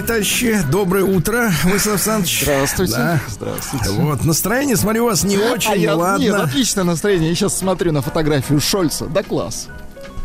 Дорогие товарищи, доброе утро, Владислав Александрович. Здравствуйте. Да. Здравствуйте. Вот, настроение, смотрю, у вас не очень, а я, ладно. Нет, отличное настроение. Я сейчас смотрю на фотографию Шольца. Да класс.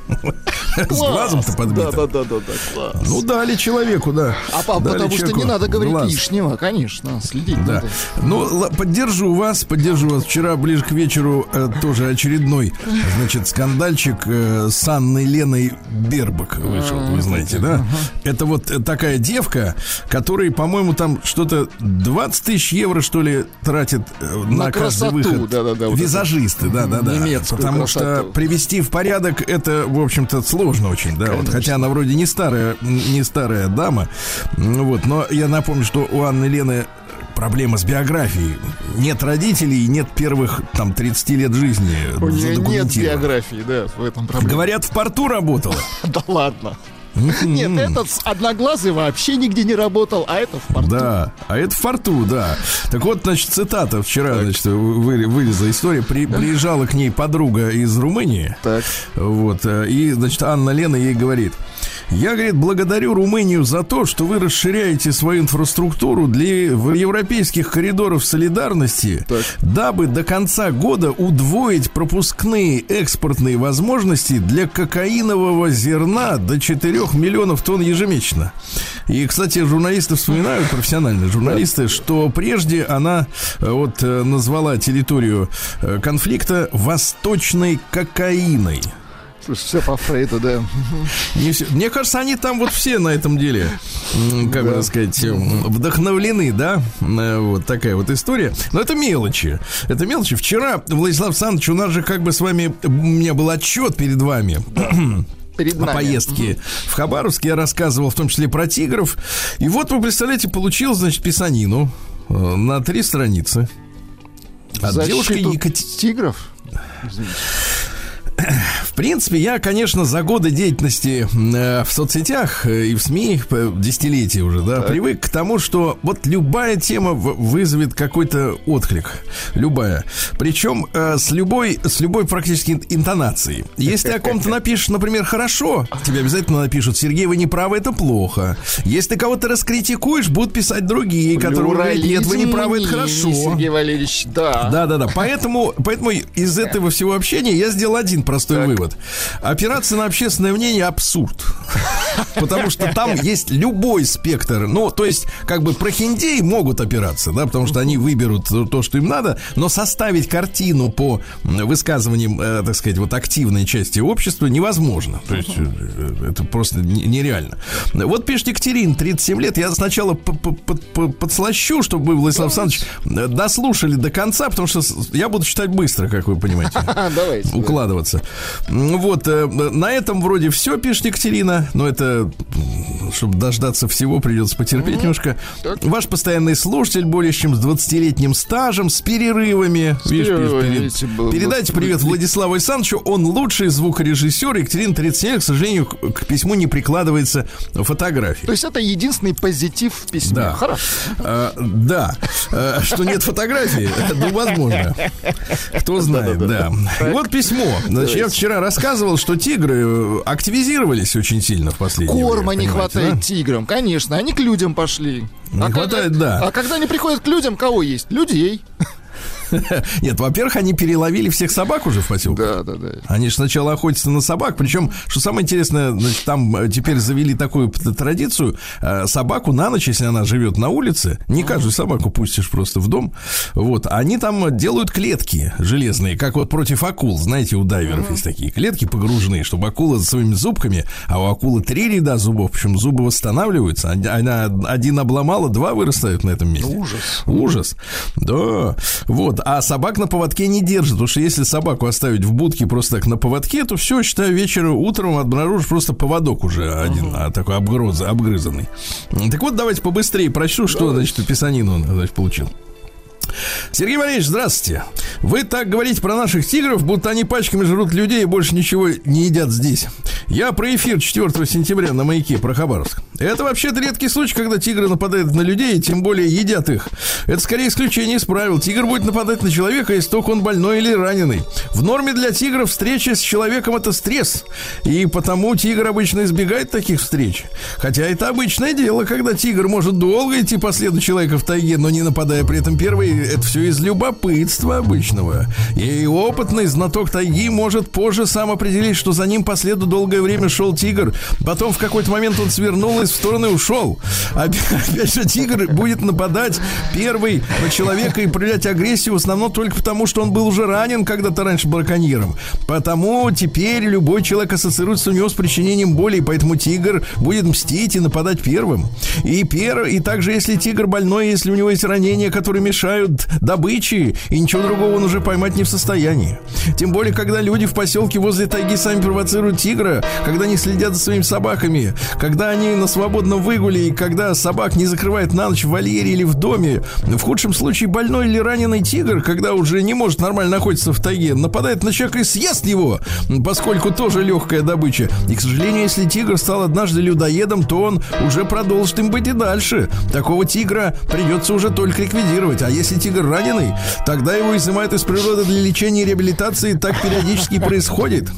С глазом-то подбито. Да, да, да, класс. Ну, дали человеку, да. а потому что не надо говорить лишнего, конечно. Следить Да. надо. Ну, поддержу вас, поддержу вас. Вчера ближе к вечеру э, тоже очередной, значит, скандальчик э, с Анной Леной Бербак вышел, вы знаете, да? Это вот э, такая девка, которая, по-моему, там что-то 20 тысяч евро, что ли, тратит э, на, На каждый красоту, выход. да-да-да, вот Визажисты, да-да-да. Немецкую Потому что красоту. привести в порядок это, в общем-то, сложно очень, да. Вот, хотя она вроде не старая, не старая дама, ну вот. Но я напомню, что у Анны Лены проблема с биографией. Нет родителей, нет первых там 30 лет жизни. У нее нет биографии, да, в этом проблема. Говорят, в порту работала. Да ладно. Нет, этот одноглазый вообще нигде не работал, а это в порту. Да, а это в форту, да. Так вот, значит, цитата вчера, значит, вы- вылезла история. При- приезжала к ней подруга из Румынии. Так. Вот, э, и, значит, Анна Лена ей говорит, я, говорит, благодарю Румынию за то, что вы расширяете свою инфраструктуру для европейских коридоров солидарности, Так. дабы до конца года удвоить пропускные экспортные возможности для кокаинового зерна до 4 миллионов тонн ежемесячно. И, кстати, журналисты вспоминают, профессиональные журналисты, что прежде она э, вот э, назвала территорию э, конфликта восточной кокаиной. Все по Фрейду, да. Не все- Мне кажется, они там вот все на этом деле, как бы так сказать, м, вдохновлены, да? Э, Вот такая вот история. Но это мелочи. Это мелочи. Вчера, Владислав Александрович, у нас же как бы с вами, у меня был отчет перед вами. Перед о нами. поездке в Хабаровск. Я рассказывал в том числе про тигров. И вот, вы представляете, получил, значит, писанину э, на три страницы. От Защиту девушки Екати- тигров? Принципе, я, конечно, за годы деятельности э, в соцсетях э, и в СМИ, десятилетия уже, да, привык к тому, что вот любая тема вызовет какой-то отклик. Любая. Причем э, с любой, с любой практически ин- интонацией. Если о ком-то напишешь, например, хорошо, тебе обязательно напишут, Сергей, вы не правы, это плохо. Если ты кого-то раскритикуешь, будут писать другие, которые говорят, нет, вы не правы, это хорошо. Сергей Валерьевич, да. Да, да, да. Поэтому, поэтому из этого всего общения я сделал один простой вывод. Опираться на общественное мнение абсурд. Потому что там есть любой спектр. Ну, то есть, как бы прохиндеи могут опираться, да, потому что они выберут то, что им надо, но составить картину по высказываниям, э, так сказать, вот активной части общества невозможно. То есть, э, это просто не- нереально. Вот пишет Екатерин, 37 лет. Я сначала подслащу, чтобы вы, Владислав Александрович, дослушали до конца, потому что я буду читать быстро, как вы понимаете давайте. да. укладываться. Вот, э, на этом вроде все, пишет Екатерина, но это, чтобы дождаться всего, придется потерпеть немножко. Ваш постоянный слушатель, более чем с 20-летним стажем, с перерывами. Видишь, перерывами, перед- был- передайте был- привет Владиславу Александровичу, он лучший звукорежиссер. Екатерина 37 лет, к сожалению, к, письму не прикладывается фотографии. То есть это единственный позитив в письме. Да. Хорошо. А, да, А, что нет фотографии, ну, возможно. Кто знает, да. Вот письмо. Значит, я вчера рассказывал, что тигры э, активизировались очень сильно в последнее Корма время, не понимаете, хватает да? тиграм, конечно. Они к людям пошли. Не а хватает, когда, да. А когда они приходят к людям, кого есть? Людей. Нет, во-первых, они переловили всех собак уже в поселке. Да, да, да. Они же сначала охотятся на собак. Причем, что самое интересное, значит, там э, теперь завели такую традицию. э, Собаку на ночь, если она живет на улице, не каждую собаку пустишь просто в дом. Вот. Они там делают клетки железные, как вот против акул. Знаете, у дайверов есть такие клетки погруженные, чтобы акула за своими зубками, а у акулы три ряда зубов, причем зубы восстанавливаются. Она- Она один обломала, два вырастают на этом месте. Ужас. Ужас. Да. Вот. А собак на поводке не держат. Потому что если собаку оставить в будке просто так на поводке, то все, считаю, вечером, утром обнаружишь просто поводок уже один, а, такой обгроз, обгрызанный. Так вот, давайте побыстрее прочту, что, значит, писанину он, значит, получил. Сергей Валерьевич, здравствуйте. Вы так говорите про наших тигров, будто они пачками жрут людей и больше ничего не едят здесь. Я про эфир 4 сентября на маяке про Хабаровск. Это вообще-то редкий случай, когда тигры нападают на людей и тем более едят их. Это скорее исключение из правил. Тигр будет нападать на человека, если только он больной или раненый. В норме для тигров встреча с человеком это стресс. И потому тигр обычно избегает таких встреч. Хотя это обычное дело, когда тигр может долго идти по следу человека в тайге, но не нападая при этом первый, это все из любопытства обычного. И опытный знаток тайги может позже сам определить, что за ним по следу долгое время шел тигр. Потом в какой-то момент он свернул и в сторону и ушел. Опять, опять же, тигр будет нападать первый на человека и проявлять агрессию в основном только потому, что он был уже ранен когда-то раньше браконьером. Потому теперь любой человек ассоциируется у него с причинением боли, и поэтому тигр будет мстить и нападать первым. И, пер... и также, если тигр больной, если у него есть ранения, которые мешают добычи, и ничего другого он уже поймать не в состоянии. Тем более, когда люди в поселке возле тайги сами провоцируют тигра, когда они следят за своими собаками, когда они на свободном выгуле, и когда собак не закрывает на ночь в вольере или в доме. В худшем случае больной или раненый тигр, когда уже не может нормально находиться в тайге, нападает на человека и съест его, поскольку тоже легкая добыча. И, к сожалению, если тигр стал однажды людоедом, то он уже продолжит им быть и дальше. Такого тигра придется уже только ликвидировать. А если тигр раненый, тогда его изымают из природы для лечения и реабилитации. Так периодически происходит.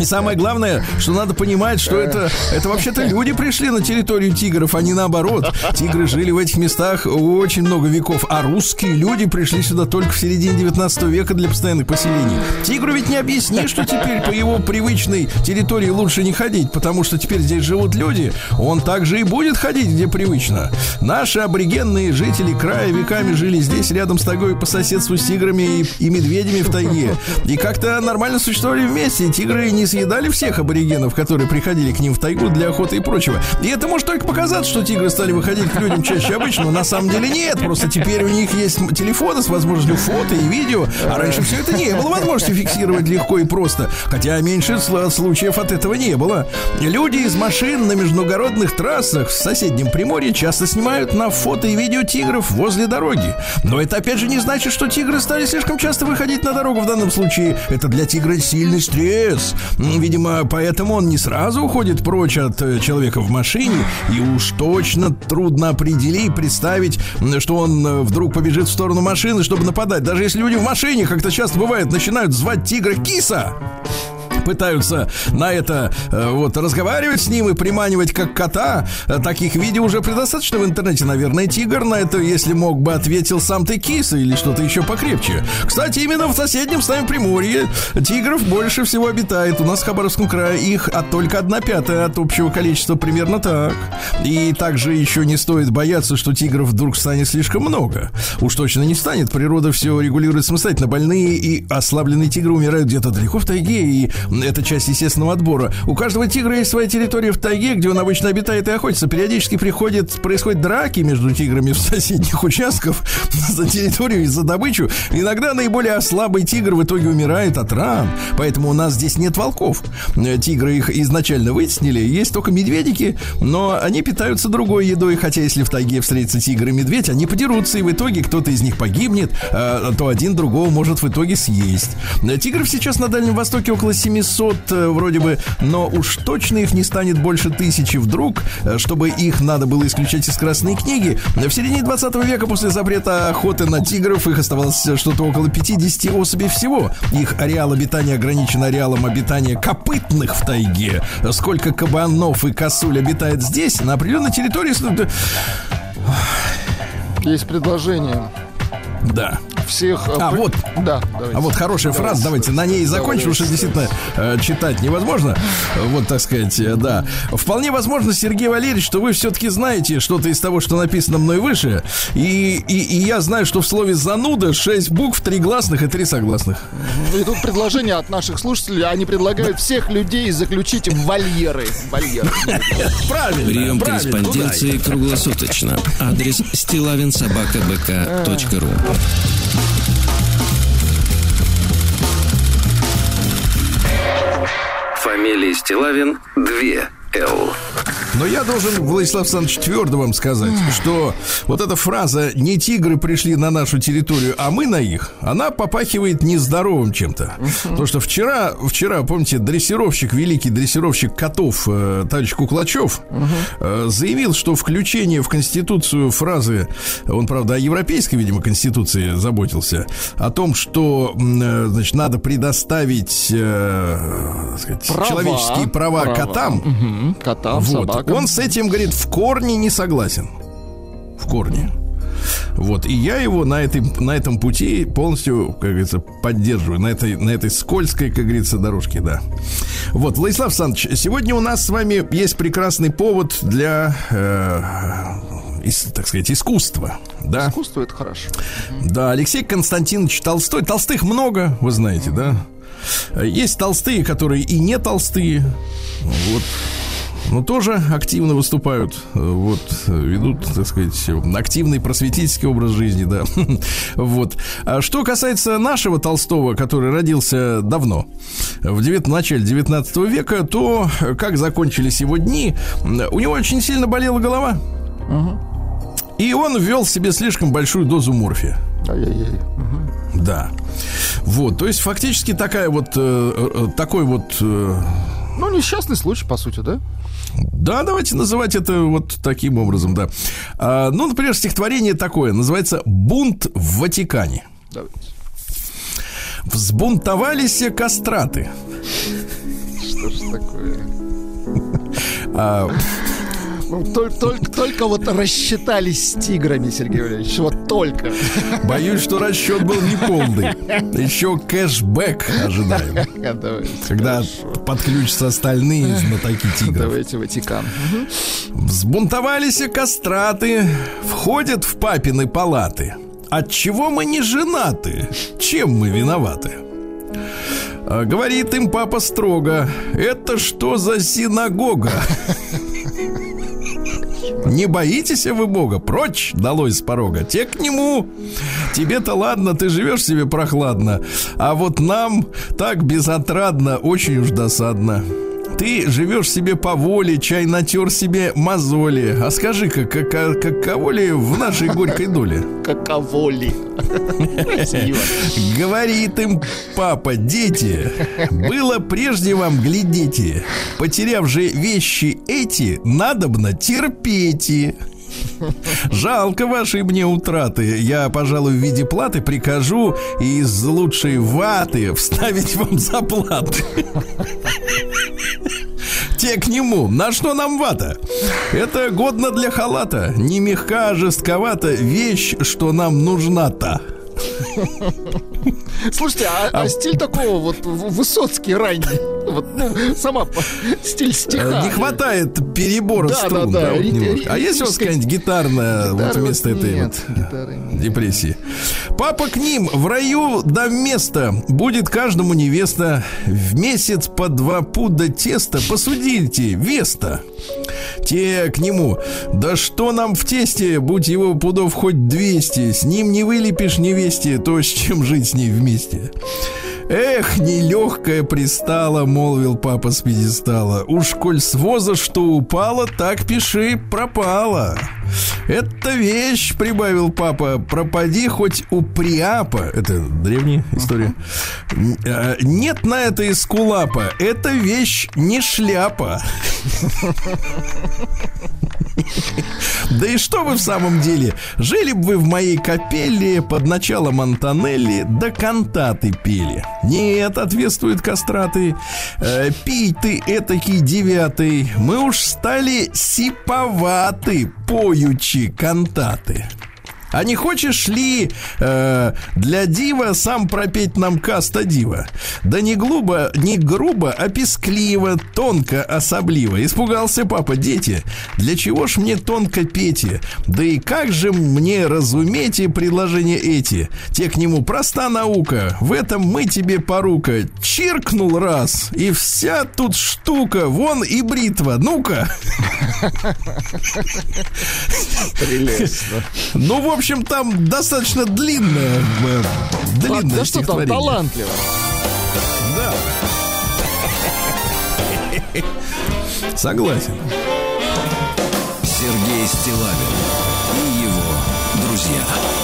И самое главное, что надо понимать, что это, это вообще-то люди пришли на территорию тигров, а не наоборот. Тигры жили в этих местах очень много веков, а русские люди пришли сюда только в середине 19 века для постоянных поселений. Тигру ведь не объясни, что теперь по его привычной территории лучше не ходить, потому что теперь здесь живут люди. Он также и будет ходить, где привычно. Наши аборигенные жители края веками жили здесь, рядом с тайгой, по соседству с тиграми и, и медведями в тайге. И как-то нормально существовали вместе. Тигры не съедали всех аборигенов, которые приходили к ним в тайгу для охоты и прочего. И это может только показать, что тигры стали выходить к людям чаще обычного. На самом деле нет. Просто теперь у них есть телефоны с возможностью фото и видео. А раньше все это не было возможности фиксировать легко и просто. Хотя меньше случаев от этого не было. Люди из машин на междугородных трассах в соседнем Приморье часто снимают на фото и видео тигров возле дороги. Но это опять же не значит, что тигры стали слишком часто выходить на дорогу в данном случае. Это для тигра сильный стресс. Видимо, поэтому он не сразу уходит прочь от э, человека в машине, и уж точно трудно определить, представить, что он э, вдруг побежит в сторону машины, чтобы нападать. Даже если люди в машине, как-то часто бывает, начинают звать тигра киса пытаются на это э, вот разговаривать с ним и приманивать как кота. Э, таких видео уже предостаточно в интернете, наверное. Тигр на это, если мог бы, ответил сам ты киса или что-то еще покрепче. Кстати, именно в соседнем с нами Приморье тигров больше всего обитает. У нас в Хабаровском крае их от только одна пятая от общего количества, примерно так. И также еще не стоит бояться, что тигров вдруг станет слишком много. Уж точно не станет. Природа все регулирует самостоятельно. Больные и ослабленные тигры умирают где-то далеко в тайге, и это часть естественного отбора. У каждого тигра есть своя территория в тайге, где он обычно обитает и охотится. Периодически приходит, происходят драки между тиграми в соседних участках за территорию и за добычу. Иногда наиболее слабый тигр в итоге умирает от ран. Поэтому у нас здесь нет волков. Тигры их изначально вытеснили. Есть только медведики, но они питаются другой едой. Хотя если в тайге встретится тигр и медведь, они подерутся, и в итоге кто-то из них погибнет, а то один другого может в итоге съесть. Тигров сейчас на Дальнем Востоке около 700 э, вроде бы, но уж точно их не станет больше тысячи вдруг, э, чтобы их надо было исключать из Красной книги. В середине 20 века после запрета охоты на тигров их оставалось что-то около 50 особей всего. Их ареал обитания ограничен ареалом обитания копытных в тайге. Сколько кабанов и косуль обитает здесь, на определенной территории... Есть предложение. Да всех... А, вот. Да, давайте. А вот хорошая давайте. фраза, давайте на ней закончим, что действительно э, читать невозможно. Вот, так сказать, э, да. Вполне возможно, Сергей Валерьевич, что вы все-таки знаете что-то из того, что написано мной выше. И, и, и я знаю, что в слове «зануда» шесть букв, три гласных и три согласных. И тут предложение от наших слушателей. Они предлагают всех людей заключить в вольеры. Вольеры. Правильно. Прием корреспонденции круглосуточно. Адрес стилавинсобакабк.ру Фамилия Стилавин 2 Л. Но я должен, Владислав Александрович, твердо вам сказать, что вот эта фраза «не тигры пришли на нашу территорию, а мы на их», она попахивает нездоровым чем-то. Потому что вчера, вчера, помните, дрессировщик, великий дрессировщик котов, э, товарищ Куклачев, э, заявил, что включение в Конституцию фразы, он, правда, о европейской, видимо, Конституции заботился, о том, что, э, значит, надо предоставить э, сказать, права, человеческие права, права. котам, угу. Котам, вот. собакам он с этим, говорит, в корне не согласен. В корне. Вот, и я его на, этой, на этом пути полностью, как говорится, поддерживаю, на этой, на этой скользкой, как говорится, дорожке, да. Вот, Владислав Александрович, сегодня у нас с вами есть прекрасный повод для, э, из, так сказать, искусства. Да? Искусство это хорошо. Да, Алексей Константинович Толстой. Толстых много, вы знаете, да? Есть толстые, которые и не толстые. Вот но тоже активно выступают, э, вот, ведут, так сказать, активный просветительский образ жизни, да. Вот. А что касается нашего Толстого, который родился давно, в 9, начале 19 века, то как закончились его дни, у него очень сильно болела голова. И он ввел себе слишком большую дозу морфия. Ай-яй-яй. Да. Вот, то есть фактически такая вот, э, э, такой вот, э, Ну, несчастный случай, по сути, да? Да, давайте называть это вот таким образом, да. А, ну, например, стихотворение такое, называется «Бунт в Ватикане». Давайте. Взбунтовались кастраты. Что ж такое? А, Ну, тол- только, только вот рассчитались с тиграми, Сергей Валерьевич. Вот только. боюсь, что расчет был неполный. Еще кэшбэк ожидаем. Давайте. Когда подключатся остальные знатоки тигров. Давайте Ватикан. Взбунтовались кастраты, входят в папины палаты. Отчего мы не женаты? Чем мы виноваты? А, Говорит им папа строго, это что за синагога? Не боитесь вы Бога? Прочь, долой с порога. Те к нему. Тебе-то ладно, ты живешь себе прохладно. А вот нам так безотрадно, очень уж досадно. Ты живешь себе по воле, чай натер себе мозоли. А скажи-ка, как, каково ли в нашей горькой доле? Каково ли? Говорит им папа, дети, было прежде вам глядите, потеряв же вещи эти, надобно терпите. Жалко вашей мне утраты. Я, пожалуй, в виде платы прикажу из лучшей ваты вставить вам заплаты. Те к нему. На что нам вата? Это годно для халата. Не мягка, а жестковата вещь, что нам нужна-то. Слушайте, а, а стиль такого вот Высоцкий ранний. Вот, ну, сама стиль стиха. Э, Не хватает перебора Да, струн. да, да. вот Ри- а есть у вас какая-нибудь гитарная вот вместо вот этой нет, вот нет. депрессии? Папа к ним в раю дам место. Будет каждому невеста. В месяц по два пуда теста. Посудите, веста. Те к нему. Да что нам в тесте, будь его пудов хоть 200. С ним не вылепишь невесте то, с чем жить с ней вместе. Эх, нелегкая пристала, молвил папа с пьедестала. Уж коль с воза что упало, так пиши, пропала. Это вещь, прибавил папа, пропади хоть у Приапа. Это древняя история. Э, Нет на это эскулапа. Эта вещь не шляпа. Да и что вы в самом деле? Жили бы вы в моей капелле под началом Антонелли, да кантаты пели. Нет, ответствует кастраты. Э, пей ты этакий девятый. Мы уж стали сиповаты, поючи кантаты. А не хочешь ли э, для дива сам пропеть нам каста дива? Да не глупо, не грубо, а пескливо, тонко, особливо. Испугался папа, дети, для чего ж мне тонко пейте? Да и как же мне разуметь предложения эти? Те к нему проста наука, в этом мы тебе порука. Чиркнул раз, и вся тут штука, вон и бритва, ну-ка. Прелестно. Ну, в общем, там достаточно длинное, э, длинное да что там, талантливо. Да. Согласен. Сергей Стилавин и его друзья.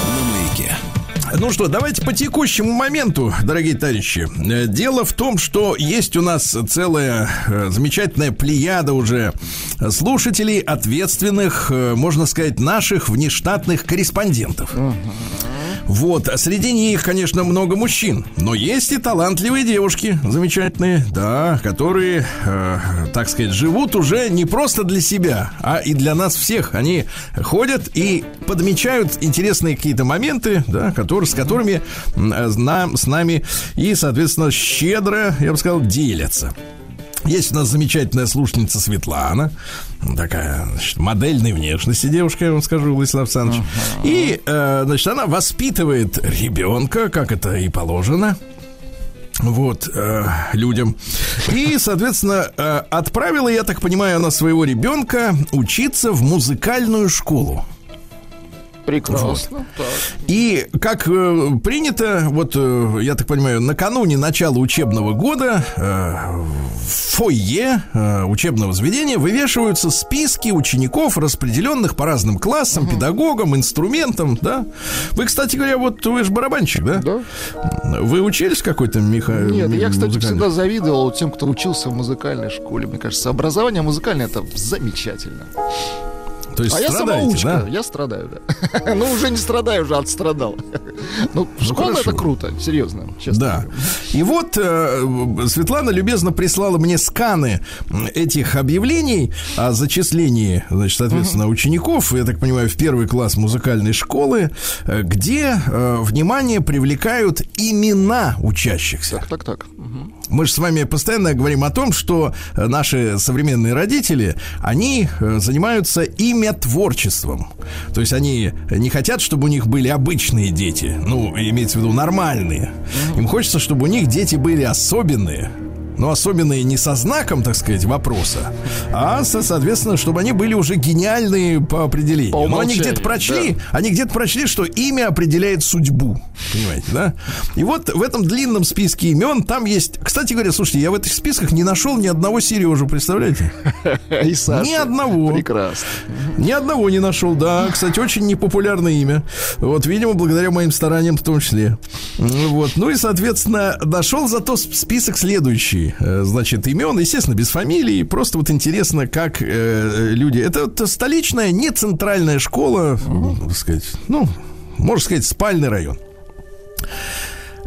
Ну что, давайте по текущему моменту, дорогие товарищи. Э, Дело в том, что есть у нас целая э, замечательная плеяда уже слушателей, ответственных, э, можно сказать, наших внештатных корреспондентов. Вот, а среди них, конечно, много мужчин, но есть и талантливые девушки, замечательные, да, которые, э, так сказать, живут уже не просто для себя, а и для нас всех. Они ходят и подмечают интересные какие-то моменты, да, которые, с которыми э, нам, с нами и, соответственно, щедро, я бы сказал, делятся. Есть у нас замечательная слушательница Светлана, такая значит, модельной внешности девушка, я вам скажу, Владислав Александрович. И, э, значит, она воспитывает ребенка, как это и положено. вот, э, людям. И, соответственно, э, отправила, я так понимаю, она своего ребенка учиться в музыкальную школу. Прекрасно. Так. И как э, принято, вот э, я так понимаю, накануне начала учебного года э, в фойе э, учебного заведения вывешиваются списки учеников, распределенных по разным классам, педагогам, инструментам, да. Вы, кстати говоря, вот вы же барабанщик, да? Да? Вы учились в какой-то меха... Нет, я, кстати, всегда завидовал тем, кто учился в музыкальной школе. Мне кажется, образование музыкальное это замечательно. То есть А я самоучка, да? я страдаю, да. Ну, уже не страдаю, уже отстрадал. Ну, школа хорошо. это круто, серьезно, честно. Да. говорю. И вот э, Светлана любезно прислала мне сканы этих объявлений о зачислении, значит, соответственно, учеников, я так понимаю, в первый класс музыкальной школы, э, где, э, внимание, привлекают имена учащихся. Так, так, так. Мы же с вами постоянно говорим о том, что э, наши современные родители, они э, занимаются имя творчеством. То есть они не хотят, чтобы у них были обычные дети, ну, имеется в виду нормальные. Им хочется, чтобы у них дети были особенные. Но особенные не со знаком, так сказать, вопроса, а, со, соответственно, чтобы они были уже гениальные по определению. По Но они где-то прочли, они где-то прочли, что имя определяет судьбу. Понимаете, да? И вот в этом длинном списке имен там есть... Кстати говоря, слушайте, я в этих списках не нашел ни одного Сережу, представляете? И Саша. Ни одного. Прекрасно. Ни одного не нашел, да. Кстати, очень непопулярное имя. Вот, видимо, благодаря моим стараниям в том числе. Вот. Ну и, соответственно, нашел зато список следующий. Э, Значит, имен, естественно, без фамилии. Просто вот интересно, как э, люди... Это вот столичная, не центральная школа, м, так сказать, ну, можно сказать, спальный район.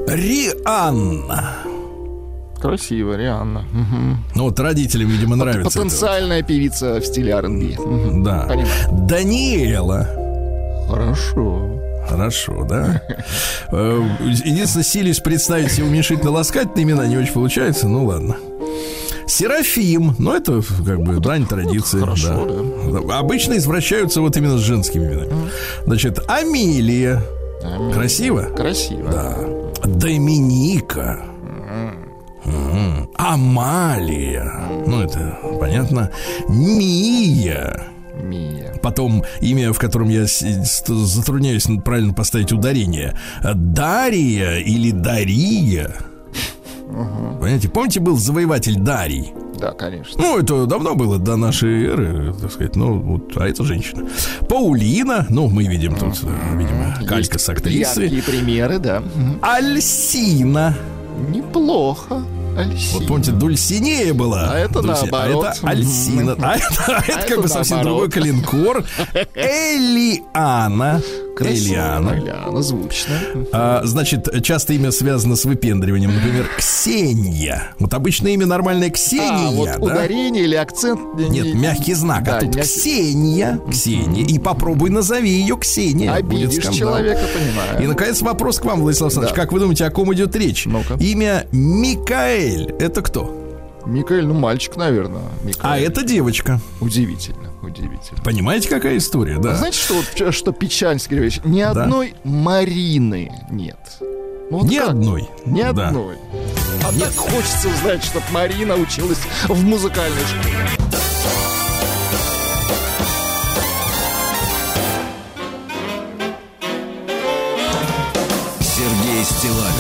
Рианна. Красиво, Рианна. Мгм. Ну, вот родителям, видимо, нравится. это. Потенциальная певица в стиле R&B. Мгм. Да. Понимаю. Даниэла. Хорошо. Хорошо, да. Э, Единственное, силюсь представить себе уменьшительно-ласкательные имена, не очень получается, ну ладно. Серафим, ну это как бы дань традиции. хорошо, да. Обычно извращаются вот именно с женскими именами. Значит, Амилия. Аминь. Красиво? Красиво. Да. Доминика. Амалия. Ну, это понятно. Мия. Потом имя, в котором я затрудняюсь правильно поставить ударение. Дария или Дария. Понимаете, помните, был завоеватель Дарий? Да, конечно. Ну, это давно было, до нашей эры, так сказать. Ну, вот, а это женщина. Паулина, ну, мы видим тут, э, видимо, калька с актрисы. Яркие примеры, да. Альсина. Неплохо. Альсина. Вот помните, Дульсинея была. А это Дульси- наоборот. А это Альсина. А это, а это как это бы совсем другой калинкор. Элиана. Элиана. Элиана, звучно. А, значит, часто имя связано с выпендриванием. Например, Ксения. Вот обычное имя нормальное Ксения. А, вот да? ударение или акцент... не- Нет, не- мягкий знак. Да, а тут мягкий. Ксения. Ксения. И попробуй назови ее Ксения. Обидишь человека, понимаю. И, наконец, вопрос к вам, Владислав Александрович. Да. Как вы думаете, о ком идет речь? Ну-ка. Имя Микаэль. Это кто? Микаэль, ну, мальчик, наверное. Микаэль. А это девочка. Удивительно, удивительно. Понимаете, какая история, да? Знаете, что, вот, что печально, Сергей Ильич? Ни Да. одной Марины нет. Ну, вот Ни как? одной. Ни Да. одной. А так хочется узнать, чтобы Марина училась в музыкальной школе. Сергей Стилавин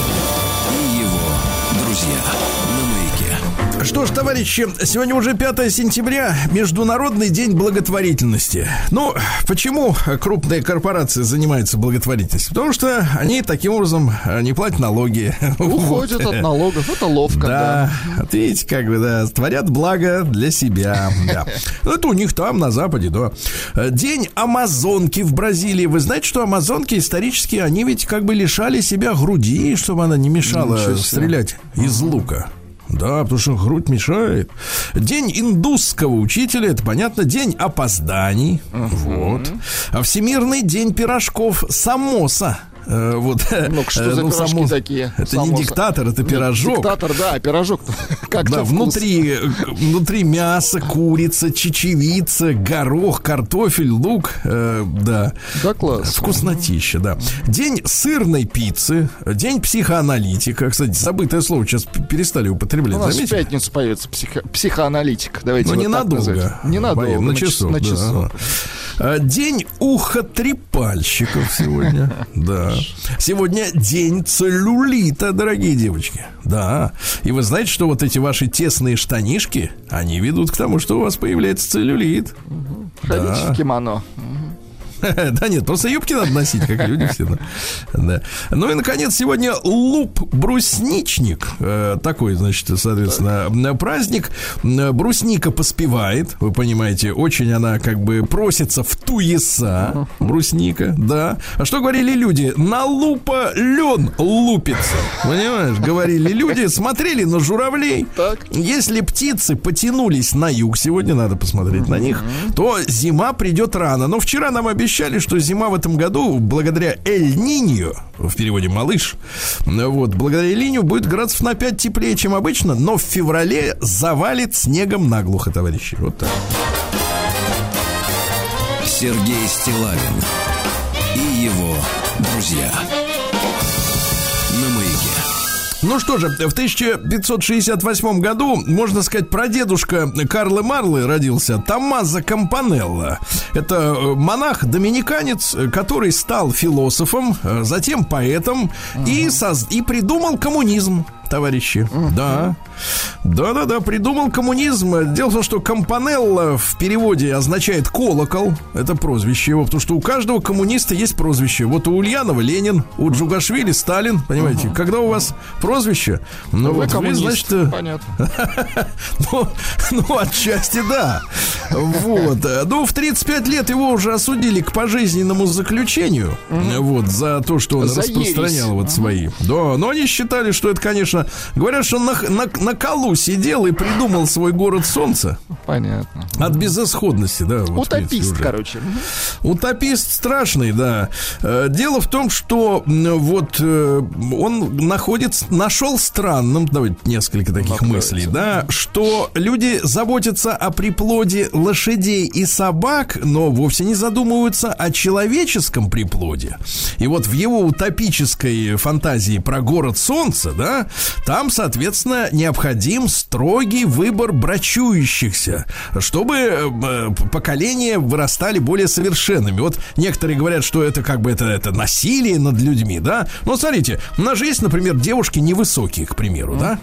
Что ж, товарищи, сегодня уже 5 сентября, Международный день благотворительности. Ну, почему крупные корпорации занимаются благотворительностью? Потому что они таким образом э, не платят налоги. Уходят Вот. от налогов. Это ловко, да. Да, вот видите, как бы, да, творят благо для себя. Да. Ну, Это у них там, на Западе, да. День Амазонки в Бразилии. Вы знаете, что амазонки исторически, они ведь как бы лишали себя груди, чтобы она не мешала стрелять из лука. Да, потому что грудь мешает. День индусского учителя, это понятно. День опозданий. Вот. А Всемирный день пирожков самоса. Э, вот. Ну, что за Ну, само- такие? Это Само не диктатор, это Нет, пирожок. Диктатор, да, пирожок. Как Да, внутри, э, внутри мясо, курица, чечевица, горох, картофель, лук. э, да. Да, класс. Вкуснотища, да. День сырной пиццы, день психоаналитика. Кстати, забытое слово сейчас перестали употреблять. У нас в Заметили? пятницу появится психо- психоаналитик. Давайте Ну, вот ненадолго. Ненадолго. На час- часок. На да. часок. А, День ухотрепальщиков сегодня. Да. Сегодня день целлюлита, дорогие девочки. Да. И вы знаете, что вот эти ваши тесные штанишки, они ведут к тому, что у вас появляется целлюлит. Ходите в кимоно. Да нет, просто юбки надо носить, как люди все. да. Ну и, наконец, сегодня луп-брусничник. Э, Такой, значит, соответственно, праздник. Брусника поспевает, вы понимаете, очень она как бы просится в туеса. Брусника, да. А что говорили люди? На лупа лен лупится. Понимаешь, говорили люди, смотрели на журавлей. Так. Если птицы потянулись на юг, сегодня надо посмотреть на них, то зима придет рано. Но вчера нам обещали, что зима в этом году, благодаря Эль-Ниньо, в переводе малыш, вот, благодаря Эль-Ниньо будет градусов на 5 теплее, чем обычно, но в феврале завалит снегом наглухо, товарищи. Вот так. Сергей Стилавин и его друзья. Ну что же, в 1568 году, можно сказать, прадедушка Карлы Марлы родился Томмазо Кампанелло. Это э, монах-доминиканец, который стал философом, э, затем поэтом и, соз- и придумал коммунизм. Товарищи, да, да, да, да, придумал коммунизм. Дело в том, что Кампанелло в переводе означает колокол. Это прозвище его, потому что у каждого коммуниста есть прозвище. Вот у Ульянова Ленин, у Джугашвили Сталин, понимаете. Когда у вас прозвище, ну Вы вот вы, значит, э, Понятно. ну, ну, отчасти да. Вот. Ну, в 35 лет его уже осудили к пожизненному заключению. Вот, за то, что он распространял вот свои. Да, но они считали, что это, конечно... Говорят, что он на, на, на колу сидел и придумал свой город солнца. Понятно. От безысходности, да. вот, принципе, Утопист, уже. короче. Утопист страшный, да. Э, Дело в том, что вот э, он находится, нашел странным, давайте несколько таких мыслей, да, что люди заботятся о приплоде лошадей и собак, но вовсе не задумываются о человеческом приплоде. И вот в его утопической фантазии про город солнца, да, там, соответственно, необходим строгий выбор брачующихся, чтобы э, поколения вырастали более совершенными. Вот некоторые говорят, что это как бы это, это насилие над людьми, да. Но смотрите, у нас же есть, например, девушки невысокие, к примеру, да.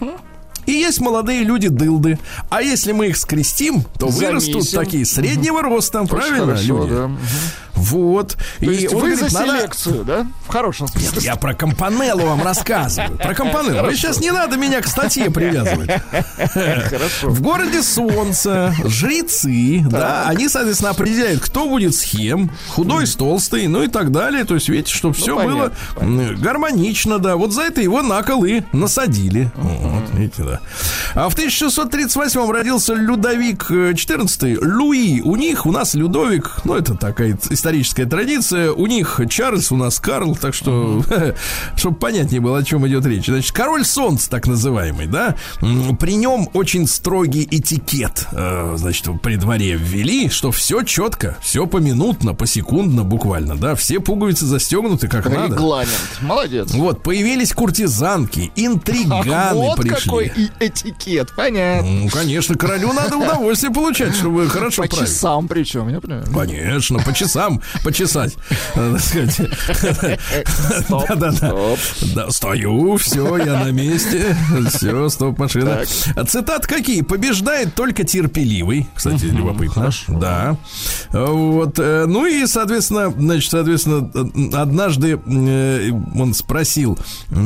И есть молодые люди дылды. А если мы их скрестим, то вырастут Замесим. такие среднего роста, правильно, Хорошо, люди? да. Вот. То есть он вы говорит, за надо- селекцию, да? В хорошем смысле. я про Компанеллу вам рассказываю. Про Компанеллу. Вы сейчас не надо меня к статье привязывать. Хорошо. В городе Солнце жрецы, да, они, соответственно, определяют, кто будет с кем, худой с толстый, ну и так далее. То есть, видите, чтобы все было гармонично, да. Вот за это его на кол и насадили. Вот, видите, да. А в 1638 родился Людовик XIV, Луи. У них, у нас Людовик, ну, это такая историческая традиция. У них Чарльз, у нас Карл, так что, чтобы понятнее было, о чем идет речь. Значит, король солнца, так называемый, да, при нем очень строгий этикет, э, значит, при дворе ввели, что все четко, все поминутно, посекундно буквально, да, все пуговицы застегнуты как надо. Регламент. Молодец. Вот, появились куртизанки, интриганы Ах, вот пришли. какой и этикет. Понятно. Ну, конечно, королю надо удовольствие получать, чтобы хорошо По править. часам причем, я понимаю. Конечно, по часам почесать. э, так сказать. Стоп, Да-да-да. стоп. Да, стою, все, я на месте. Все, стоп, машина. Цитат какие? Побеждает только терпеливый. Кстати, любопытно. Да. Вот. э, Ну и, соответственно, значит, соответственно, однажды э, он спросил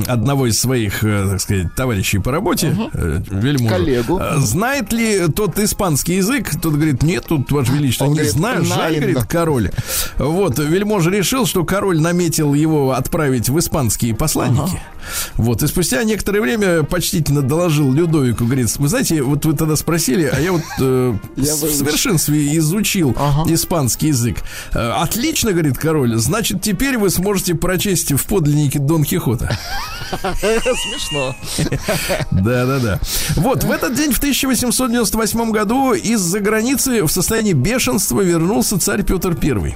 одного из своих, так сказать, товарищей по работе, э, вельможу, Коллегу. э, знает ли тот испанский язык? Тот говорит, нет, тут, Ваше Величество, Он не говорит, знаю. Жаль, говорит, король. Вот, вельможа решил, что король наметил его отправить в испанские посланники. Вот, и спустя некоторое время почтительно доложил Людовику, говорит, вы знаете, вот вы тогда спросили, а я вот э, Я в совершенстве изучил Ага. испанский язык. Э, Отлично, говорит король, значит, теперь вы сможете прочесть в подлиннике Дон Кихота. Смешно. Да-да-да. Вот, в этот день, в 1898 году, из-за границы в состоянии бешенства вернулся царь Петр I.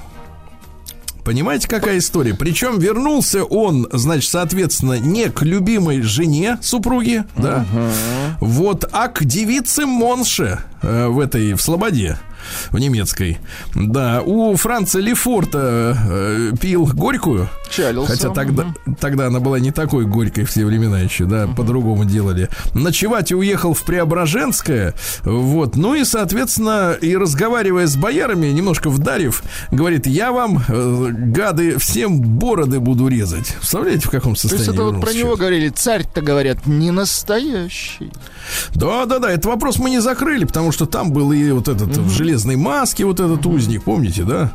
Понимаете, какая история? Причем вернулся он, значит, соответственно, не к любимой жене супруги, да, вот, а к девице Монше э, в этой, в Слободе, в немецкой. Да, у Франца Лефорта э, пил горькую, Чалился. Хотя тогда, тогда она была не такой горькой в те времена еще, да, по-другому делали. Ночевать и уехал в Преображенское, вот, ну и, соответственно, и разговаривая с боярами, немножко вдарив, говорит, я вам, э, гады, всем бороды буду резать. Представляете, в каком То состоянии есть это вот про него говорили, царь-то, говорят, не настоящий. Да, да, да, этот вопрос мы не закрыли, потому что там был и вот этот в железной маске, вот этот узник, помните, да?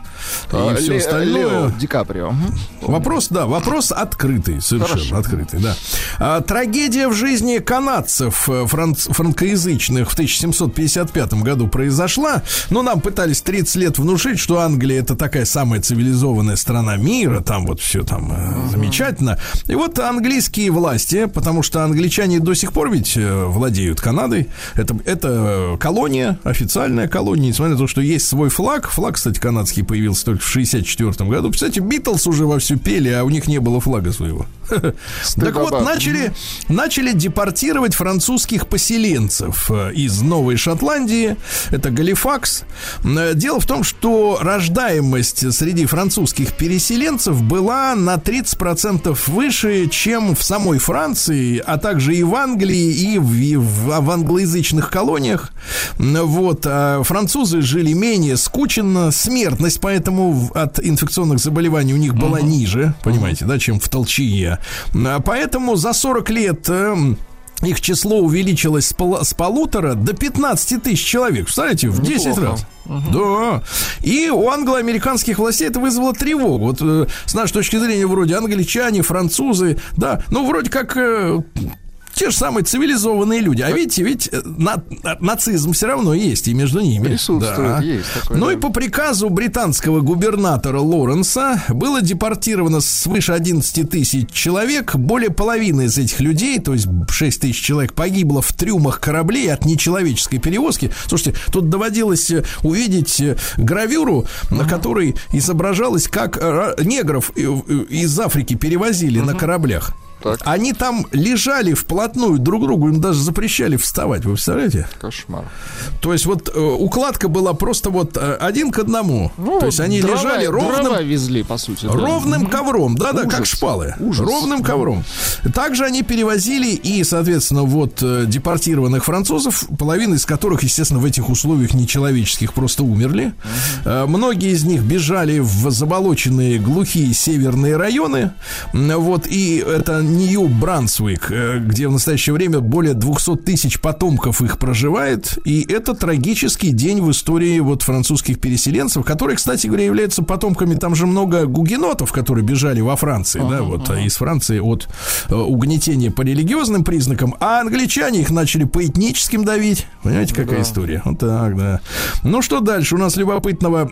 И А, все Ле- остальное. Лео Ди Каприо. Вопрос, да, вопрос открытый, совершенно Хорошо. открытый, да. А, трагедия в жизни канадцев э, франц- франкоязычных в 1755 году произошла. Но нам пытались 30 лет внушить, что Англия это такая самая цивилизованная страна мира, там вот все там э, замечательно. И вот английские власти, потому что англичане до сих пор ведь э, владеют Канадой, это, это колония, официальная колония, несмотря на то, что есть свой флаг. Флаг, кстати, канадский появился только в 64 году. Кстати, Битлз уже вовсю пели, а у них не было флага своего. Так вот, начали, начали депортировать французских поселенцев э, из Новой Шотландии. Это Галифакс. Э, Дело в том, что рождаемость среди французских переселенцев была на 30% выше, чем в самой Франции, а также и в Англии, и в, и в- в англоязычных колониях. Вот. а французы жили менее скученно, смертность поэтому в- от инфекционных заболеваний у них была ниже, понимаете, да, чем в Толчие. А Поэтому за 40 лет эм, их число увеличилось с, пол- с полутора до 15 тысяч человек. Представляете, в 10 Неплохо. раз. Да. И у англо-американских властей это вызвало тревогу. Вот э, с нашей точки зрения, вроде англичане, французы, да, ну, вроде как э, те же самые цивилизованные люди. А видите, ведь э, на- нацизм все равно есть и между ними. Присутствует, Да. есть такое, Ну да. и по приказу британского губернатора Лоренса было депортировано свыше 11 тысяч человек. Более половины из этих людей, то есть 6 тысяч человек, погибло в трюмах кораблей от нечеловеческой перевозки. Слушайте, тут доводилось э, увидеть э, гравюру, на которой изображалось, как негров из Африки перевозили на кораблях. Так. Они там лежали вплотную друг к другу, им даже запрещали вставать, вы представляете? Кошмар. То есть вот э, укладка была просто вот э, один к одному. То есть они Ну, дрова- лежали ровным, везли, по сути. да. ровным ковром, да-да, как шпалы. Ужас. Ровным ковром. Также они перевозили и, соответственно, вот э, депортированных французов, половина из которых, естественно, в этих условиях нечеловеческих просто умерли. Э, Многие из них бежали в заболоченные глухие северные районы. Вот, и это Нью-Брансвик, э, где в настоящее время более 200 тысяч потомков их проживает. И это трагический день в истории вот французских переселенцев, которые, кстати говоря, являются потомками, там же много гугенотов, которые бежали во Франции, да, вот, а из Франции от э, угнетения по религиозным признакам, а англичане их начали по этническим давить. Понимаете, какая история? Вот так, да. Ну, что дальше? У нас любопытного...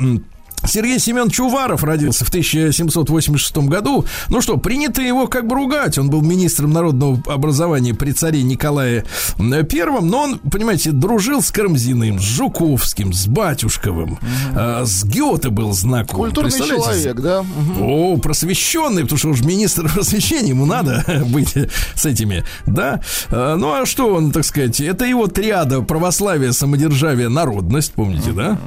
Сергей Семенович Уваров родился в 1786 году. Ну что, принято его как бы ругать. Он был министром народного образования при царе Николае Первом, но он, понимаете, дружил с Карамзиным, с Жуковским, с Батюшковым, э, с Гёте был знаком. Культурный человек, да? Мгм. О, просвещенный, потому что уж министр просвещения, ему надо быть с этими, да. А, Ну, а что он, так сказать, это его триада православие, самодержавие, народность, помните, да?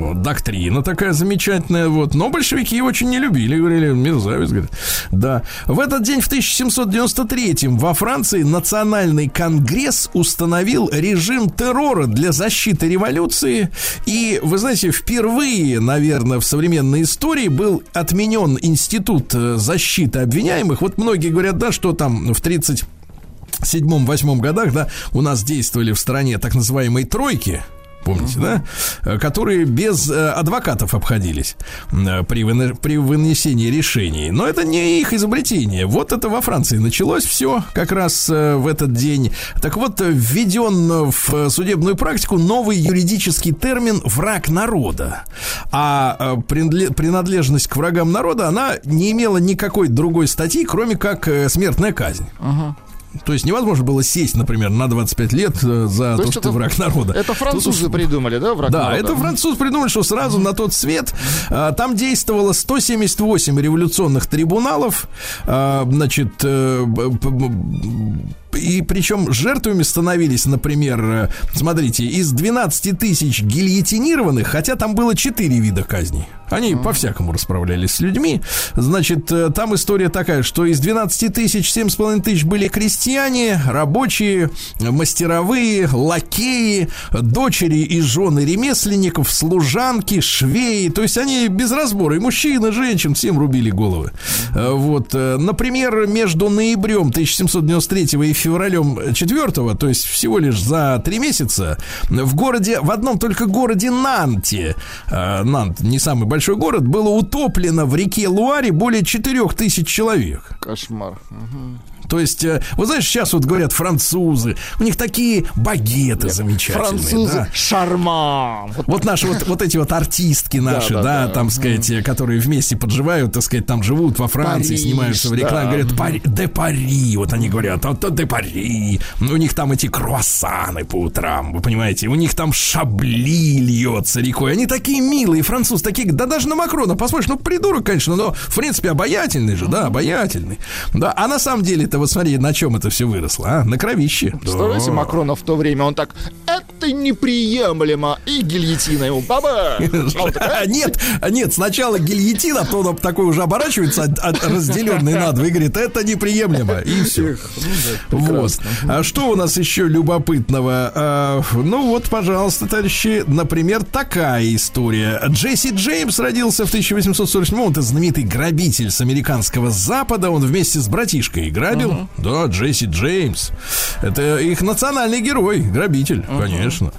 Вот, доктрина такая замечательная, вот. Но большевики его очень не любили, говорили, мерзавец, говорит. Да. В этот день, в 1793-м, во Франции Национальный конгресс установил режим террора для защиты революции. И, вы знаете, впервые, наверное, в современной истории был отменен институт э, защиты обвиняемых. Вот многие говорят, да, что там в 30 седьмом-восьмом годах, да, у нас действовали в стране так называемые тройки. Помните, да? Э, Которые без э, адвокатов обходились э, при, выны- при вынесении решений. Но это не их изобретение. Вот это во Франции началось все как раз в этот день. Так вот, введен в судебную практику новый юридический термин «враг народа». А принадле- принадлежность к врагам народа, она не имела никакой другой статьи, кроме как смертная казнь. То есть невозможно было сесть, например, на 25 лет э, за то, есть что это- ты враг народа. Это французы Тут придумали, да, враг да, народа? это француз придумали, что сразу на тот свет а, там действовало 178 революционных трибуналов, а, значит, э, б- и причем жертвами становились, например, э, смотрите, из 12 тысяч гильотинированных, хотя там было 4 вида казней. Они по-всякому расправлялись с людьми. Значит, э, там история такая, что из 12 тысяч 7,5 тысяч были крестьяне, рабочие, мастеровые, лакеи, дочери и жены ремесленников, служанки, швеи. То есть они без разбора, и мужчин, и женщин, всем рубили головы. Э, Вот, например, между ноябрем 1793 и февралем 4, то есть всего лишь за три месяца, в городе, в одном только городе Нанте, э, Нант, не самый большой город, было утоплено в реке Луаре более 4000 человек. Кошмар. Мгм. То есть, э, вот знаешь, сейчас вот говорят французы, у них такие багеты замечательные. Французы. да. Шарман. Вот Вот наши вот, вот эти вот артистки наши, да, да, да. там, сказать, э, которые вместе подживают, так сказать, там живут во Франции, Париж, снимаются в рекламе, да. говорят, Пари, де Пари, вот они говорят, а то де Пари. У них там эти круассаны по утрам, вы понимаете, у них там шабли льется рекой. Они такие милые, французы, такие, да даже на Макрона, посмотришь, ну, придурок, конечно, но, в принципе, обаятельный же, да, обаятельный. Да, а на самом деле это вот смотри, на чем это все выросло, а? На кровище. Представляете, Да. Макрона в то время, он так, это неприемлемо, и гильотина ему, баба! А такой, А, Нет, а нет, сначала гильотин, а потом он такой уже оборачивается, разделенный на два, и говорит, это неприемлемо, и все. Вот. А что у нас еще любопытного? А, Ну вот, пожалуйста, товарищи, например, такая история. Джесси Джеймс родился в 1847 он это знаменитый грабитель с американского запада, он вместе с братишкой грабил. Да, Джесси Джеймс. Это их национальный герой, грабитель, конечно.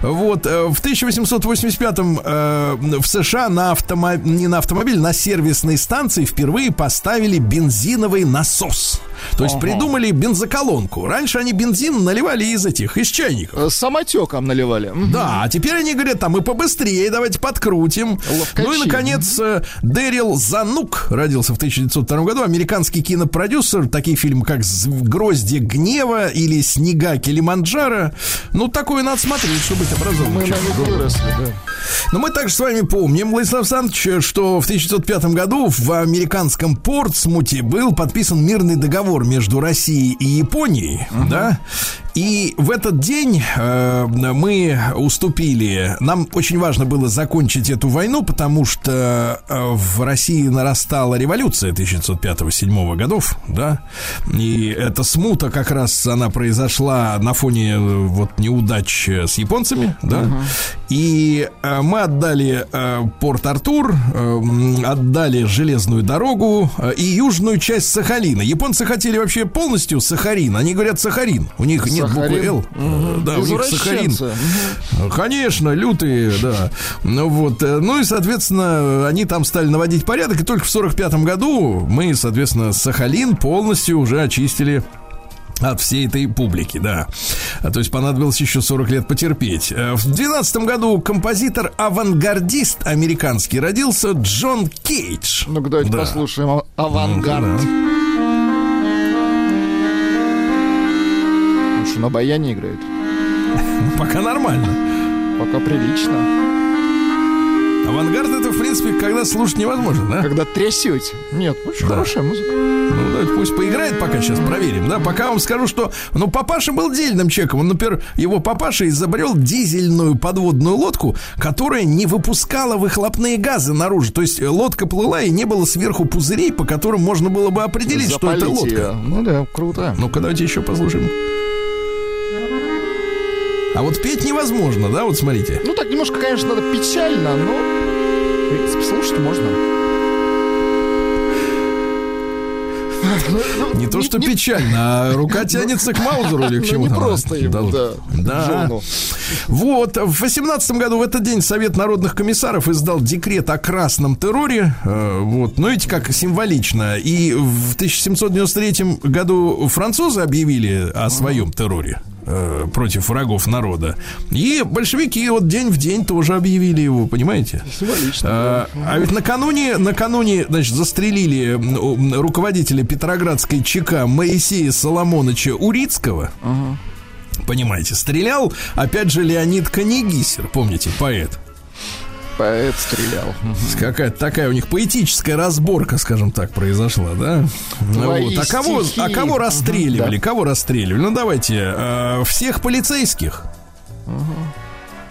Вот, э, в 1885-м э, в США на автомо... не на автомобиль, на сервисной станции впервые поставили бензиновый насос. То есть придумали бензоколонку. Раньше они бензин наливали из этих, из чайников. э, Самотеком наливали. Да, а теперь они говорят, там и побыстрее, давайте подкрутим. Ловкачи. Ну и, наконец, э, Дэрил Занук родился в 1902 году. Американский кинопродюсер. Такие фильмы, как «З- «Гроздья гнева» или «Снега Килиманджаро». Ну, такое надо смотреть, чтобы быть образованным. Мы на выросли, да. Но мы также с вами помним, Владислав Александрович, что в 1905 году в американском Портсмуте был подписан мирный договор между Россией и Японией, да, и в этот день э, мы уступили. Нам очень важно было закончить эту войну, потому что э, в России нарастала революция 1905-1907 годов, да, и эта смута как раз она произошла на фоне э, вот неудач э, с японцами, да, и э, мы отдали э, Порт-Артур, э, м, отдали железную дорогу э, и южную часть Сахалина. Японцы хотели вообще полностью Сахарин. Они говорят Сахарин. У них нет буквы Сахарин. Л. Э, Да, у них Сахарин. Конечно, лютые, да. Ну вот, э, ну и, соответственно, они там стали наводить порядок, и только в сорок пятом году мы, соответственно, Сахалин полностью уже очистили от всей этой публики, да. А, То есть понадобилось еще 40 лет потерпеть. Э, В 12 году композитор-авангардист американский родился Джон Кейдж. Ну-ка, давайте Да. послушаем авангард. Да. Что, на баяне играет? Пока нормально. Пока прилично. Авангард это, в принципе, когда слушать невозможно, да? Когда трясете. Нет, очень Да. хорошая музыка. Ну, давайте пусть поиграет, пока сейчас проверим, да. Пока вам скажу, что, ну, папаша был дельным человеком. Он, например, его папаша изобрел дизельную подводную лодку, которая не выпускала выхлопные газы наружу. То есть э, лодка плыла и не было сверху пузырей, по которым можно было бы определить, что это лодка. её. Ну да, круто. Ну-ка, давайте еще послушаем. А вот петь невозможно, да, вот смотрите. Ну так немножко, конечно, надо печально, но в принципе, слушать можно. Не то, что печально, а рука тянется к Маузеру или к Ну, чему не там. просто ему, Дал- да, Да. Вот, в 18 году в этот день Совет народных комиссаров издал декрет о красном терроре. Э, Вот, ну видите, как символично. И в 1793 году французы объявили о своем терроре э, против врагов народа. И большевики вот день в день тоже объявили его, понимаете? Символично. А, а ведь накануне, накануне, значит, застрелили руководителя Петроградской ЧК Моисея Соломоновича Урицкого. Понимаете, стрелял, опять же, Леонид Канегисер, помните, поэт. Поэт стрелял. Какая-то такая у них поэтическая разборка, скажем так, произошла, да? Ну Твои Вот. А кого, а кого расстреливали? да. Кого расстреливали? Ну давайте, э, всех полицейских.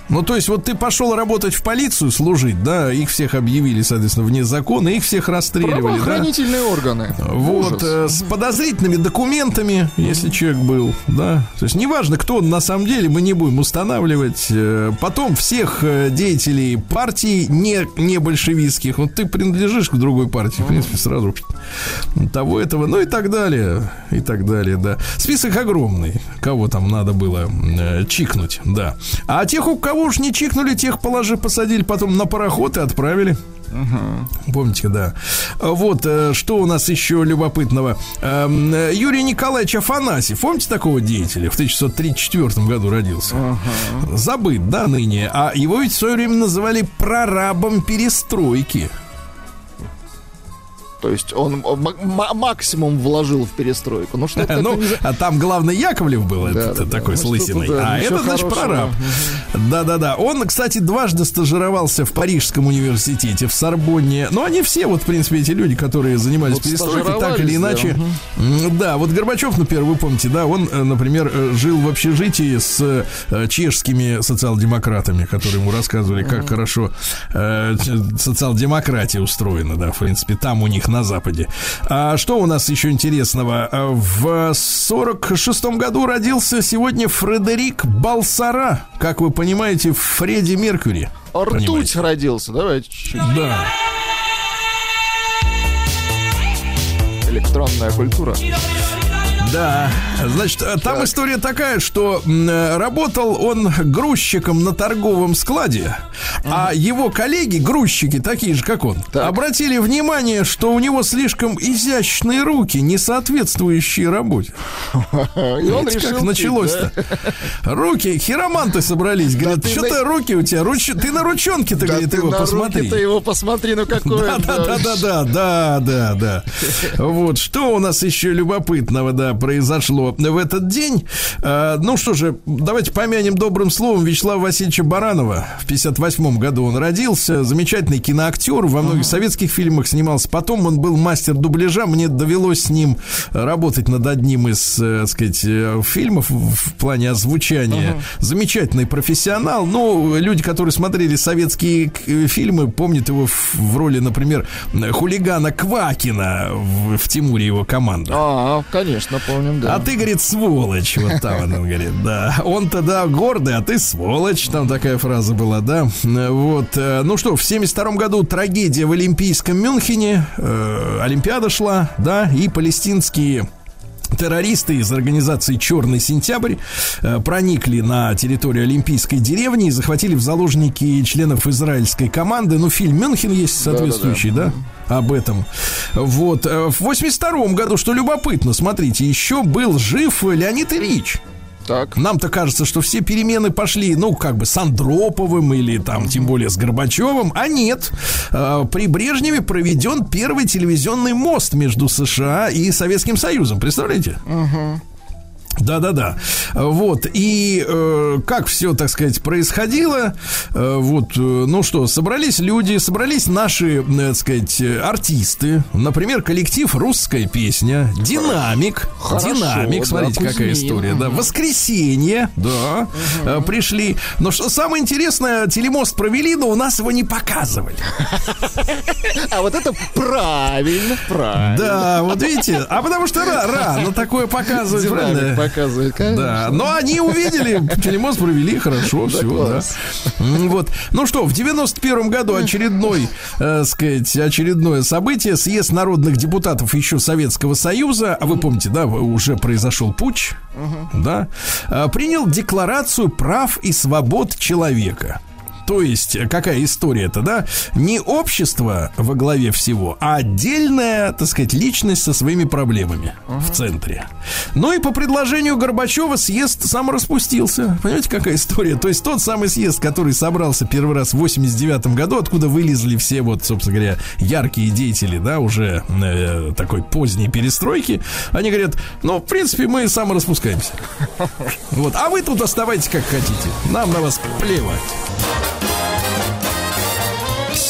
Ну, то есть, вот ты пошел работать в полицию, служить, да, их всех объявили, соответственно, вне закона, их всех расстреливали, да? Правоохранительные органы. Вот, Ужас. э, с подозрительными документами, если человек был, да. То есть неважно, кто он на самом деле, мы не будем устанавливать. Э, Потом всех э, деятелей партий не, не большевистских, вот ты принадлежишь к другой партии, в принципе, сразу того этого, ну и так далее, и так далее, да. Список огромный, кого там надо было э, чикнуть, да. А тех, у кого уж не чикнули, тех положи, посадили потом на пароход и отправили. Помните, да. Вот, э, что у нас еще любопытного. Эм, Юрий Николаевич Афанасьев, помните такого деятеля? В 1934 году родился. Забыт, да, ныне. А его ведь в свое время называли прорабом перестройки. То есть он максимум вложил в перестройку. Ну что Ну, а там главный Яковлев был, Да, этот да, да. такой Ну, с лысиной. да, а это, значит, прораб. Да-да-да. Он, кстати, дважды стажировался в Парижском университете, в Сорбонне. Ну, они все, вот, в принципе, эти люди, которые занимались Вот перестройкой, так или иначе. М, Да, вот Горбачев, например, вы помните, да, он, э, например, э, жил в общежитии с э, чешскими социал-демократами, которые ему рассказывали, как хорошо э, социал-демократия устроена, да, в принципе, там у них на Западе. А что у нас еще интересного? А В 46 году родился сегодня Фредерик Балсара, как вы понимаете, Фредди Меркьюри. Ртуть Понимаете? родился. Давайте чуть-чуть. Да. Электронная культура. Да, значит, э, там история такая, что э, работал он грузчиком на торговом складе, а его коллеги, грузчики, такие же, как он, Так. обратили внимание, что у него слишком изящные руки, не соответствующие работе. И он Видите, решил как началось-то? Руки, хироманты собрались. Говорят, ты что на- руки у тебя? Руч... Ты на ручонке-то, Да говорит, ты его на посмотри. руки-то его посмотри, ну какой Да, да, да, да, да, да, да, да. Вот что у нас еще любопытного, да, произошло в этот день. Э, ну что же, давайте помянем добрым словом Вячеслава Васильевича Баранова. В 58 году он родился. Замечательный киноактер. Во многих советских фильмах снимался. Потом он был мастер дубляжа. Мне довелось с ним работать над одним из, э, так сказать, э, фильмов в плане озвучания. Замечательный профессионал. Ну, люди, которые смотрели советские фильмы, помнят его в, в роли, например, хулигана Квакина в, в Тимуре его команда. А, конечно, помним, да. А ты, говорит, сволочь. Вот там он говорит, да. Он-то, да, гордый, а ты сволочь. Там такая фраза была, да. Вот. э, Ну что, в 72 году трагедия в Олимпийском Мюнхене. Э, Олимпиада шла, да, и палестинские Террористы из организации Черный сентябрь э, проникли на территорию Олимпийской деревни и захватили в заложники членов израильской команды. Ну, фильм Мюнхен есть соответствующий, да, об этом. Вот. э, В 82 году, что любопытно, смотрите, еще был жив Леонид Ильич. Так. Нам-то кажется, что все перемены пошли, ну, как бы с Андроповым или там, тем более с Горбачевым. А нет. Э, При Брежневе проведен первый телевизионный мост между США и Советским Союзом. Представляете? Да-да-да. Вот. И э, как все, так сказать, происходило. Э, вот, э, ну что, собрались люди, собрались наши, э, так сказать, артисты. Например, коллектив «Русская песня», «Динамик». Хорошо, «Динамик», да, смотрите, какая Кузьмин. история. Да, «Воскресенье», да, э, пришли. Но что самое интересное, телемост провели, но у нас его не показывали. А вот это правильно, правильно. Да, вот видите, а потому что ра- рано такое показывать, правильно? Показывает, конечно. Да, но они увидели, телемост провели, хорошо, все, да. Вот. Ну что, в 91 году очередной, э, сказать, очередное событие, съезд народных депутатов еще Советского Союза, а вы помните, да, уже произошел путч, да, э, принял декларацию прав и свобод человека. То есть, какая история-то, да? Не общество во главе всего, а отдельная, так сказать, личность со своими проблемами в центре. Ну и по предложению Горбачева съезд сам распустился. Понимаете, какая история? То есть тот самый съезд, который собрался первый раз в 89 году, откуда вылезли все вот, собственно говоря, яркие деятели, да, уже э, такой поздней перестройки, они говорят, ну, в принципе, мы самораспускаемся. Вот, а вы тут оставайтесь как хотите. Нам на вас плевать.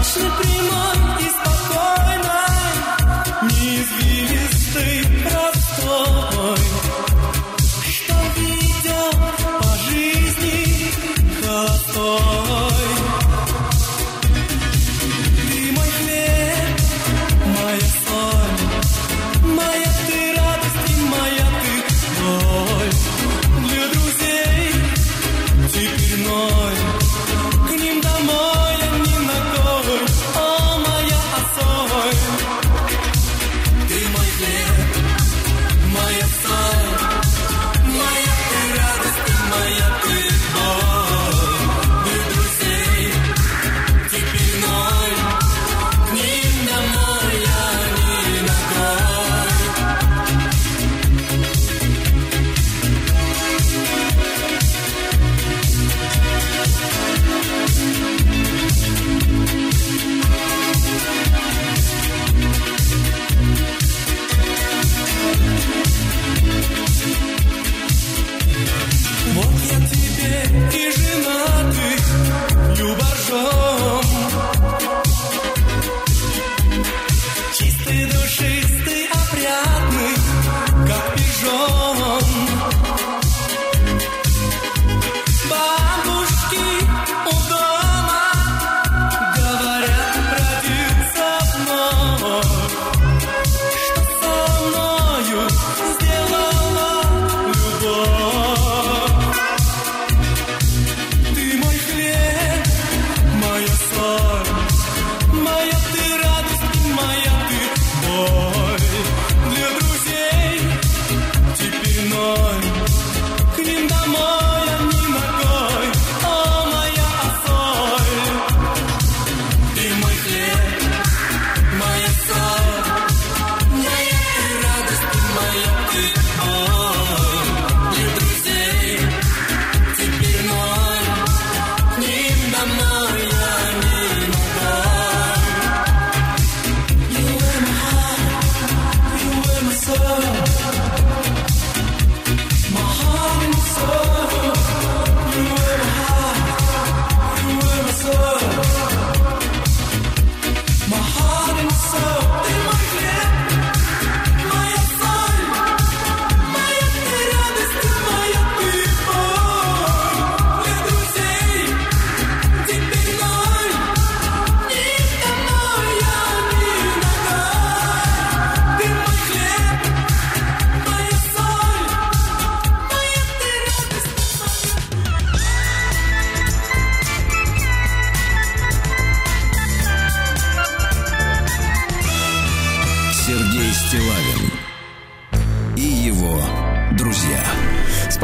Точно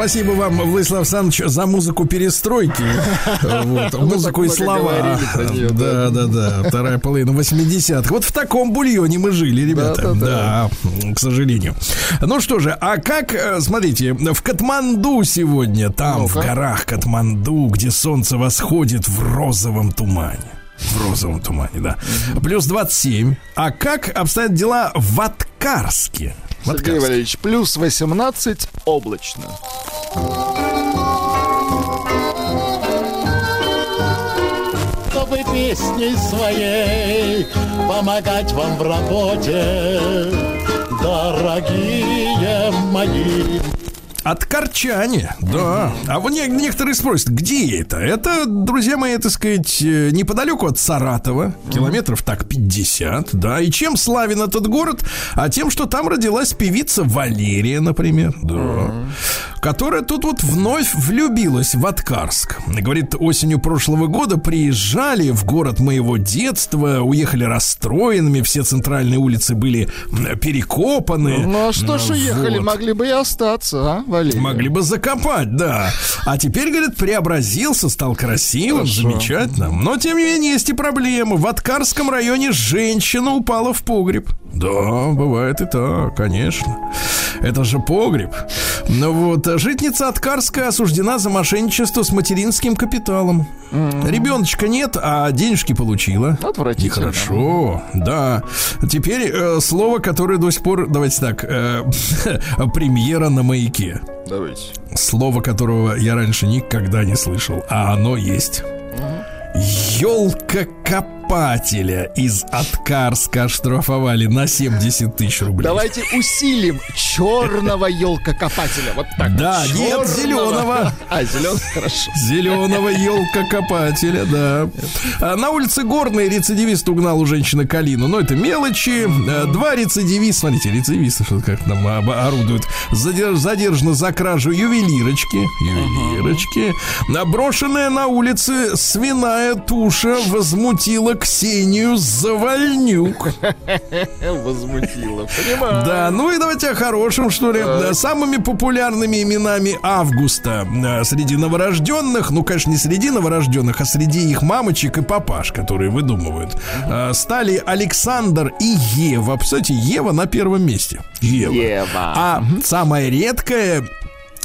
Спасибо вам, Владислав Александрович, за музыку перестройки. Вот, музыку и слова. про неё, Да, да, да. Вторая половина 80-х. Вот в таком бульоне мы жили, ребята. Да-да-да. Да, к сожалению. Ну что же, а как, э, смотрите, в Катманду сегодня, там, в Ну-ка. горах Катманду, где солнце восходит в розовом тумане. В розовом тумане, да. Плюс 27. А как обстоят дела в Аткарске? В Сергей. Валерьевич, плюс 18 облачно. чтобы песней своей помогать вам в работе, дорогие мои. Откарчане, да. А вот не- некоторые спросят, где это? Это, друзья мои, так сказать, э, неподалеку от Саратова, километров так 50, да. И чем славен этот город? А тем, что там родилась певица Валерия, например, да. Которая тут вот вновь влюбилась в Откарск. Говорит, осенью прошлого года приезжали в город моего детства, уехали расстроенными, все центральные улицы были перекопаны. Ну а что ж Вот. уехали, могли бы и остаться, а, Валерий? Могли бы закопать, да. А теперь, говорят, преобразился, стал красивым, Хорошо. замечательным. Но, тем не менее, есть и проблемы. В Откарском районе женщина упала в погреб. Да, бывает и так, конечно. Это же погреб. Ну вот, житница Откарская осуждена за мошенничество с материнским капиталом. Ребеночка нет, а денежки получила. Отвратительно. Нехорошо, да. Теперь э, слово, которое до сих пор, давайте так, э, премьера на маяке. Давайте. Слово, которого я раньше никогда не слышал, а оно есть. Елка копателя из Откарска оштрафовали на 70 тысяч рублей. Давайте усилим черного елка-копателя. Вот так. Да, вот. нет, зеленого. А, зеленый, хорошо. Зеленого елка-копателя, да. А На улице Горной рецидивист угнал у женщины калину. Но это мелочи. А, Два рецидивиста, смотрите, рецидивисты, как там орудуют. Задерж- задержано за кражу ювелирочки. Ювелирочки. Наброшенная на улице свиная туша возмутила Ксению Завальнюк. Возмутило. Понимаю. Да, ну и давайте о хорошем, что ли. Самыми популярными именами августа среди новорожденных, ну, конечно, не среди новорожденных, а среди их мамочек и папаш, которые выдумывают, э, стали Александр и Ева. Кстати, Ева на первом месте. Ева. Ева. А самое редкое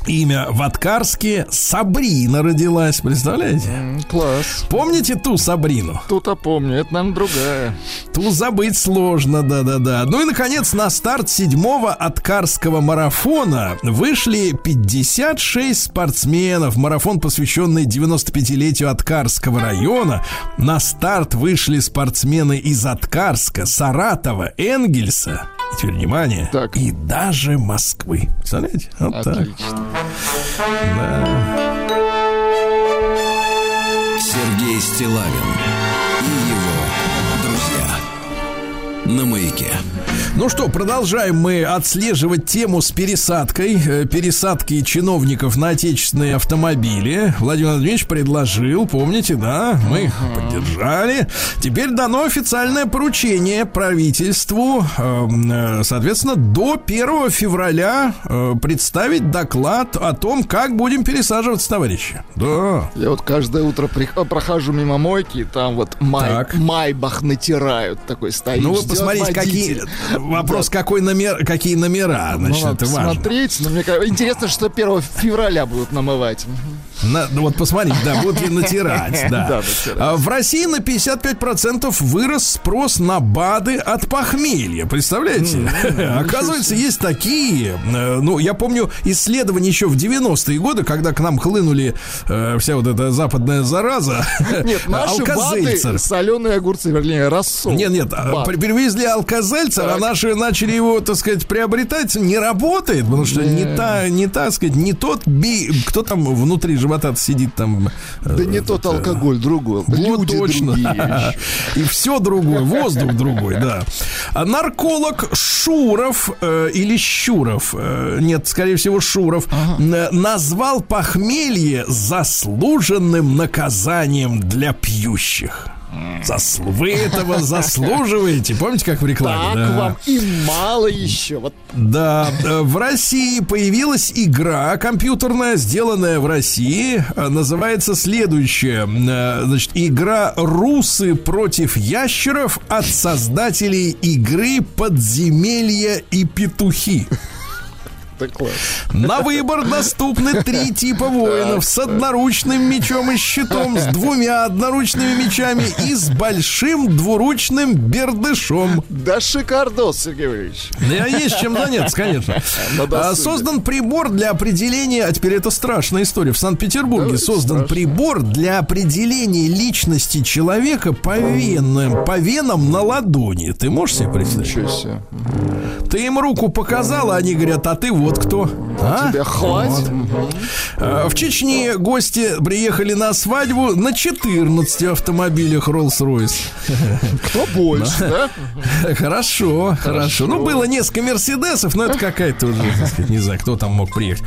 имя в Откарске Сабрина родилась, представляете? М, Класс. Помните ту Сабрину? Тут-то помню, это, наверное, другая. Тут забыть сложно, да-да-да. Ну и, наконец, на старт седьмого Откарского марафона вышли 56 спортсменов. Марафон, посвященный 95-летию Откарского района. На старт вышли спортсмены из Откарска, Саратова, Энгельса. Теперь внимание. Так. И даже Москвы. Представляете? Вот так. Да. Сергей Стилавин и его друзья. На маяке. Ну что, продолжаем мы отслеживать тему с пересадкой. э, Пересадки чиновников на отечественные автомобили. Владимир Владимирович предложил, помните, да? Мы их поддержали. Теперь дано официальное поручение правительству, эм, э, соответственно, до 1 февраля э, представить доклад о том, как будем пересаживаться, товарищи. Да. Я вот каждое утро прохожу мимо мойки, там вот май, майбах натирают. Такой стоит. Ну вы посмотрите, какие... Вопрос, какой номер, какие номера, Ну, значит, надо это важно. посмотреть. Но мне интересно, что 1 февраля будут намывать. На- ну вот посмотрите, да, будут ли натирать, да. Да, натирать. А В России на 55% вырос спрос на БАДы от похмелья. Представляете? Оказывается, есть такие. э, Ну, я помню исследования еще в 90-е годы, когда к нам хлынули э, вся вот эта западная зараза. Нет, наши баты, соленые огурцы, вернее, рассол. Нет, нет, а, привезли алкозельцер, а наши начали его, так сказать, приобретать, не работает, потому что не та, не та, так сказать, не тот би, кто там внутри живота сидит там. Да не тот алкоголь, другой. Вот точно. И все другое, воздух другой, да. А нарколог Шуров э, или Щуров, э, нет, скорее всего, Шуров, э, назвал похмелье заслуженным наказанием для пьющих. Засл- Вы этого заслуживаете. Помните, как в рекламе? Так Да. вам и мало еще. Вот Да, э, в России появилась игра компьютерная, сделанная в России. Э, Называется следующая. Э, Значит, игра «Русы против ящеров» от создателей игры «Подземелья и петухи». Так класс. На выбор доступны три типа воинов с одноручным мечом и щитом, с двумя одноручными мечами и с большим двуручным бердышом. Да шикардос, Сергей Валерьевич. Да есть чем заняться, конечно. А. Создан прибор для определения, а теперь это страшная история. В Санкт-Петербурге Да, создан страшно. прибор для определения личности человека по венам, по венам на ладони. Ты можешь себе представить? Ничего себе. Ты им руку показала, они говорят, а ты вот кто? А? Тебя хватит. А, В Чечне гости приехали на свадьбу на 14 автомобилях Rolls-Royce. Кто больше, да? Хорошо, хорошо. Ну, было несколько Мерседесов, но это какая-то уже, сказать, не знаю, кто там мог приехать.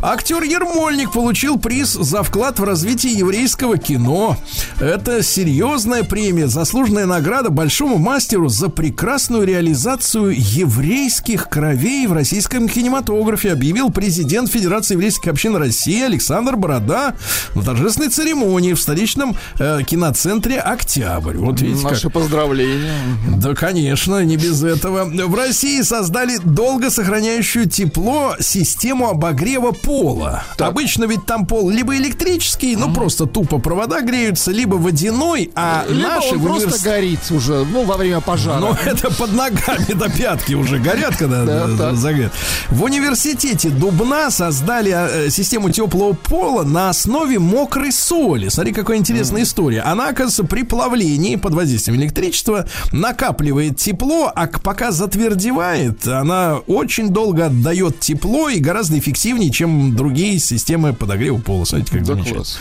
Актер Ермольник получил приз за вклад в развитие еврейского кино. Это серьезная премия, заслуженная награда большому мастеру за прекрасную реализацию еврейских кровей в российском кинематографе, объявил президент Федерации еврейских общин России Александр Борода на торжественной церемонии в столичном э, киноцентре «Октябрь». Вот видите, как Наши поздравления. да, конечно, не без этого. В России создали долго сохраняющую тепло систему обогрева пола. Обычно ведь там пол либо электрический, ну просто тупо провода греются, либо водяной, а Либо наши он просто универс- горит уже, ну, во время пожара. ну, это под ногами до пятки уже горят, когда Да, э, так. загорят. В университете Дубна создали э, систему теплого пола на основе мокрой соли. Смотри, какая интересная история. Она, оказывается, при плавлении под воздействием электричества накапливает тепло, а пока затвердевает, она очень долго отдает тепло и гораздо эффективнее, чем другие системы подогрева пола. Смотрите, как Да замечательно. класс.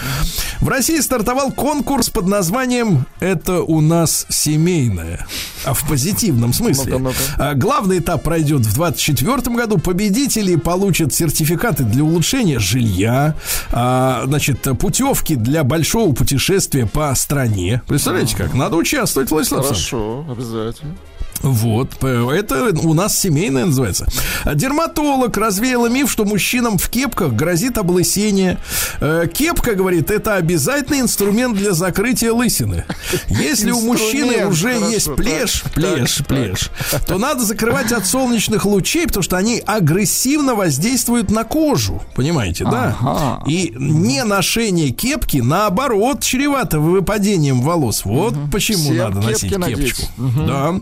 В России стартовал конкурс под названием «Это у нас семейное». А в позитивном смысле. Ну-ка, ну-ка. А, Главный этап пройдет в 2024 году. Победители получат сертификаты для улучшения жилья, а, значит, путевки для большого путешествия по стране. Представляете, как? Надо участвовать, Владислав. Хорошо, обязательно. Вот, п- это у нас семейное называется. Дерматолог развеяла миф, что мужчинам в кепках грозит облысение. Э, Кепка, говорит, это обязательный инструмент для закрытия лысины. Если у мужчины уже хорошо, есть так. плешь, плешь, плешь, то надо закрывать от солнечных лучей, потому что они агрессивно воздействуют на кожу. Понимаете, да? Ага. И не ношение кепки, наоборот, чревато выпадением волос. Вот почему надо носить надеть. кепочку. Да.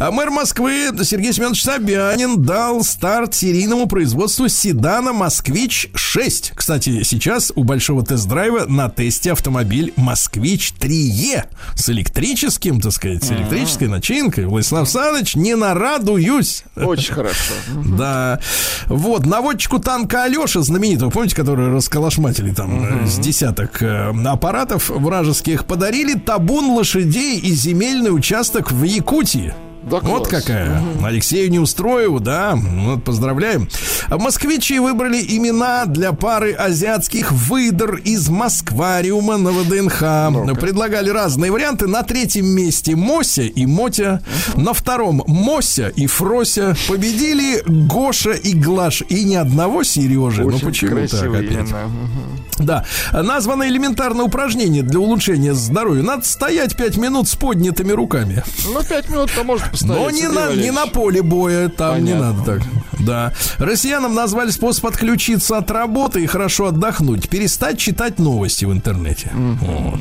А мэр Москвы Сергей Семенович Собянин дал старт серийному производству седана «Москвич-6». Кстати, сейчас у большого тест-драйва на тесте автомобиль «Москвич 3Е» с электрическим, так сказать, с электрической начинкой. Владислав Саныч, не нарадуюсь. Очень хорошо. Да. Вот, наводчику танка Алеша, знаменитого, помните, который расколошматили там э, с десяток э, аппаратов вражеских, подарили табун лошадей и земельный участок в Якутии. Да вот класс. какая. Алексею Неустроеву, да. Вот, поздравляем. А Москвичи выбрали имена для пары азиатских выдр из Москвариума на ВДНХ. Предлагали разные варианты. На третьем месте Мося и Мотя. На втором Мося и Фрося. Победили Гоша и Глаш. И ни одного Сережи. ну Очень почему так опять? Мгм. Да. Названо элементарное упражнение для улучшения здоровья. Надо стоять 5 минут с поднятыми руками. Ну, пять минут-то может. Но не на, не на поле боя, там не Понятно. надо так. Да. Россиянам назвали способ отключиться от работы и хорошо отдохнуть. Перестать читать новости в интернете. Вот.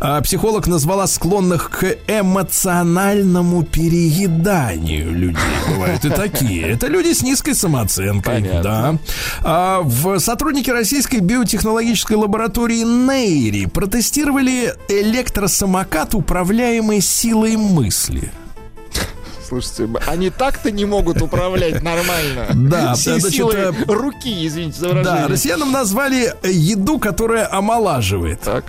А психолог назвала склонных к эмоциональному перееданию людей. Бывают и такие. Это люди с низкой самооценкой. Понятно. Да. А в сотрудники российской биотехнологической лаборатории Нейри протестировали электросамокат, управляемый силой мысли. Слушайте, они так-то не могут управлять нормально. Да, Си- значит, силой э, руки, извините за Да, выражение. россиянам назвали еду, которая омолаживает. Так.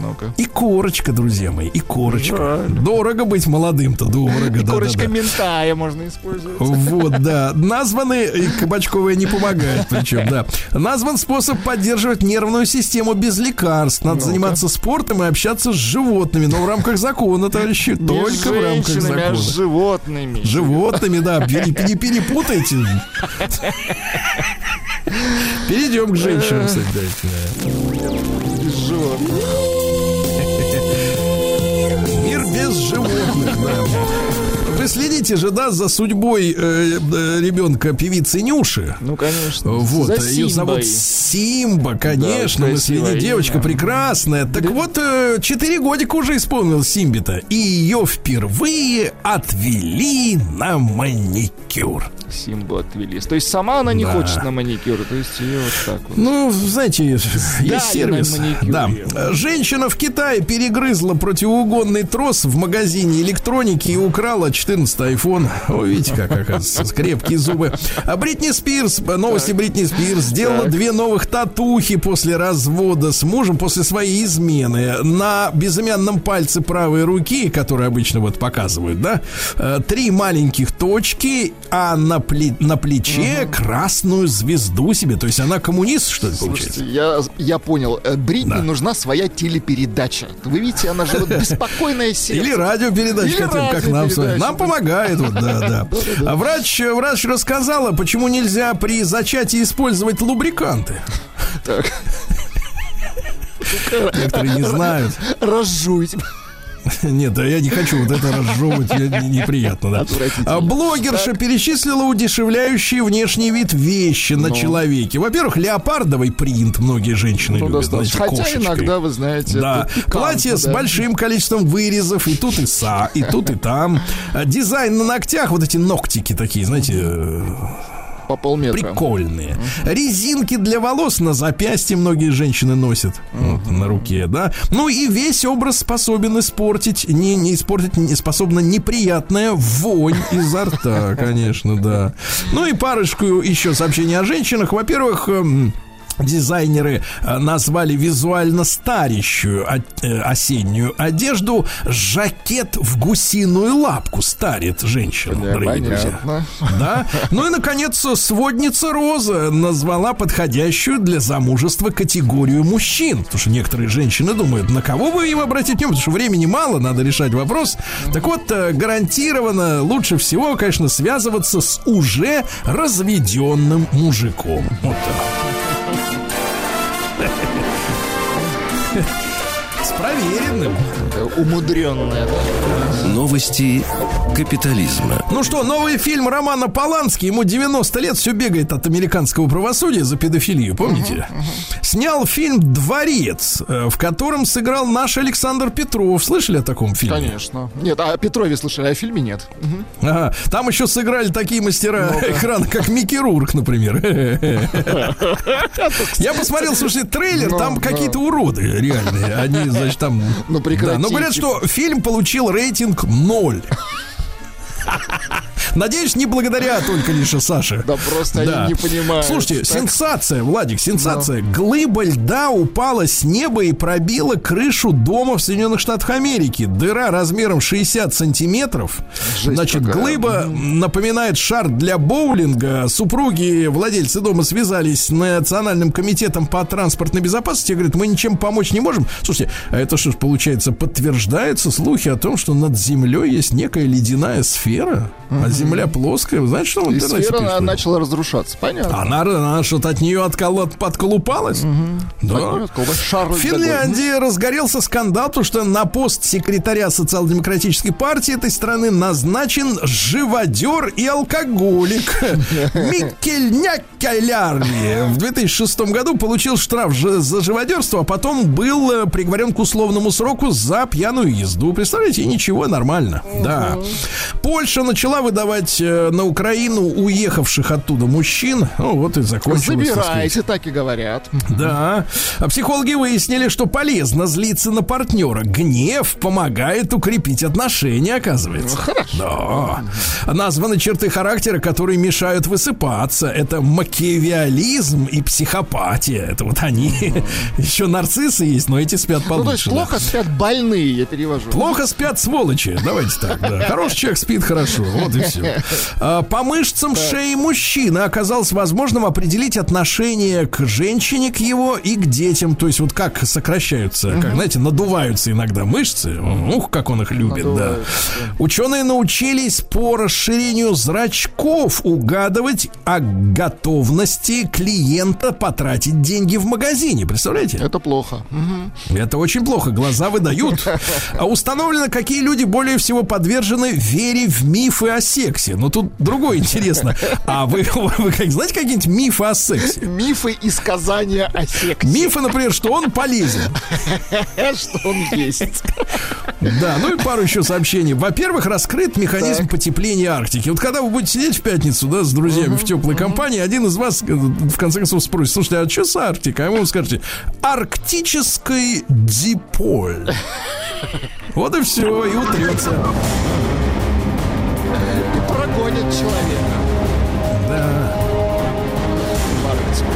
Ну-ка. И корочка, друзья мои, и корочка. Дорого быть молодым-то, дорого. И да, корочка да, да. ментая можно использовать. Вот, да. Названы, и кабачковая не помогает, причем, да. Назван способ поддерживать нервную систему без лекарств. Надо заниматься спортом и общаться с животными, но в рамках закона, товарищи, Не только в рамках женщинами, а с закона. животными. Животными, да, не перепутайте. Перейдем к женщинам, кстати, давайте, да. Животных, да. Вы следите же, да, за судьбой э, э, ребенка певицы Нюши. Ну, конечно. Вот, За ее зовут. Симба, конечно, мы красивое следим, девочка имя. прекрасная. Так вот, э, четыре годика уже исполнилось Симбе-то, и ее впервые отвели на маникюр. Симбу отвели. То есть сама она не Да. хочет на маникюр, то есть ее вот так вот. Ну, знаете, есть на сервис. Да. Женщина в Китае перегрызла противоугонный трос в магазине электроники и украла 14 iPhone. О, видите, как оказывается, крепкие зубы. А Бритни Спирс, новости Бритни Спирс, сделала Так. две новых татухи после развода с мужем, после своей измены. На безымянном пальце правой руки, который обычно вот показывают, да, э, три маленьких точки, а на, пле- на плече красную звезду себе. То есть она коммунист, что ли, получается? Я, я понял. Э, Бритни Да. нужна своя телепередача. Вы видите, она живет беспокойное сердце. Или радиопередача, Или хотим, как нам с вами. Нам. Помогает, вот, да, да. А врач, врач рассказала, почему нельзя при зачатии использовать лубриканты. Так, Некоторые не знают. разжуйте. Нет, да я не хочу вот это разжевывать, неприятно, да. А блогерша перечислила удешевляющие внешний вид вещи на человеке. Во-первых, леопардовый принт многие женщины Ну, любят, знаете, Хотя иногда, вы знаете, Да, платье с большим количеством вырезов, и тут и са, и тут и там. Дизайн на ногтях, вот эти ногтики такие, знаете, э, по полметра. прикольные. Резинки для волос на запястье многие женщины носят, вот, на руке, да. Ну и весь образ способен испортить, не, не испортить, не способна неприятная вонь изо рта, конечно, да. Ну и парочку еще сообщений о женщинах. Во-первых, эм, Дизайнеры э, назвали визуально старящую о- э, осеннюю одежду жакет в гусиную лапку старит женщина, Да, дорогие друзья. понятно. Да. Ну и, наконец, сводница Роза назвала подходящую для замужества категорию мужчин. Потому что некоторые женщины думают, на кого бы им обратить внимание, потому что времени мало, надо решать вопрос. Так вот, э, гарантированно лучше всего, конечно, связываться с уже разведенным мужиком. Вот так. С Умудренная, да. Новости капитализма. Ну что, новый фильм Романа Полански, ему 90 лет, все бегает от американского правосудия за педофилию, помните? Снял фильм «Дворец», э, в котором сыграл наш Александр Петров. Слышали о таком фильме? Конечно. Нет, а о Петрове слышали, а о фильме нет. Ага. Там еще сыграли такие мастера экрана, как Микки Рурк, например. Я посмотрел, слушай, трейлер, Ну, там какие-то уроды реальные. Они, значит, там... Ну, прекратите. Но говорят, что фильм получил рейтинг 0. Надеюсь, не благодаря только лишь Саше. Да просто они не понимают. Слушайте, Так. сенсация, Владик, сенсация. Глыба льда упала с неба и пробила крышу дома в Соединенных Штатах Америки. Дыра размером 60 сантиметров. Жесть Значит, какая. глыба напоминает шар для боулинга. Супруги, владельцы дома связались с Национальным комитетом по транспортной безопасности. Говорят, мы ничем помочь не можем. Слушайте, а это что ж, получается, подтверждаются слухи о том, что над землей есть некая ледяная сфера, а земля плоская. Вы знаете, что в интернете сфера пишут? начала разрушаться. Понятно. Она, она что-то от нее отколо- подколупалась? Да. Понятно. Шар В Финляндии разгорелся скандал, потому что на пост секретаря социал-демократической партии этой страны назначен живодер и алкоголик. Микель Няккалярли в 2006 году получил штраф за живодерство, а потом был э, приговорен к условному сроку за пьяную езду. Представляете, и ничего, нормально. Да. Польша начала выдавать выдавать э, на Украину уехавших оттуда мужчин. Ну, вот и закончилось. Забирайте, так и говорят. Да. А психологи выяснили, что полезно злиться на партнера. Гнев помогает укрепить отношения, оказывается. Да. Названы черты характера, которые мешают высыпаться. Это макиавиализм и психопатия. Это вот они. Еще нарциссы есть, но эти спят Ну, то есть получше. да. плохо спят больные, я перевожу. Плохо спят сволочи. Давайте так, да. Хороший человек спит хорошо. Вот и все. По мышцам шеи мужчины оказалось возможным определить отношение к женщине, к его и к детям. То есть вот как сокращаются, как, знаете, надуваются иногда мышцы. Ух, как он их любит, да. Ученые научились по расширению зрачков угадывать о готовности клиента потратить деньги в магазине. Представляете? Это плохо. Это очень плохо, глаза выдают. А установлено, какие люди более всего подвержены вере в мифы о сексе. Но тут другое интересно. А вы, вы как, знаете какие-нибудь мифы о сексе? Мифы и сказания о сексе. Мифы, например, что он полезен. Что он есть. Да, ну и пару еще сообщений. Во-первых, раскрыт механизм потепления Арктики. Вот когда вы будете сидеть в пятницу, да, с друзьями в теплой компании, один из вас э, в конце концов спросит, слушайте, а что с Арктикой? А ему скажете, арктический диполь. Вот и все, и утрется. Прогонит человека. Да. Арктику.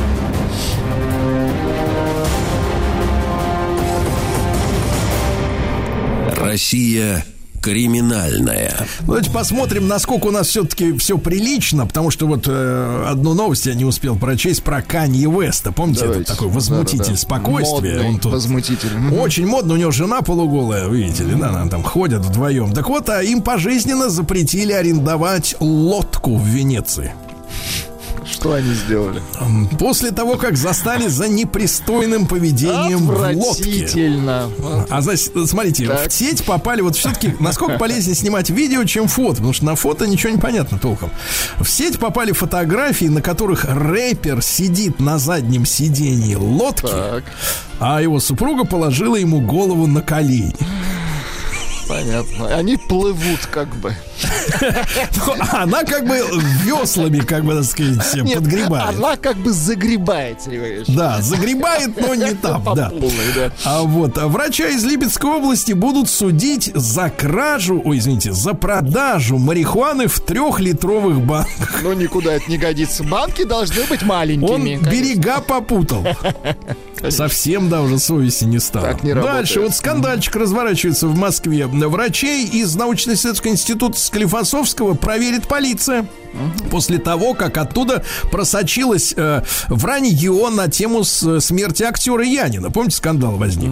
Россия криминальная. Ну, Давайте посмотрим, насколько у нас все-таки все прилично, потому что вот э, одну новость я не успел прочесть про Канье Веста. Помните, Давайте. это такой возмутитель Да-да-да. спокойствия. Модный Он тут возмутитель. Очень модно, у него жена полуголая, видите ли, да, она там ходят вдвоем. Так вот, а им пожизненно запретили арендовать лодку в Венеции. Что они сделали? После того, как застали за непристойным поведением в лодке. А значит, смотрите, Так. в сеть попали вот все-таки, насколько полезнее снимать видео, чем фото, потому что на фото ничего не понятно толком. В сеть попали фотографии, на которых рэпер сидит на заднем сидении лодки, Так, а его супруга положила ему голову на колени. Понятно. Они плывут как бы. Ну, Она как бы веслами, как бы, так сказать, Нет, подгребает. Она как бы загребает. Да, загребает, но не там, да. А вот врача из Липецкой области будут судить за кражу, ой, извините, за продажу марихуаны в трехлитровых банках. Но никуда это не годится. Банки должны быть Он маленькими. конечно. берега попутал. Совсем, да, уже совести не стало. Дальше, вот скандальчик разворачивается в Москве. Врачей из научно-исследовательского института Склифосовского проверит полиция. После того, как оттуда просочилось э, вранье на тему с- смерти актера Янина. Помните, скандал возник?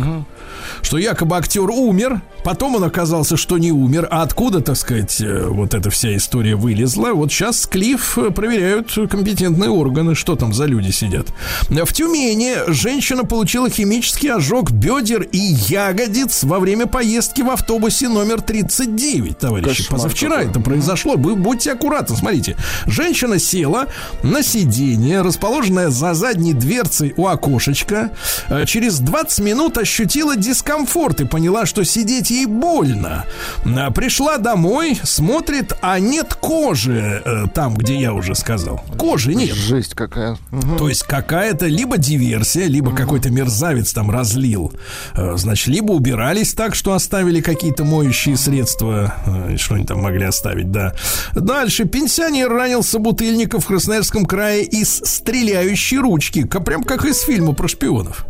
Что якобы актер умер, потом он оказался, что не умер. А откуда, так сказать, э, вот эта вся история вылезла? Вот сейчас Клифф э, проверяют компетентные органы, что там за люди сидят. В Тюмени женщина получила химический ожог бедер и ягодиц во время поездки в автобусе номер 39, товарищи. Кошмар Позавчера какой. это произошло. Вы будьте аккуратны, смотрите. Женщина села на сиденье, расположенное за задней дверцей у окошечка. Э, Через 20 минут ощутила дискомфорт и поняла, что сидеть ей больно. Э, Пришла домой, смотрит, а нет кожи э, там, где я уже сказал. Кожи нет. Жесть какая. Мгм. То есть какая-то либо диверсия, либо какой-то мерзавец там разлил. Э, Значит, либо убирались так, что оставили какие-то моющие средства. э, Что они там могли оставить, да. Дальше. Пенсионер ранил собутыльника в Красноярском крае из стреляющей ручки. Прям как из фильма про шпионов.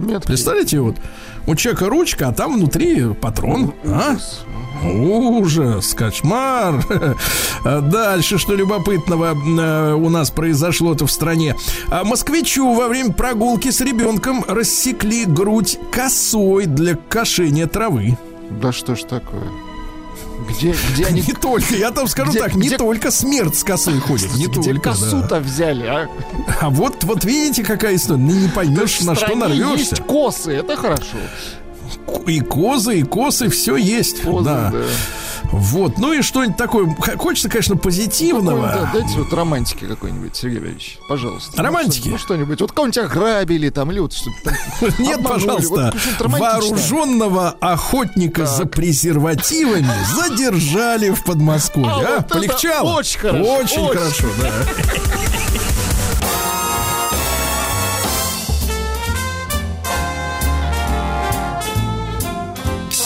Меткий. Представляете, вот у человека ручка, а там внутри патрон. А? Ужас, кошмар. Дальше, что любопытного э, у нас произошло-то в стране. А Москвичу во время прогулки с ребенком рассекли грудь косой для кошения травы. Да что ж такое? Где, где они... Не только, я там скажу Где- так, не где- только смерть с косой ходит, не Где только. да. косу-то взяли, а? А вот, вот видите, какая история. Ну, не поймешь, на что нарвешься. есть косы, это хорошо. И козы, и косы, все есть. Козы, да. да. Вот, ну и что-нибудь такое, хочется, конечно, позитивного. Да, дайте вот романтики какой-нибудь, Сергей Валерьевич, пожалуйста. Ну, Романтики? что- Ну, что-нибудь. Вот кого-нибудь ограбили там, вот что-то Нет, пожалуйста, вооруженного охотника за презервативами задержали в Подмосковье. А, А, полегчало? очень хорошо, очень. хорошо, да.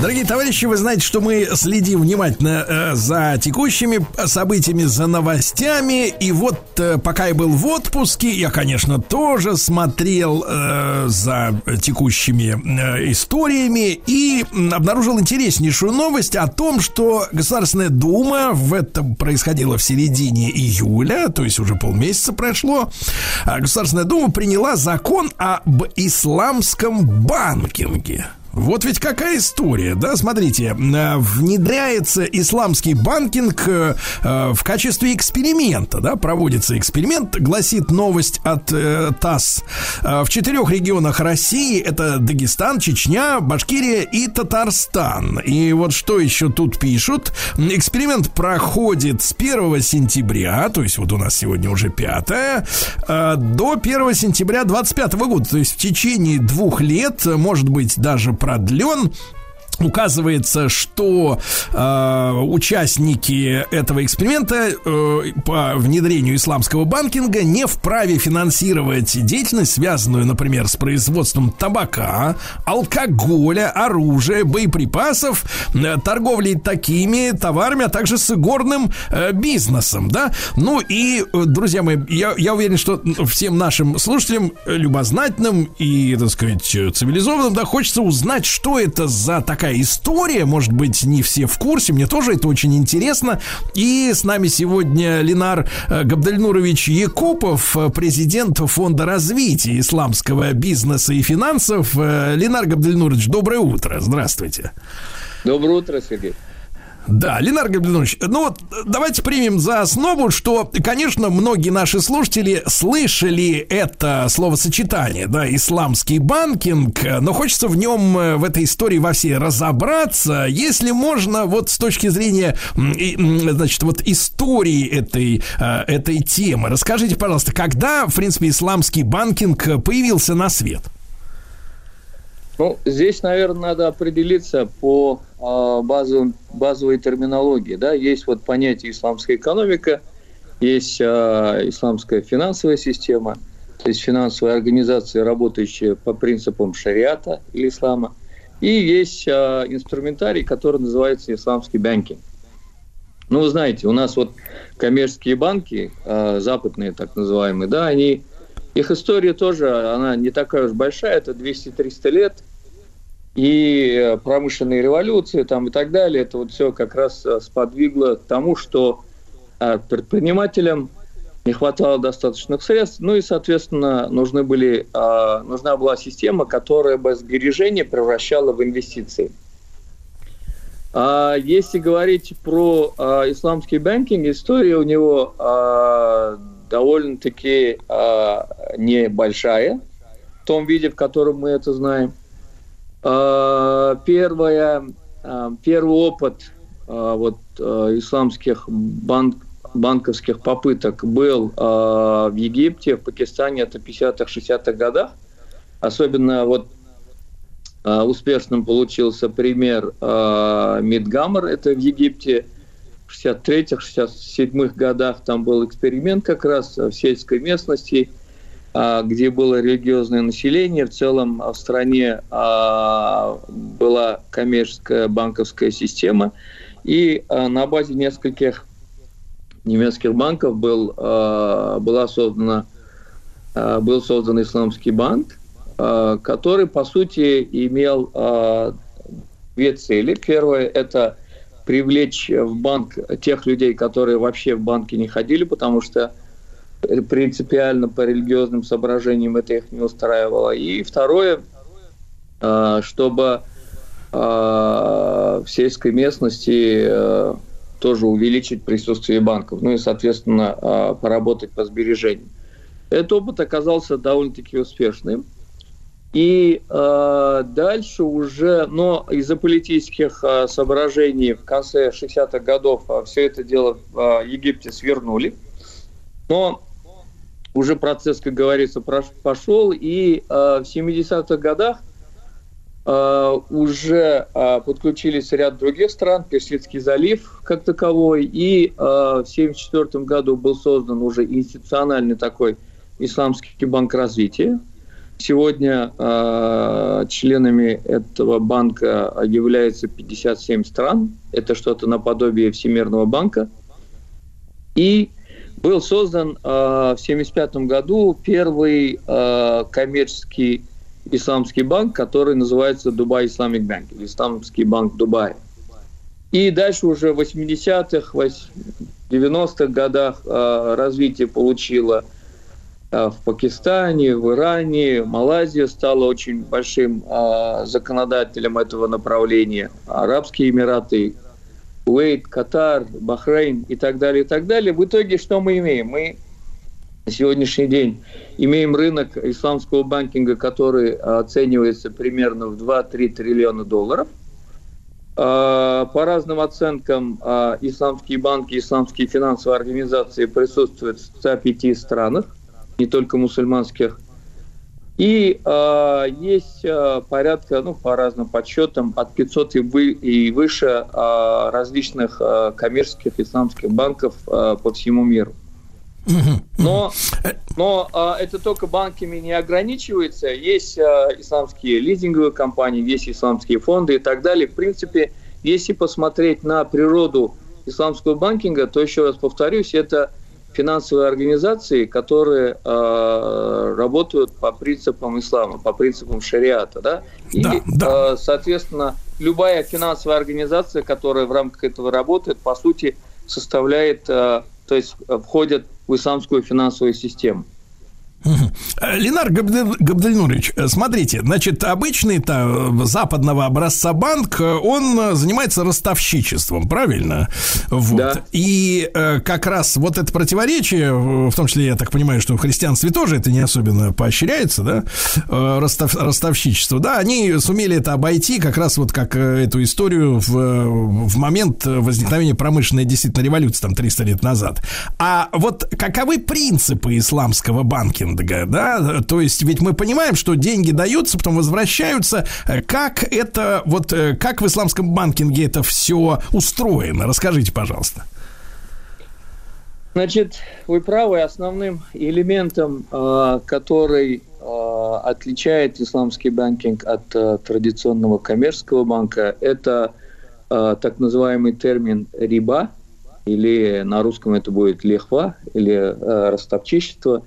Дорогие товарищи, вы знаете, что мы следим внимательно э, за текущими событиями, за новостями. И вот э, пока я был в отпуске, я, конечно, тоже смотрел э, за текущими э, историями и обнаружил интереснейшую новость о том, что Государственная Дума в этом происходило в середине июля, то есть уже полмесяца прошло. а Государственная Дума приняла закон об исламском банкинге. Вот ведь какая история, да? Смотрите, э, внедряется исламский банкинг э, э, в качестве эксперимента, да? Проводится эксперимент, гласит новость от э, ТАСС. В четырех регионах России это Дагестан, Чечня, Башкирия и Татарстан. И вот что еще тут пишут? Эксперимент проходит с 1 сентября, то есть вот у нас сегодня уже 5 э, до 1 сентября 25 года. То есть в течение двух лет, может быть, даже продлен. Указывается, что э, участники этого эксперимента э, по внедрению исламского банкинга не вправе финансировать деятельность, связанную, например, с производством табака, алкоголя, оружия, боеприпасов, э, торговлей такими товарами, а также с игорным э, бизнесом, да. Ну и, э, друзья мои, я, я уверен, что всем нашим слушателям э, любознательным и, так сказать, э, цивилизованным, да, хочется узнать, что это за такая история. Может быть, не все в курсе. Мне тоже это очень интересно. И с нами сегодня Ленар э, Габдальнурович Якупов, э, президент Фонда развития исламского бизнеса и финансов. Э, Ленар Габдальнурович, доброе утро. Здравствуйте. Доброе утро, Сергей. Да, Ленар Габдальнович, ну вот давайте примем за основу, что, конечно, многие наши слушатели слышали это словосочетание, да, исламский банкинг, но хочется в нем, э, в этой истории во всей разобраться, если можно, вот с точки зрения, значит, вот истории этой, э, этой темы. Расскажите, пожалуйста, когда, в принципе, исламский банкинг появился на свет? Ну, здесь, наверное, надо определиться по а, базовым, базовой терминологии. Да? Есть вот понятие исламская экономика, есть а, исламская финансовая система, то есть финансовая организация, работающая по принципам шариата или ислама, и есть а, инструментарий, который называется исламский банкинг. Ну, вы знаете, у нас вот коммерческие банки, а, западные так называемые, да, они, их история тоже, она не такая уж большая, это 200-300 лет, и э, промышленные революции там и так далее, это вот все как раз э, сподвигло к тому, что э, предпринимателям не хватало достаточных средств, ну и, соответственно, нужны были, нужна была система, которая бы сбережения превращала в инвестиции. А если говорить про исламский банкинг, история у него довольно-таки небольшая в том виде, в котором мы это знаем. А, первая, а, первый опыт а, вот, исламских банк, банковских попыток был в Египте, в Пакистане, это 50-х, 60-х годах. Особенно вот успешным получился пример Мидгаммер, это в Египте, в 63-х, 67-х годах там был эксперимент как раз в сельской местности, где было религиозное население. В целом в стране а, была коммерческая банковская система, и а, на базе нескольких немецких банков был, а, была создана, а, был создан исламский банк, а, который, по сути, имел а, две цели. Первое – это привлечь в банк тех людей, которые вообще в банке не ходили, потому что принципиально по религиозным соображениям это их не устраивало. И второе, а, чтобы а, в сельской местности а, тоже увеличить присутствие банков, ну и, соответственно, а, поработать по сбережению. Этот опыт оказался довольно-таки успешным. И э, дальше уже, но из-за политических э, соображений в конце 60-х годов э, все это дело в э, Египте свернули. Но уже процесс, как говорится, пошел, и э, в 70-х годах э, уже э, подключились ряд других стран, Персидский залив как таковой, и э, в 1974 году был создан уже институциональный такой Исламский банк развития. Сегодня э, членами этого банка является 57 стран. Это что-то наподобие Всемирного банка. И был создан э, в 1975 году первый э, коммерческий исламский банк, который называется Дубай Исламик Банк, Исламский банк Дубая. И дальше уже в 80-х, 90-х годах э, развитие получило э, в Пакистане, в Иране, Малайзия стала очень большим э, законодателем этого направления. Арабские Эмираты, Кувейт, Катар, Бахрейн и так далее, и так далее. В итоге что мы имеем? Мы на сегодняшний день имеем рынок исламского банкинга, который оценивается примерно в 2-3 триллиона долларов. А, По разным оценкам, а, исламские банки, исламские финансовые организации присутствуют в 105 странах, не только мусульманских. И э, есть э, порядка, ну, по разным подсчетам, от 500 и, вы, и выше э, различных э, коммерческих исламских банков э, по всему миру. Но, но э, это только банками не ограничивается. Есть э, исламские лизинговые компании, есть исламские фонды и так далее. В принципе, если посмотреть на природу исламского банкинга, то еще раз повторюсь, это финансовые организации, которые э, работают по принципам ислама, по принципам шариата, да, и, Да, да. э, соответственно, любая финансовая организация, которая в рамках этого работает, по сути, составляет, э, то есть э, входит в исламскую финансовую систему. Ленар Габдель- Габдельнурович, смотрите, значит, обычный-то э, западного образца банк, э, он э, занимается ростовщичеством, правильно? Вот. Да. И как раз вот это противоречие, в том числе, я так понимаю, что в христианстве тоже это не особенно поощряется, да, ростов- ростовщичество, да, они сумели это обойти как раз вот как эту историю в, в момент возникновения промышленной действительно революции, там, 300 лет назад. А вот каковы принципы исламского банкинга, да? То есть ведь мы понимаем, что деньги даются, потом возвращаются. Как это, вот, э, как в исламском банкинге это все устроено? Расскажите, пожалуйста. Значит, вы правы, основным элементом, э, который э, отличает исламский банкинг от э, традиционного коммерческого банка, это так называемый термин «риба», или на русском это будет «лихва», или «ростовчичество».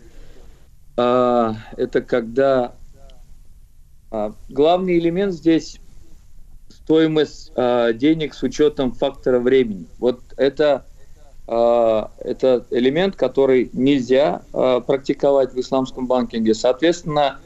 А, это когда а, главный элемент здесь стоимость а, денег с учетом фактора времени. Вот это а, это элемент, который нельзя а, практиковать в исламском банкинге. Соответственно,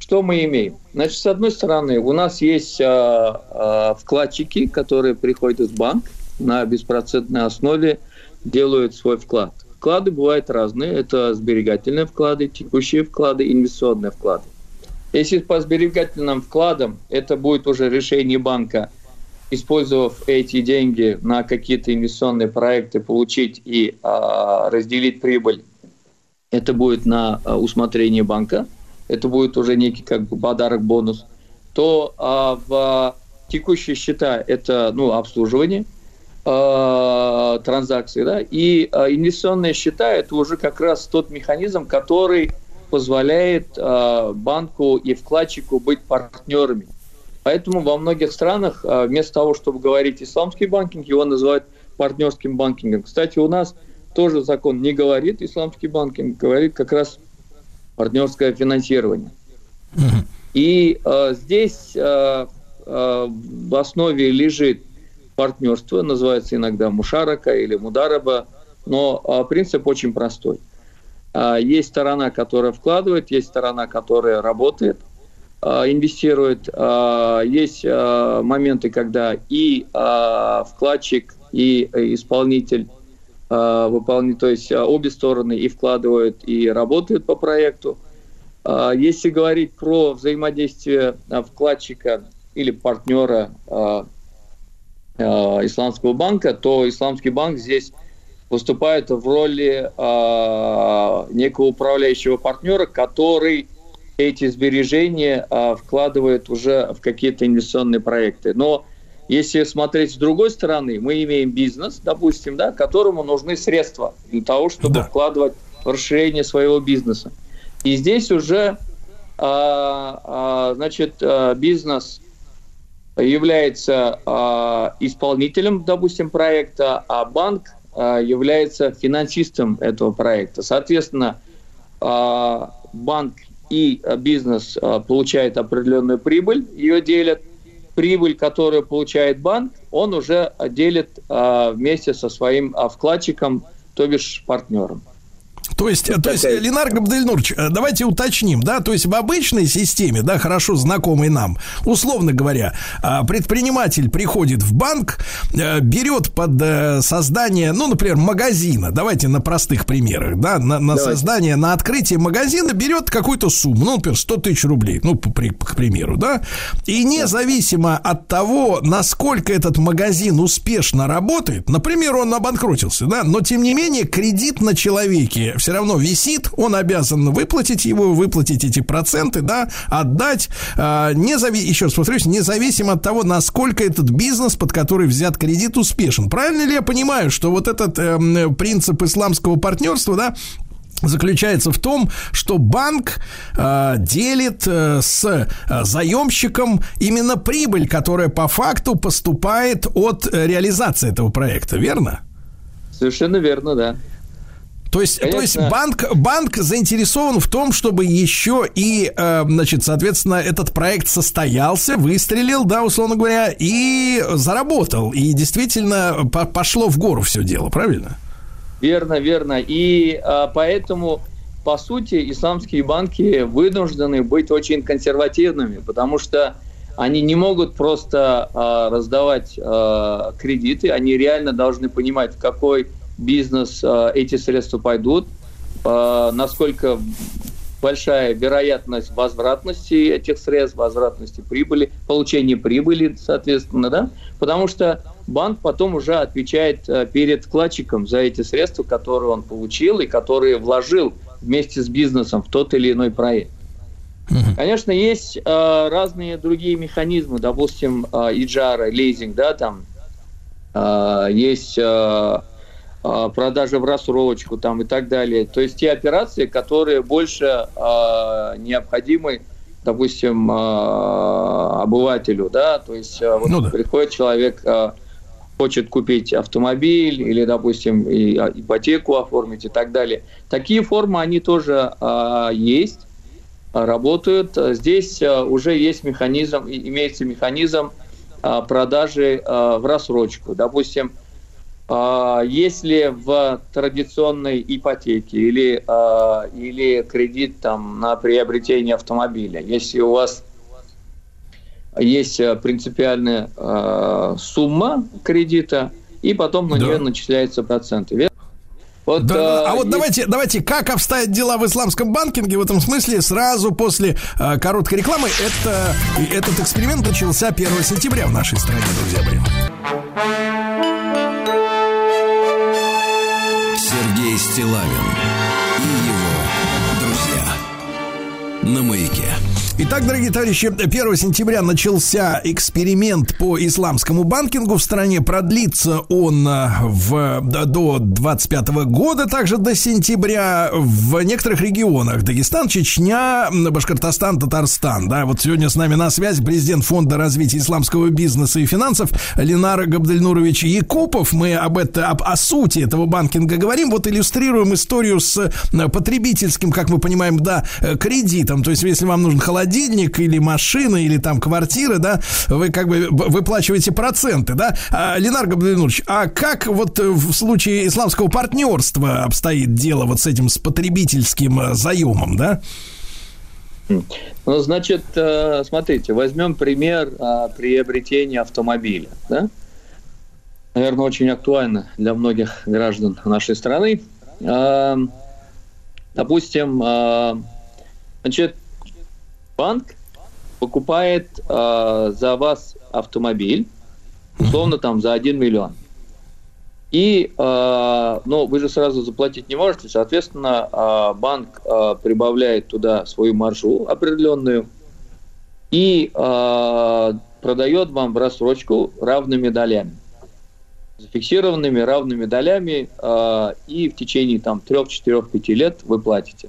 что мы имеем? Значит, с одной стороны, у нас есть а, вкладчики, которые приходят в банк на беспроцентной основе, делают свой вклад. Вклады бывают разные. Это сберегательные вклады, текущие вклады, инвестиционные вклады. Если по сберегательным вкладам, это будет уже решение банка, использовав эти деньги на какие-то инвестиционные проекты, получить и а, разделить прибыль, это будет на а, усмотрение банка, это будет уже некий как бы подарок, бонус, то а, в текущие счета это ну, обслуживание а, транзакций, да, и а, инвестиционные счета это уже как раз тот механизм, который позволяет а, банку и вкладчику быть партнерами. Поэтому во многих странах а, вместо того, чтобы говорить исламский банкинг, его называют партнерским банкингом. Кстати, у нас тоже закон не говорит исламский банкинг, говорит как раз партнерское финансирование. И э, здесь э, э, в основе лежит партнерство, называется иногда мушарака или мудараба, но э, принцип очень простой. Э, есть сторона, которая вкладывает, есть сторона, которая работает, э, инвестирует. Есть моменты, когда и вкладчик, и э, исполнитель выполняют, то есть обе стороны и вкладывают, и работают по проекту. А, Если говорить про взаимодействие а, вкладчика или партнера а, Исламского банка, то Исламский банк здесь выступает в роли а, некого управляющего партнера, который эти сбережения а, вкладывает уже в какие-то инвестиционные проекты. Но если смотреть с другой стороны, мы имеем бизнес, допустим, да, которому нужны средства для того, чтобы Да. вкладывать в расширение своего бизнеса. И здесь уже, а, а, значит, а, бизнес является а, исполнителем, допустим, проекта, а банк а, является финансистом этого проекта. Соответственно, а, банк и бизнес а, получают определенную прибыль, ее делят. Прибыль, которую получает банк, он уже делит а, вместе со своим вкладчиком, то бишь партнером. То есть, то есть, Ленар Габдельнурович, э, давайте уточним, да, то есть в обычной системе, да, хорошо знакомой нам, условно говоря, а, предприниматель приходит в банк, э, берет под э, создание, ну, например, магазина, давайте на простых примерах, да, на, на Давайте. создание, на открытие магазина берет какую-то сумму, ну, например, 100 тысяч рублей, ну, при- к примеру, да, и независимо от того, насколько этот магазин успешно работает, например, он обанкротился, да, но тем не менее кредит на человеке все равно висит, он обязан выплатить его, выплатить эти проценты, да, отдать, а, незави... еще раз повторюсь, независимо от того, насколько этот бизнес, под который взят кредит, успешен. Правильно ли я понимаю, что вот этот эм, принцип исламского партнерства, да, заключается в том, что банк э, делит э, с э, заемщиком именно прибыль, которая по факту поступает от э, реализации этого проекта, верно? Совершенно верно, да. То есть, то есть банк, банк заинтересован в том, чтобы еще и, э, значит, соответственно, этот проект состоялся, выстрелил, да, условно говоря, и заработал. И действительно по- пошло в гору все дело, правильно? Верно, верно. И а, поэтому, по сути, исламские банки вынуждены быть очень консервативными, потому что они не могут просто а, раздавать а, кредиты, они реально должны понимать, в какой бизнес а, эти средства пойдут, а, насколько большая вероятность возвратности этих средств, возвратности прибыли, получения прибыли, соответственно, да, потому что банк потом уже отвечает э, перед вкладчиком за эти средства, которые он получил и которые вложил вместе с бизнесом в тот или иной проект. Конечно, есть э, разные другие механизмы, допустим, э, иджара, лизинг, да, там э, есть э, э, продажа в рассрочку там и так далее. То есть те операции, которые больше э, необходимы, допустим, э, обывателю, да, то есть э, вот Ну да. приходит человек, э, хочет купить автомобиль или, допустим, и, а, ипотеку оформить и так далее. Такие формы, они тоже э, есть а, работают. Здесь а, уже есть механизм, имеется механизм а, продажи а, в рассрочку. Допустим, а, если в традиционной ипотеке или, а, или кредит там, на приобретение автомобиля, если у вас есть а, принципиальная а, сумма кредита, и потом на Да. нее начисляются проценты. верно? Вот, Да, а вот есть- давайте, давайте, как обстоят дела в исламском банкинге в этом смысле сразу после э, короткой рекламы. Это, этот эксперимент начался 1 сентября в нашей стране, друзья мои. Стилавин и его друзья. На маяке. Итак, дорогие товарищи, 1 сентября начался эксперимент по исламскому банкингу в стране. Продлится он э, в, до- до 25 года, также до сентября в некоторых регионах. Дагестан, Чечня, Башкортостан, Татарстан. Да, вот сегодня с нами на связи президент Фонда развития исламского бизнеса и финансов Ленар Габдельнурович Якупов. Мы об, это, об, о сути этого банкинга говорим. Вот иллюстрируем историю с э, потребительским, как мы понимаем, да, э, кредитом. То есть, если вам нужен холодильник или машина, или там квартира, да, вы как бы выплачиваете проценты, да. А, Ленар Габдельнурович, а как вот э, в случае исламского партнерства обстоит дело вот с этим, с потребительским э, заемом, да? Ну, значит, э, смотрите, возьмем пример приобретения автомобиля. Да? наверное, очень актуально для многих граждан нашей страны. А, Допустим, значит, банк покупает а, за вас автомобиль, условно там за 1 миллион. И, э, ну, вы же сразу заплатить не можете, соответственно, э, банк э, прибавляет туда свою маржу определенную и э, продает вам в рассрочку равными долями. Зафиксированными равными долями, э, и в течение там 3, 4, 5 лет вы платите.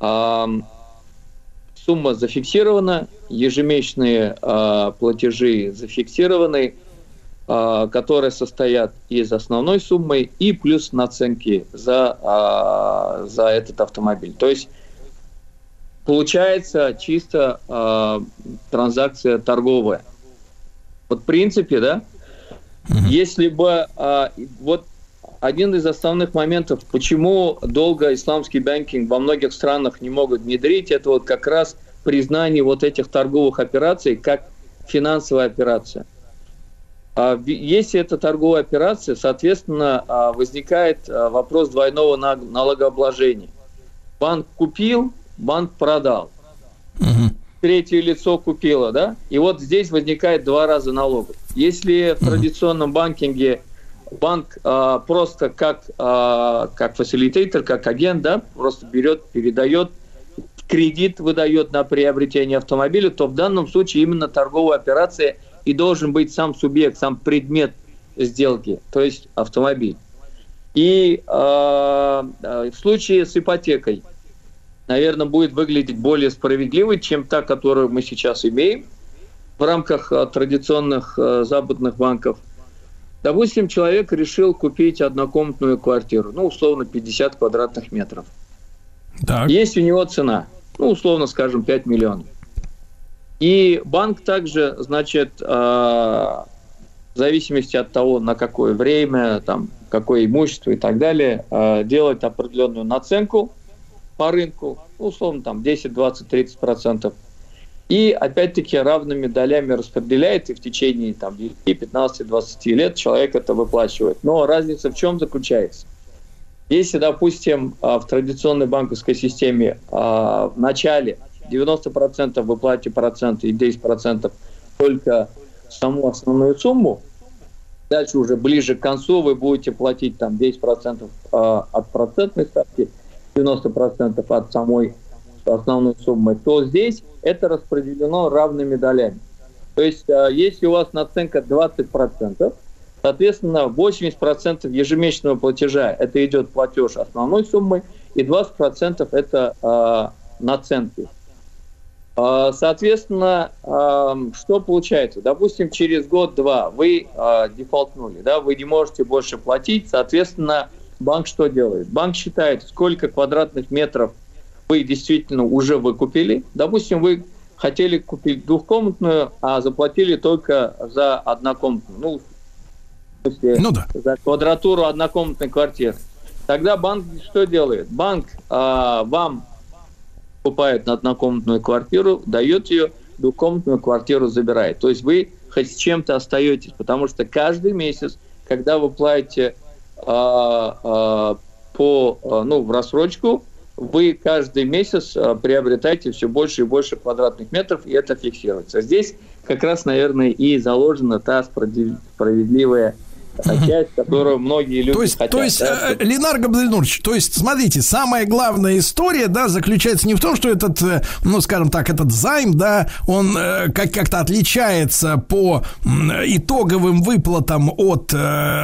Э, сумма зафиксирована, ежемесячные э, платежи зафиксированы, э, которые состоят из основной суммы и плюс наценки за, э, за этот автомобиль. То есть получается чисто э, транзакция торговая. Вот в принципе, да, если бы э, вот один из основных моментов, почему долго исламский банкинг во многих странах не могут внедрить, это вот как раз признание вот этих торговых операций как финансовая операция. А Если это торговая операция, соответственно, а, возникает а, вопрос двойного на- налогообложения. Банк купил, банк продал. Третье лицо купило, да? И вот здесь возникает два раза налогов. Если в традиционном банкинге банк а, просто как, а, как фасилитатор, как агент, да, просто берет, передает, кредит выдает на приобретение автомобиля, то в данном случае именно торговая операция и должен быть сам субъект, сам предмет сделки, то есть автомобиль. И а, в случае с ипотекой, наверное, будет выглядеть более справедливой, чем та, которую мы сейчас имеем в рамках традиционных западных банков. Допустим, человек решил купить однокомнатную квартиру, ну, условно, 50 квадратных метров. Так. Есть у него цена, ну, условно скажем, 5 миллионов. И банк также, значит, э, в зависимости от того, на какое время, там, какое имущество и так далее, э, делает определенную наценку по рынку, ну, условно, там, 10, 20, 30 процентов. И, опять-таки, равными долями распределяет, и в течение там, 10, 15, 20 лет человек это выплачивает. Но разница в чем заключается? Если, допустим, а, в традиционной банковской системе а, в начале 90% вы платите проценты и 10% только саму основную сумму, дальше уже ближе к концу вы будете платить там 10% а, от процентной ставки, 90% от самой основной суммы, то здесь это распределено равными долями. То есть, а, если у вас наценка 20%, соответственно, 80% ежемесячного платежа это идет платеж основной суммы, и 20% это а, наценки. А, Соответственно, а, что получается? Допустим, через год-два вы дефолтнули, да, вы не можете больше платить, соответственно, банк что делает? Банк считает, сколько квадратных метров вы действительно уже выкупили. Допустим, вы хотели купить двухкомнатную, а заплатили только за однокомнатную. Ну, смысле, Ну да. за квадратуру однокомнатной квартиры. Тогда банк что делает? Банк а, вам покупает на однокомнатную квартиру, дает ее, двухкомнатную квартиру забирает. То есть вы хоть с чем-то остаетесь, потому что каждый месяц, когда вы платите а, а, по, а, ну, в рассрочку, вы каждый месяц а, приобретаете все больше и больше квадратных метров, и это фиксируется. Здесь как раз, наверное, и заложена та справедли- справедливая часть, которую многие люди То есть, хотят. то есть, да, э, Ленар Габдельнурович, то есть, смотрите, самая главная история, да, заключается не в том, что этот, э, ну, скажем так, этот займ, да, он э, как- как-то отличается по итоговым выплатам от э,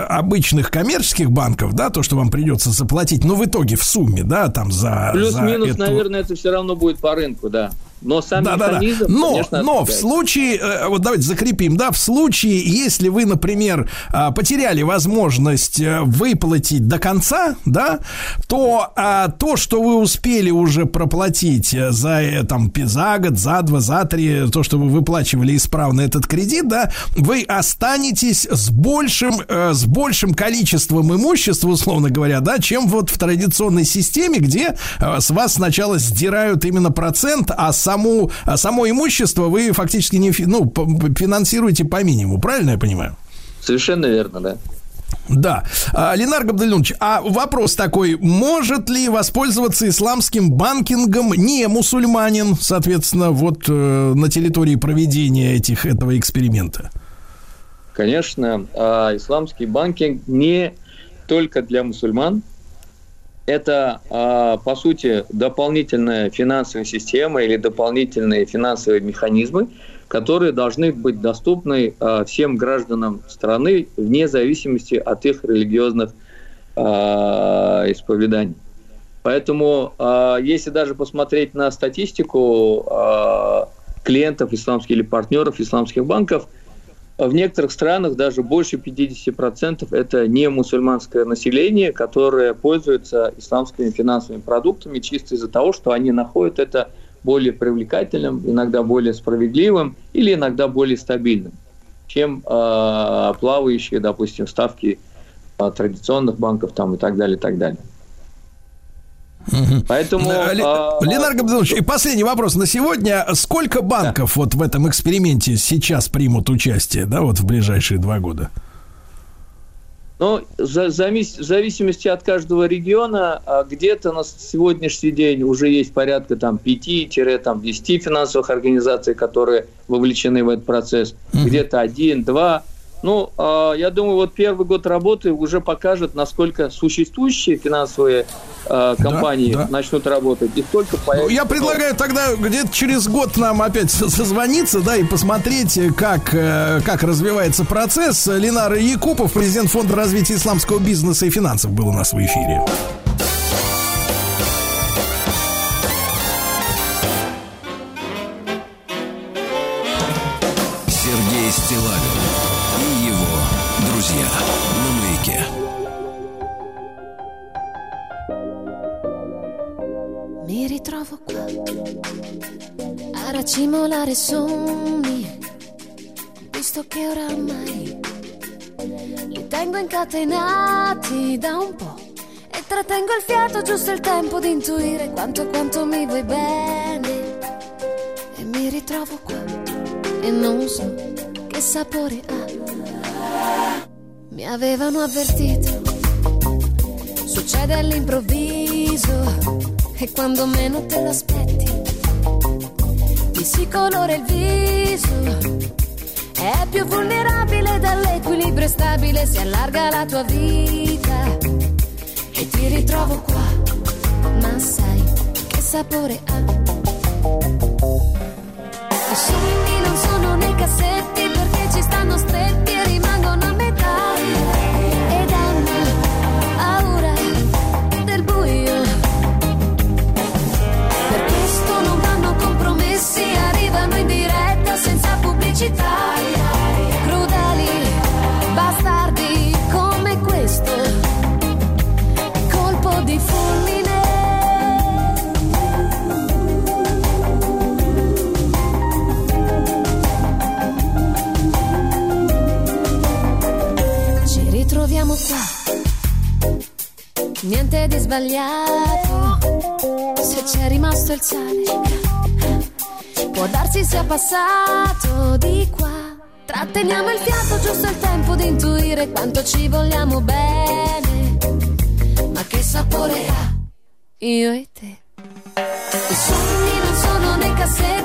обычных коммерческих банков, да, то, что вам придется заплатить, но в итоге в сумме, да, там за... Плюс-минус, эту- наверное, это все равно будет по рынку, да. Но сам Да, да, да. механизм, Но, конечно, но в случае, э, вот давайте закрепим, да, в случае, если вы, например, а, потеряли возможность э, выплатить до конца, да, то а, то, что вы успели уже проплатить э, за, там, за год, за два, за три, то, что вы выплачивали исправно этот кредит, да, вы останетесь с большим, с большим количеством имущества, условно говоря, да, чем вот в традиционной системе, где с вас сначала сдирают именно процент, а саму, а само имущество вы фактически не ну, финансируете по минимуму, правильно я понимаю? Совершенно верно, да. Да. А, Ленар Габдальнович, а вопрос такой, может ли воспользоваться исламским банкингом не мусульманин, соответственно, вот э, на территории проведения этих, этого эксперимента? Конечно, а, исламский банкинг не только для мусульман. Это, а, по сути, дополнительная финансовая система или дополнительные финансовые механизмы, которые должны быть доступны а, всем гражданам страны вне зависимости от их религиозных а, исповеданий. Поэтому, если даже посмотреть на статистику клиентов исламских или партнеров исламских банков, в некоторых странах даже больше 50% это не мусульманское население, которое пользуется исламскими финансовыми продуктами чисто из-за того, что они находят это более привлекательным, иногда более справедливым или иногда более стабильным, чем э, плавающие, допустим, ставки э, традиционных банков там и так далее, и так далее. Поэтому... Ле- а, Ленар Габдальнович, и последний вопрос на сегодня. Сколько банков вот в этом эксперименте сейчас примут участие, да, вот в ближайшие два года? Ну, за- завис- в зависимости от каждого региона, а, где-то на сегодняшний день уже есть порядка там 5-10 финансовых организаций, которые вовлечены в этот процесс. Где-то один, два. Ну, а, я думаю, вот первый год работы уже покажет, насколько существующие финансовые а, компании да. начнут работать и сколько Ну, появится. я предлагаю тогда где-то через год нам опять со- созвониться, да, и посмотреть, э, как, э, как развивается процесс. Ленар Якупов, президент Фонда развития исламского бизнеса и финансов, был у нас в эфире. Сергей Стилавин ritrovo qua a racimolare sogni, visto che oramai li tengo incatenati da un po' e trattengo il fiato giusto il tempo di intuire quanto quanto mi vuoi bene. E mi ritrovo qua. E non so che sapore ha. Mi avevano avvertito. Succede all'improvviso e quando meno te lo aspetti ti si colora il viso. È più vulnerabile dall'equilibrio stabile si allarga la tua vita. E ti ritrovo qua ma sai che sapore ha. I sogni non sono nei cassetti perché ci stanno stretti pubblicità. Crudeli, bastardi come questo, colpo di fulmine. Ci ritroviamo qua, niente di sbagliato se c'è rimasto il sale. Può darsi sia passato di qua. Tratteniamo il fiato, giusto il tempo di intuire quanto ci vogliamo bene. Ma che sapore ha io e te? I sogni non sono nei cassetti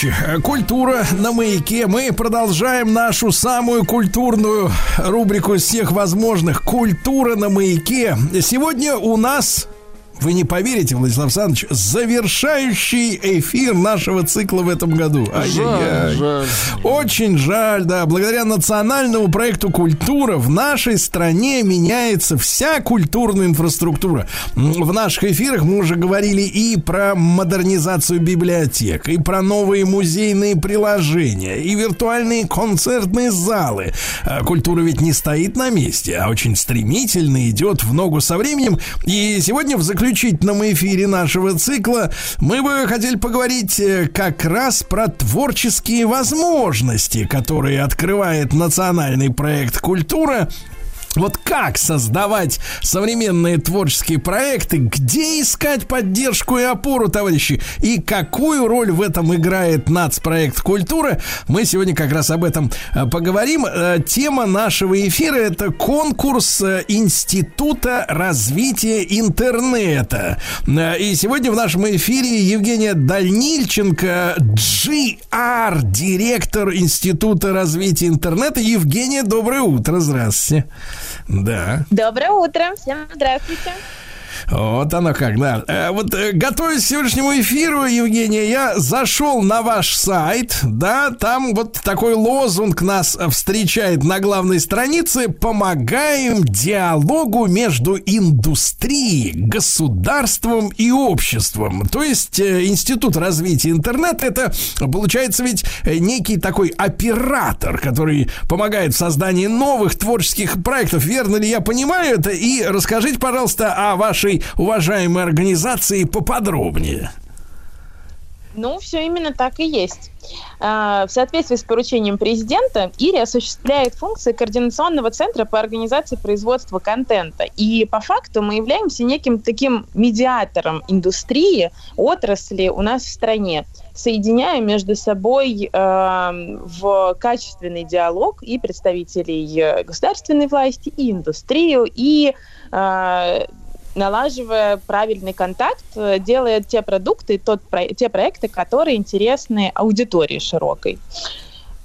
товарищи, э, культура на маяке. Мы продолжаем нашу самую культурную рубрику из всех возможных. Культура на маяке. Сегодня у нас вы не поверите, Владислав Александрович, завершающий эфир нашего цикла в этом году. Жаль, жаль. Очень жаль, да. Благодаря национальному проекту «Культура» в нашей стране меняется вся культурная инфраструктура. В наших эфирах мы уже говорили и про модернизацию библиотек, и про новые музейные приложения, и виртуальные концертные залы. А Культура ведь не стоит на месте, а очень стремительно идет в ногу со временем. И сегодня в заключительном эфире нашего цикла мы бы хотели поговорить э, как раз про творческие возможности, которые открывает национальный проект «Культура». Вот как создавать современные творческие проекты, где искать поддержку и опору, товарищи, и какую роль в этом играет нацпроект «Культура», мы сегодня как раз об этом э, поговорим. Э, Тема нашего эфира – это конкурс э, Института развития интернета. И сегодня в нашем эфире Евгения Дальнильченко, GR, директор Института развития интернета. Евгения, доброе утро, здравствуйте. Да. Доброе утро, всем здравствуйте. Вот оно как, да. Э, Вот э, готовясь к сегодняшнему эфиру, Евгения, я зашел на ваш сайт, да, там вот такой лозунг нас встречает на главной странице «Помогаем диалогу между индустрией, государством и обществом». То есть э, Институт развития интернета это получается ведь некий такой оператор, который помогает в создании новых творческих проектов. Верно ли я понимаю это? И расскажите, пожалуйста, о вашей уважаемой организации поподробнее. Ну, все именно так и есть. А, В соответствии с поручением президента, ИРИ осуществляет функции координационного центра по организации производства контента. И по факту мы являемся неким таким медиатором индустрии, отрасли у нас в стране, соединяя между собой э, в качественный диалог и представителей э, государственной власти, и индустрию, и э, налаживая правильный контакт, э, делая те продукты, тот, те проекты, которые интересны аудитории широкой.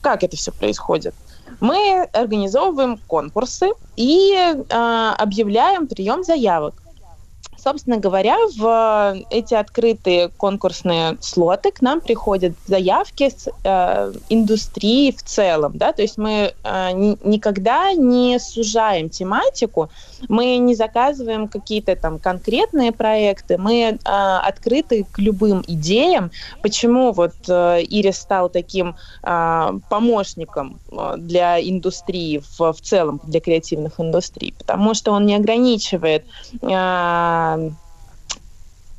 Как это все происходит? Мы организовываем конкурсы и э, объявляем прием заявок. Собственно говоря, в эти открытые конкурсные слоты к нам приходят заявки с э, индустрии в целом, да, то есть мы э, ни- никогда не сужаем тематику, мы не заказываем какие-то там конкретные проекты, мы э, открыты к любым идеям. Почему вот э, Ирис стал таким э, помощником для индустрии в, в целом, для креативных индустрий? Потому что он не ограничивает э,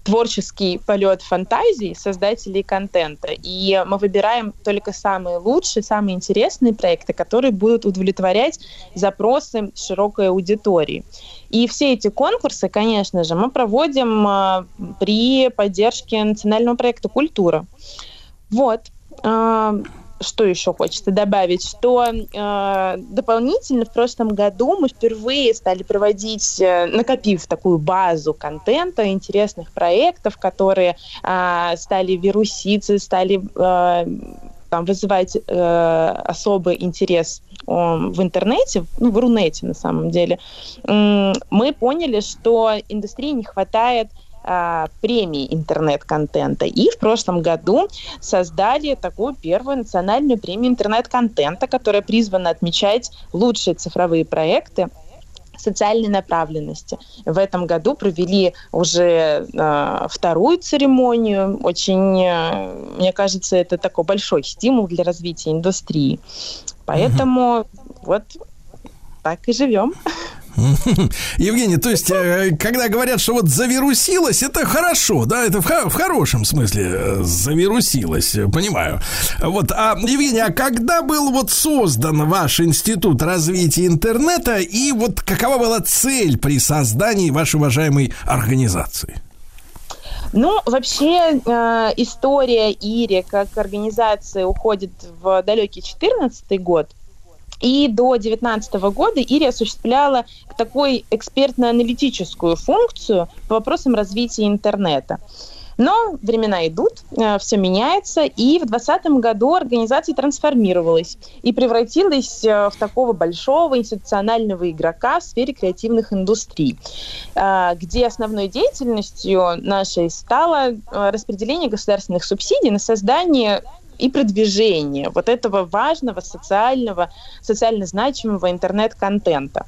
творческий полет фантазии создателей контента. И мы выбираем только самые лучшие, самые интересные проекты, которые будут удовлетворять запросы широкой аудитории. И все эти конкурсы, конечно же, мы проводим а, при поддержке национального проекта «Культура». Вот. Что еще хочется добавить, что э, дополнительно в прошлом году мы впервые стали проводить, э, накопив такую базу контента, интересных проектов, которые э, стали вируситься, стали э, там, вызывать э, особый интерес э, в интернете, ну, в Рунете на самом деле, мы поняли, что индустрии не хватает а, премии интернет-контента. И в прошлом году создали такую первую национальную премию интернет-контента, которая призвана отмечать лучшие цифровые проекты социальной направленности. В этом году провели уже э, вторую церемонию. Очень, э, мне кажется, это такой большой стимул для развития индустрии. Поэтому вот так и живем. Евгений, то есть, э, когда говорят, что вот завирусилось, это хорошо, да, это в, в хорошем смысле э, завирусилось, э, понимаю. Вот, а, Евгений, а когда был вот создан ваш институт развития интернета и вот какова была цель при создании вашей уважаемой организации? Ну, вообще э, история ИРИ как организации уходит в далекий 2014 год. И до 2019 года Ири осуществляла такой экспертно-аналитическую функцию по вопросам развития интернета. Но времена идут, все меняется, и в 2020 году организация трансформировалась и превратилась э, в такого большого институционального игрока в сфере креативных индустрий, э, где основной деятельностью нашей стало э, распределение государственных субсидий на создание и продвижение вот этого важного социального, социально значимого интернет-контента.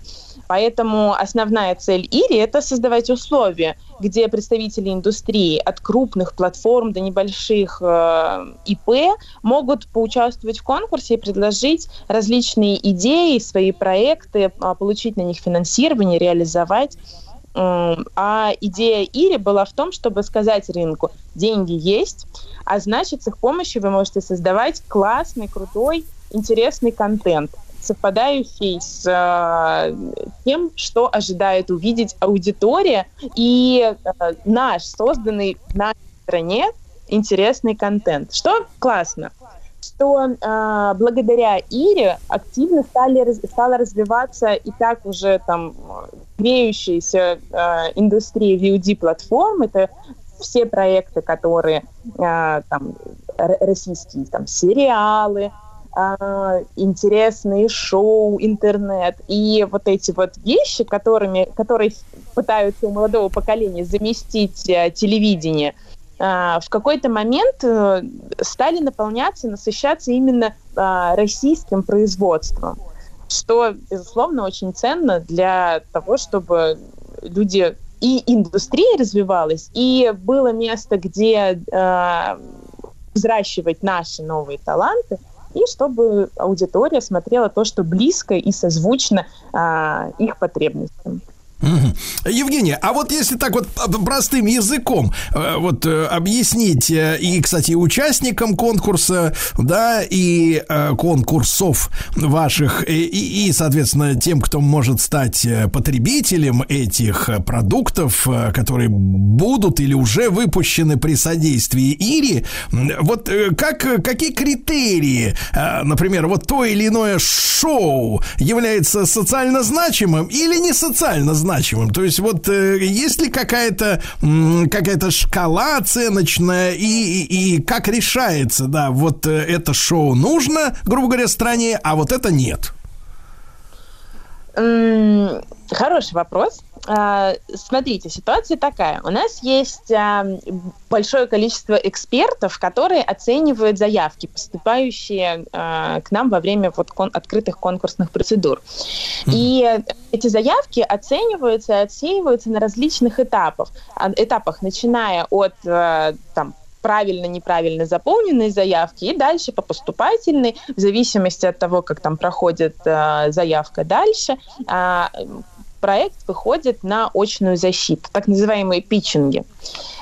Поэтому основная цель Ири – это создавать условия, где представители индустрии от крупных платформ до небольших э, ИП могут поучаствовать в конкурсе и предложить различные идеи, свои проекты, а, получить на них финансирование, реализовать. А идея Ири была в том, чтобы сказать рынку, деньги есть, а значит, с их помощью вы можете создавать классный, крутой, интересный контент, совпадающий с э, тем, что ожидает увидеть аудитория и э, наш, созданный нашей стране, интересный контент. Что классно? Что э, благодаря Ире активно стали, стала развиваться и так уже там греющаяся э, индустрия VOD-платформ. Это все проекты, которые э, там, российские там, сериалы, э, интересные шоу, интернет и вот эти вот вещи, которыми, которые пытаются у молодого поколения заместить э, телевидение – в какой-то момент э, стали наполняться, насыщаться именно российским производством, что, безусловно, очень ценно для того, чтобы люди и индустрия развивалась, и было место, где э, взращивать наши новые таланты, и чтобы аудитория смотрела то, что близко и созвучно их потребностям. Евгения, а вот если так вот простым языком э, вот э, объяснить э, и, кстати, участникам конкурса, да, и конкурсов ваших, и, и, соответственно, тем, кто может стать потребителем этих продуктов, которые будут или уже выпущены при содействии Ири, вот как, какие критерии, например, вот то или иное шоу является социально значимым или не социально значимым? Значимым. То есть вот э, есть ли какая-то какая-то шкала оценочная и, и, и как решается, да, вот э, это шоу нужно, грубо говоря, стране, а вот это нет? Хороший вопрос. А, смотрите, ситуация такая. У нас есть а, большое количество экспертов, которые оценивают заявки, поступающие а, к нам во время вот открытых конкурсных процедур. И эти заявки оцениваются и отсеиваются на различных этапах. Этапах, начиная от там, правильно, неправильно заполненные заявки, и дальше по поступательной, в зависимости от того, как там проходит э, заявка дальше, э, проект выходит на очную защиту, так называемые питчинги.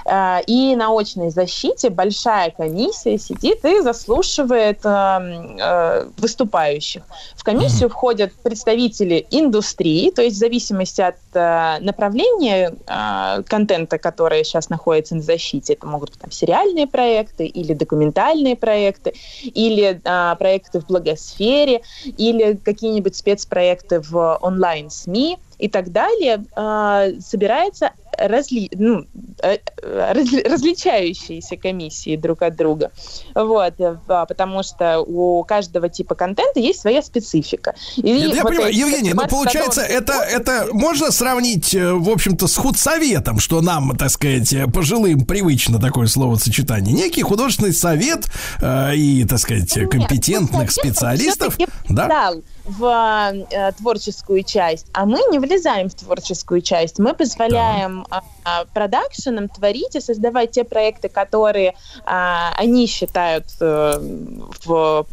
Э, и на очной защите большая комиссия сидит и заслушивает э, э, выступающих. В комиссию входят представители индустрии, то есть в зависимости от направления контента, который сейчас находится на защите, это могут быть там, сериальные проекты или документальные проекты, или проекты в благосфере, или какие-нибудь спецпроекты в онлайн-СМИ и так далее, собирается разли, ну, э, разли, различающиеся комиссии друг от друга. Вот, э, потому что у каждого типа контента есть своя специфика. И Нет, вот я понимаю, Евгений, ну получается, это, это можно сравнить, э, в общем-то, с худсоветом, что нам, так сказать, пожилым привычно такое словосочетание. Некий художественный совет э, и, так сказать, компетентных Нет, специалистов. Да? В э, творческую часть, а мы не влезаем в творческую часть. Мы позволяем да. э, продакшенам творить и создавать те проекты, которые э, они считают э, в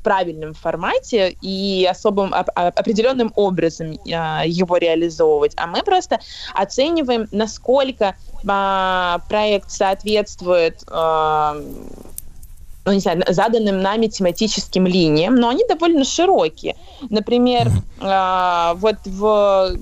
в правильном формате и особым определенным образом э, его реализовывать, а мы просто оцениваем, насколько э, проект соответствует э, ну, не знаю, заданным нами тематическим линиям, но они довольно широкие. Например, э, вот в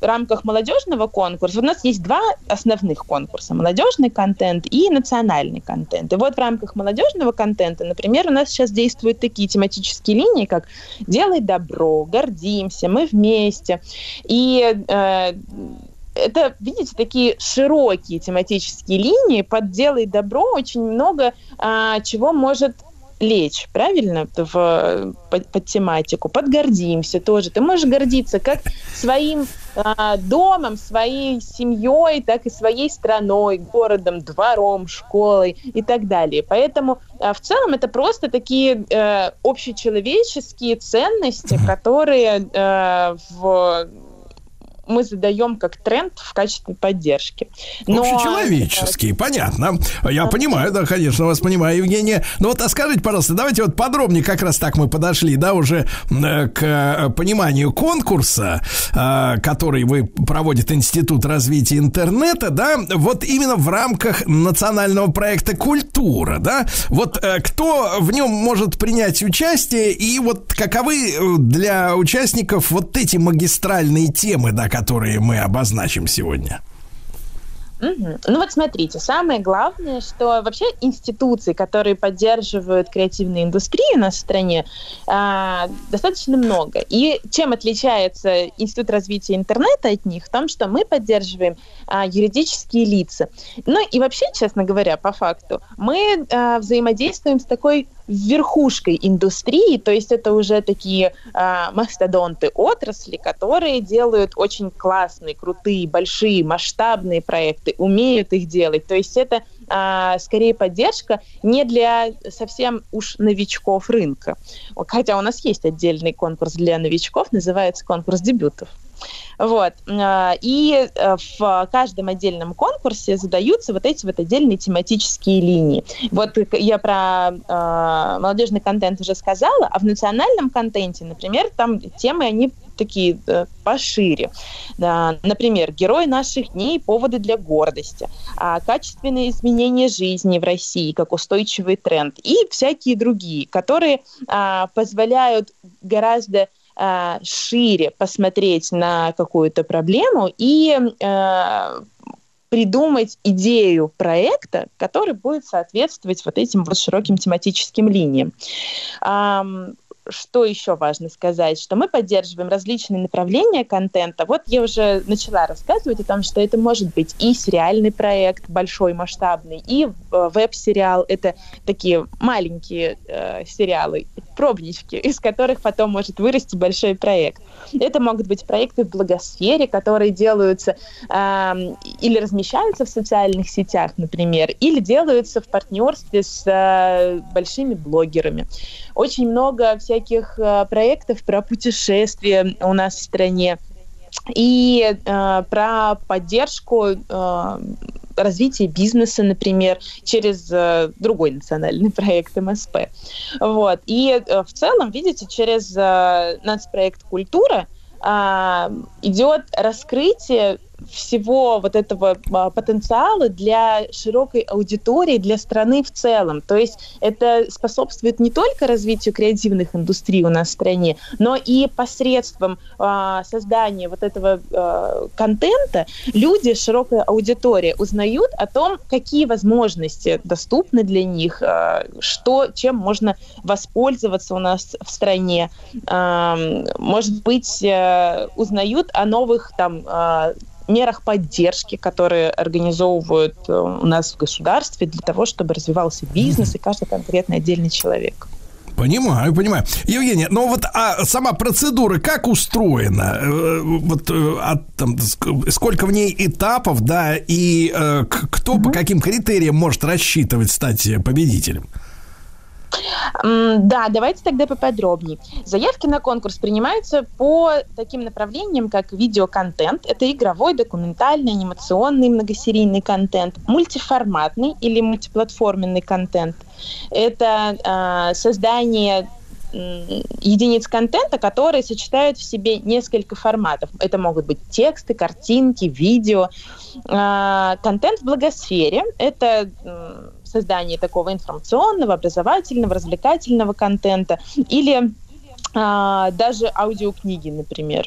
рамках молодежного конкурса у нас есть два основных конкурса. Молодежный контент и национальный контент. И вот в рамках молодежного контента, например, у нас сейчас действуют такие тематические линии, как «Делай добро», «Гордимся», «Мы вместе». И э, это, видите, такие широкие тематические линии. Под «Делай добро» очень много а, чего может лечь, правильно, в, под, под тематику. Подгордимся тоже. Ты можешь гордиться как своим а, домом, своей семьей, так и своей страной, городом, двором, школой и так далее. Поэтому а, в целом это просто такие э, общечеловеческие ценности, которые э, в мы задаем как тренд в качестве поддержки. Но... Общечеловеческие, понятно. Я понимаю, да, конечно, вас понимаю, Евгения. Ну вот, а скажите, пожалуйста, давайте вот подробнее, как раз так мы подошли, да, уже э, к э, пониманию конкурса, э, который вы проводит Институт развития интернета, да, вот именно в рамках национального проекта «Культура», да, вот кто в нем может принять участие и вот каковы для участников вот эти магистральные темы, да, которые мы обозначим сегодня? Ну вот смотрите, самое главное, что вообще институции, которые поддерживают креативную индустрию на стране, э, достаточно много. И чем отличается Институт развития интернета от них? В том, что мы поддерживаем э, юридические лица. Ну и вообще, честно говоря, по факту, мы э, взаимодействуем с такой верхушкой индустрии, то есть это уже такие э, мастодонты отрасли, которые делают очень классные, крутые, большие, масштабные проекты, умеют их делать. То есть это э, скорее поддержка не для совсем уж новичков рынка. Хотя у нас есть отдельный конкурс для новичков, называется конкурс дебютов. Вот. А, и э, в каждом отдельном конкурсе задаются вот эти вот отдельные тематические линии. Вот я про э, молодежный контент уже сказала, а в национальном контенте, например, там темы, они такие э, пошире. Например, герои наших дней, поводы для гордости, а качественные изменения жизни в России как устойчивый тренд и всякие другие, которые а, позволяют гораздо э, шире посмотреть на какую-то проблему и э, придумать идею проекта, который будет соответствовать вот этим вот широким тематическим линиям что еще важно сказать, что мы поддерживаем различные направления контента. Вот я уже начала рассказывать о том, что это может быть и сериальный проект большой, масштабный, и э, веб-сериал. Это такие маленькие э, сериалы, пробнички, из которых потом может вырасти большой проект. Это могут быть проекты в благосфере, которые делаются э, или размещаются в социальных сетях, например, или делаются в партнерстве с э, большими блогерами. Очень много всяких э, проектов про путешествия у нас в стране и э, про поддержку э, развития бизнеса, например, через э, другой национальный проект МСП. Вот. И э, в целом, видите, через э, нацпроект «Культура» э, идет раскрытие всего вот этого а, потенциала для широкой аудитории, для страны в целом. То есть это способствует не только развитию креативных индустрий у нас в стране, но и посредством а, создания вот этого а, контента люди, широкая аудитория узнают о том, какие возможности доступны для них, а, что, чем можно воспользоваться у нас в стране. А, может быть, а, узнают о новых там а, мерах поддержки, которые организовывают э, у нас в государстве для того, чтобы развивался бизнес и каждый конкретный отдельный человек. Понимаю, понимаю. Евгения, но вот а сама процедура как устроена? Э, вот а, там, сколько в ней этапов, да, и э, кто угу. по каким критериям может рассчитывать стать победителем? Да, давайте тогда поподробнее. Заявки на конкурс принимаются по таким направлениям, как видеоконтент. Это игровой, документальный, анимационный, многосерийный контент, мультиформатный или мультиплатформенный контент. Это э, создание единиц контента, которые сочетают в себе несколько форматов. Это могут быть тексты, картинки, видео. А, контент в благосфере – это создание такого информационного, образовательного, развлекательного контента или а, даже аудиокниги, например.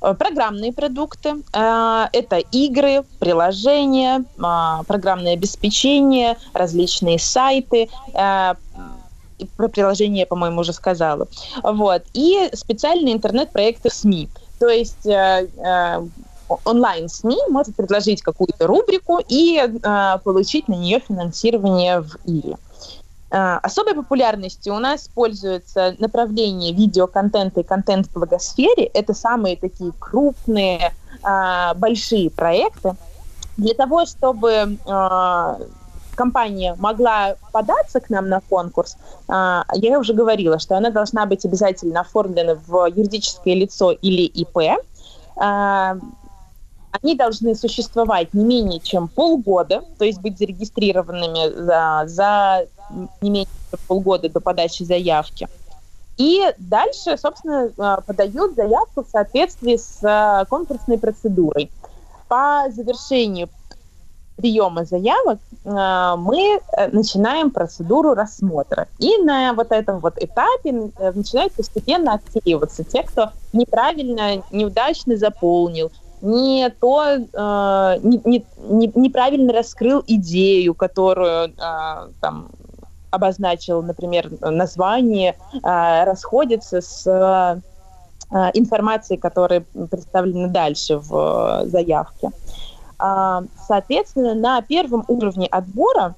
э, программные продукты, э, это игры, приложения, э, программное обеспечение, различные сайты, и про приложение, по-моему, уже сказала. Вот. И специальные интернет-проекты СМИ. То есть э, э, онлайн-СМИ может предложить какую-то рубрику и э, получить на нее финансирование в ИРИ. Э, Особой популярностью у нас пользуется направление видеоконтента и контент в благосфере. Это самые такие крупные, э, большие проекты. Для того, чтобы компания могла податься к нам на конкурс, а, я уже говорила, что она должна быть обязательно оформлена в юридическое лицо или ИП. А, Они должны существовать не менее чем полгода, то есть быть зарегистрированными за, за не менее чем полгода до подачи заявки. И дальше, собственно, а, подают заявку в соответствии с а, конкурсной процедурой. По завершению приема заявок э, мы э, начинаем процедуру рассмотра. И на вот этом вот этапе э, начинают постепенно отсеиваться те, кто неправильно, неудачно заполнил, не то, э, не- не- не- неправильно раскрыл идею, которую э, там обозначил, например, название, э, расходится с э, информацией, которая представлена дальше в э, заявке. А, Соответственно, на первом уровне отбора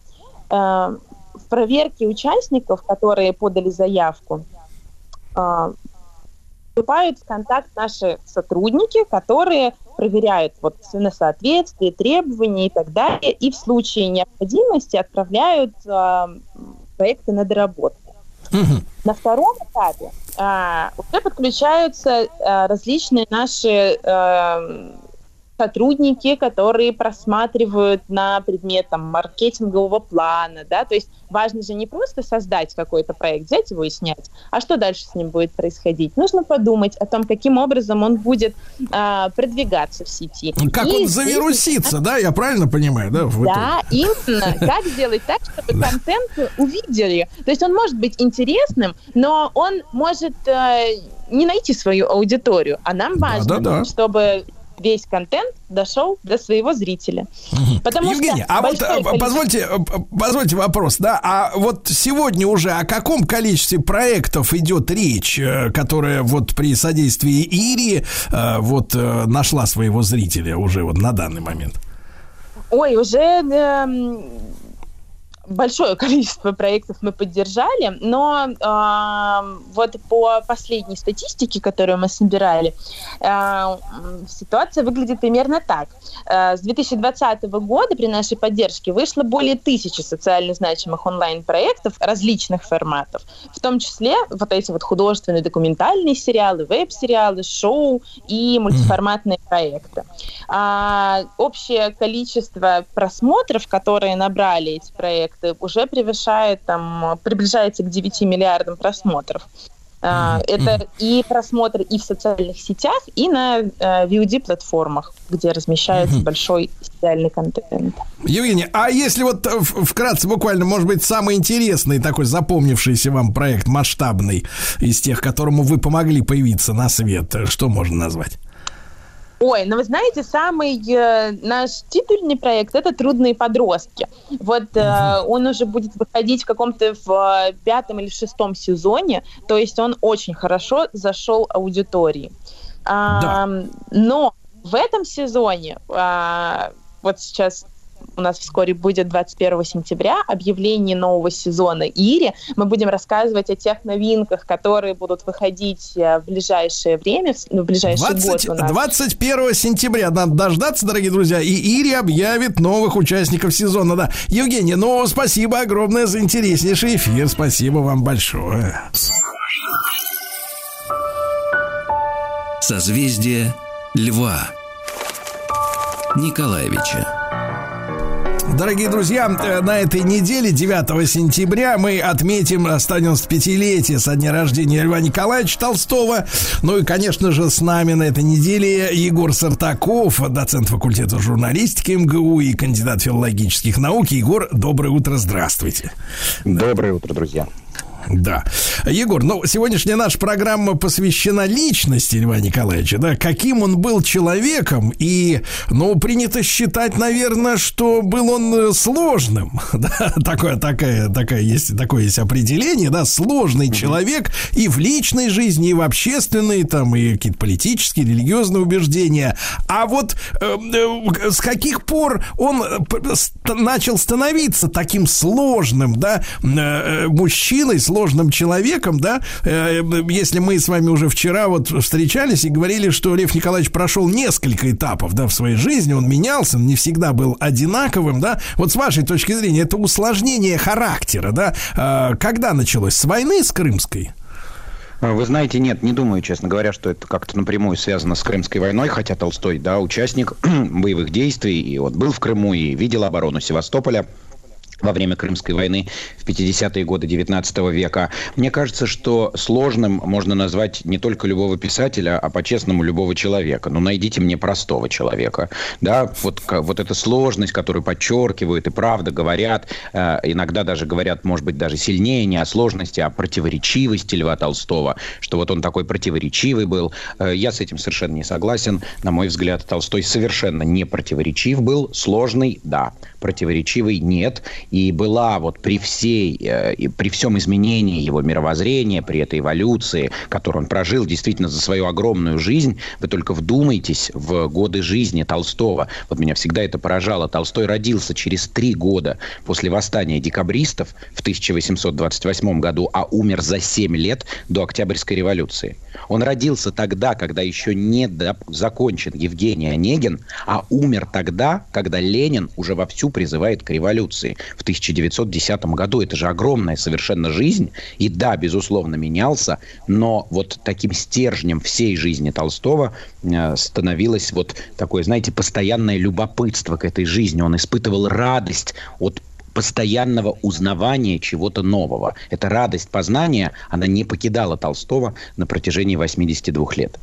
э, в проверке участников, которые подали заявку, э, вступают в контакт наши сотрудники, которые проверяют вот на соответствие, требования и так далее, и в случае необходимости отправляют э, проекты на доработку. На втором этапе а, уже подключаются а, различные наши а, сотрудники, которые просматривают на предмет там, маркетингового плана, да, то есть важно же не просто создать какой-то проект, взять его и снять, а что дальше с ним будет происходить? Нужно подумать о том, каким образом он будет а, продвигаться в сети. Как И он завирусится, да? Я правильно понимаю, да? да, именно. Как сделать так, чтобы контент увидели? То есть он может быть интересным, но он может э, не найти свою аудиторию. А нам важно, чтобы весь контент дошел до своего зрителя. Потому Евгений, а вот большое э, количество- позвольте, э, позвольте вопрос, да, а вот сегодня уже о каком количестве проектов идет речь, э, которая вот при содействии Ири вот нашла своего зрителя уже вот на данный момент? Ой, уже эм, большое количество проектов мы поддержали, но эм, вот по последней статистике, которую мы собирали, э, ситуация выглядит примерно так. Э, с 2020 года при нашей поддержке вышло более тысячи социально значимых онлайн-проектов различных форматов, в том числе вот эти вот художественные документальные сериалы, веб-сериалы, шоу и мультиформатные проекты. А, общее количество просмотров, которые набрали эти проекты, уже превышает, там, приближается к 9 миллиардам просмотров. А, Это и просмотры и в социальных сетях, и на э, VOD-платформах, где размещается большой сериальный контент. Евгений, а если вот э, вкратце буквально, может быть, самый интересный такой запомнившийся вам проект масштабный из тех, которому вы помогли появиться на свет, э, что можно назвать? Ой, ну вы знаете, самый э, наш титульный проект это «Трудные подростки». Вот э, он уже будет выходить в каком-то в э, пятом или шестом сезоне, то есть он очень хорошо зашел аудитории. А, Но в этом сезоне, а, вот сейчас у нас вскоре будет 21 сентября объявление нового сезона Ири. Мы будем рассказывать о тех новинках, которые будут выходить э, в ближайшее время, в- ну, в ближайший 20 год у нас. 21 сентября надо дождаться, дорогие друзья, и Ири объявит новых участников сезона. Да. Евгений, ну, спасибо огромное за интереснейший эфир. Спасибо вам большое. Созвездие Льва. Николаевича. Дорогие друзья, э, на этой неделе, 9 сентября, мы отметим 195-летие со дня рождения Льва Николаевича Толстого. Ну и, конечно же, с нами на этой неделе Егор Сартаков, доцент факультета журналистики МГУ и кандидат филологических наук. Егор, доброе утро, здравствуйте. Доброе утро, друзья. Да. Егор, ну, сегодняшняя наша программа посвящена личности Льва Николаевича, да, каким он был человеком, и, ну, принято считать, наверное, что был он э, сложным, да, такое, такая, такая есть, такое есть определение, да, сложный человек и в личной жизни, и в общественной, там, и какие-то политические, религиозные убеждения. А вот э, э, с каких пор он э, начал становиться таким сложным, да, э, э, мужчиной, сложным человеком, да, Э, если мы с вами уже вчера вот встречались и говорили, что Лев Николаевич прошел несколько этапов, да, в своей жизни, он менялся, он не всегда был одинаковым, да, вот с вашей точки зрения, это усложнение характера, да, э, когда началось? С войны с Крымской? А, Вы знаете, нет, не думаю, честно говоря, что это как-то напрямую связано с Крымской войной, хотя Толстой, да, участник боевых действий, и вот был в Крыму, и видел оборону Севастополя во время Крымской войны в 50-е годы 19 века. Мне кажется, что сложным можно назвать не только любого писателя, а по-честному любого человека. Ну, найдите мне простого человека. Да, вот, вот эта сложность, которую подчеркивают и правда говорят, э, иногда даже говорят, может быть, даже сильнее не о сложности, а о противоречивости Льва Толстого, что вот он такой противоречивый был. Э, я с этим совершенно не согласен. На мой взгляд, Толстой совершенно не противоречив был. Сложный, да. Противоречивый нет. И была вот при всей, э, при всем изменении его мировоззрения, при этой эволюции, которую он прожил действительно за свою огромную жизнь, вы только вдумайтесь в годы жизни Толстого. Вот меня всегда это поражало. Толстой родился через три года после восстания декабристов в 1828 году, а умер за семь лет до Октябрьской революции. Он родился тогда, когда еще не до- закончен Евгений Онегин, а умер тогда, когда Ленин уже вовсю призывает к революции в 1910 году. Это же огромная совершенно жизнь. И да, безусловно, менялся, но вот таким стержнем всей жизни Толстого э, становилось вот такое, знаете, постоянное любопытство к этой жизни. Он испытывал радость от постоянного узнавания чего-то нового. Эта радость познания, она не покидала Толстого на протяжении 82 лет.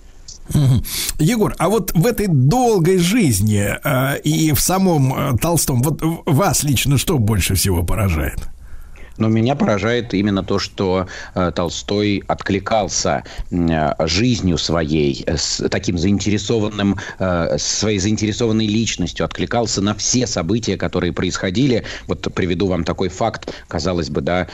Мгм. Егор, а вот в этой долгой жизни э, и в самом э, Толстом, вот вас лично что больше всего поражает? Но меня поражает именно то, что э, Толстой откликался э, жизнью своей, э, с таким заинтересованным, своей заинтересованной личностью, откликался на все события, которые происходили. Вот приведу вам такой факт, казалось бы, да,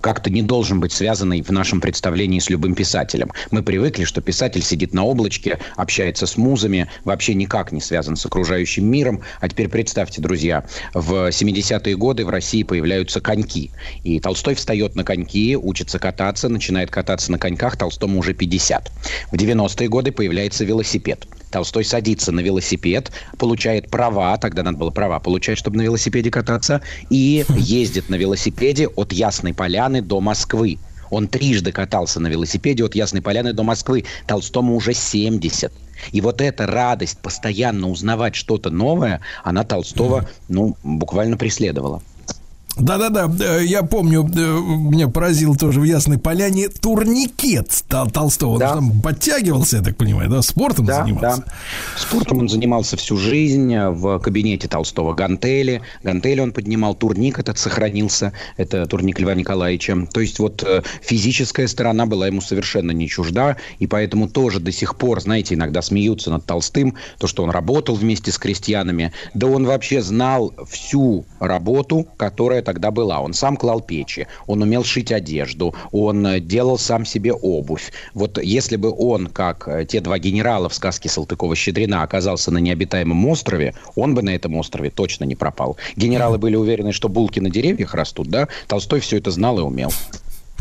как-то не должен быть связанный в нашем представлении с любым писателем. Мы привыкли, что писатель сидит на облачке, общается с музами, вообще никак не связан с окружающим миром. А теперь представьте, друзья, в 70-е годы в России появляются коньки. И Толстой встает на коньки, учится кататься, начинает кататься на коньках, Толстому уже 50. В 90-е годы появляется велосипед. Толстой садится на велосипед, получает права, тогда надо было права получать, чтобы на велосипеде кататься, и ездит на велосипеде от Ясной Поляны до Москвы. Он трижды катался на велосипеде от Ясной Поляны до Москвы. Толстому уже 70. И вот эта радость постоянно узнавать что-то новое, она Толстого, ну, буквально преследовала. Да-да-да, э, я помню, э, меня поразил тоже в Ясной Поляне турникет Тол- Толстого. Он Да. же там подтягивался, я так понимаю, да, спортом Да, занимался. да. Спортом он занимался всю жизнь. В кабинете Толстого гантели. Гантели он поднимал. Турник этот сохранился. Это турник Льва Николаевича. То есть вот э, физическая сторона была ему совершенно не чужда. И поэтому тоже до сих пор, знаете, иногда смеются над Толстым. То, что он работал вместе с крестьянами. Да он вообще знал всю работу, которая тогда была. Он сам клал печи. Он умел шить одежду. Он э, делал сам себе обувь. Вот если бы он, как э, те два генерала в сказке Салтыкова-Щедрина, оказался на необитаемом острове, он бы на этом острове точно не пропал. Генералы были уверены, что булки на деревьях растут, да? Толстой все это знал и умел.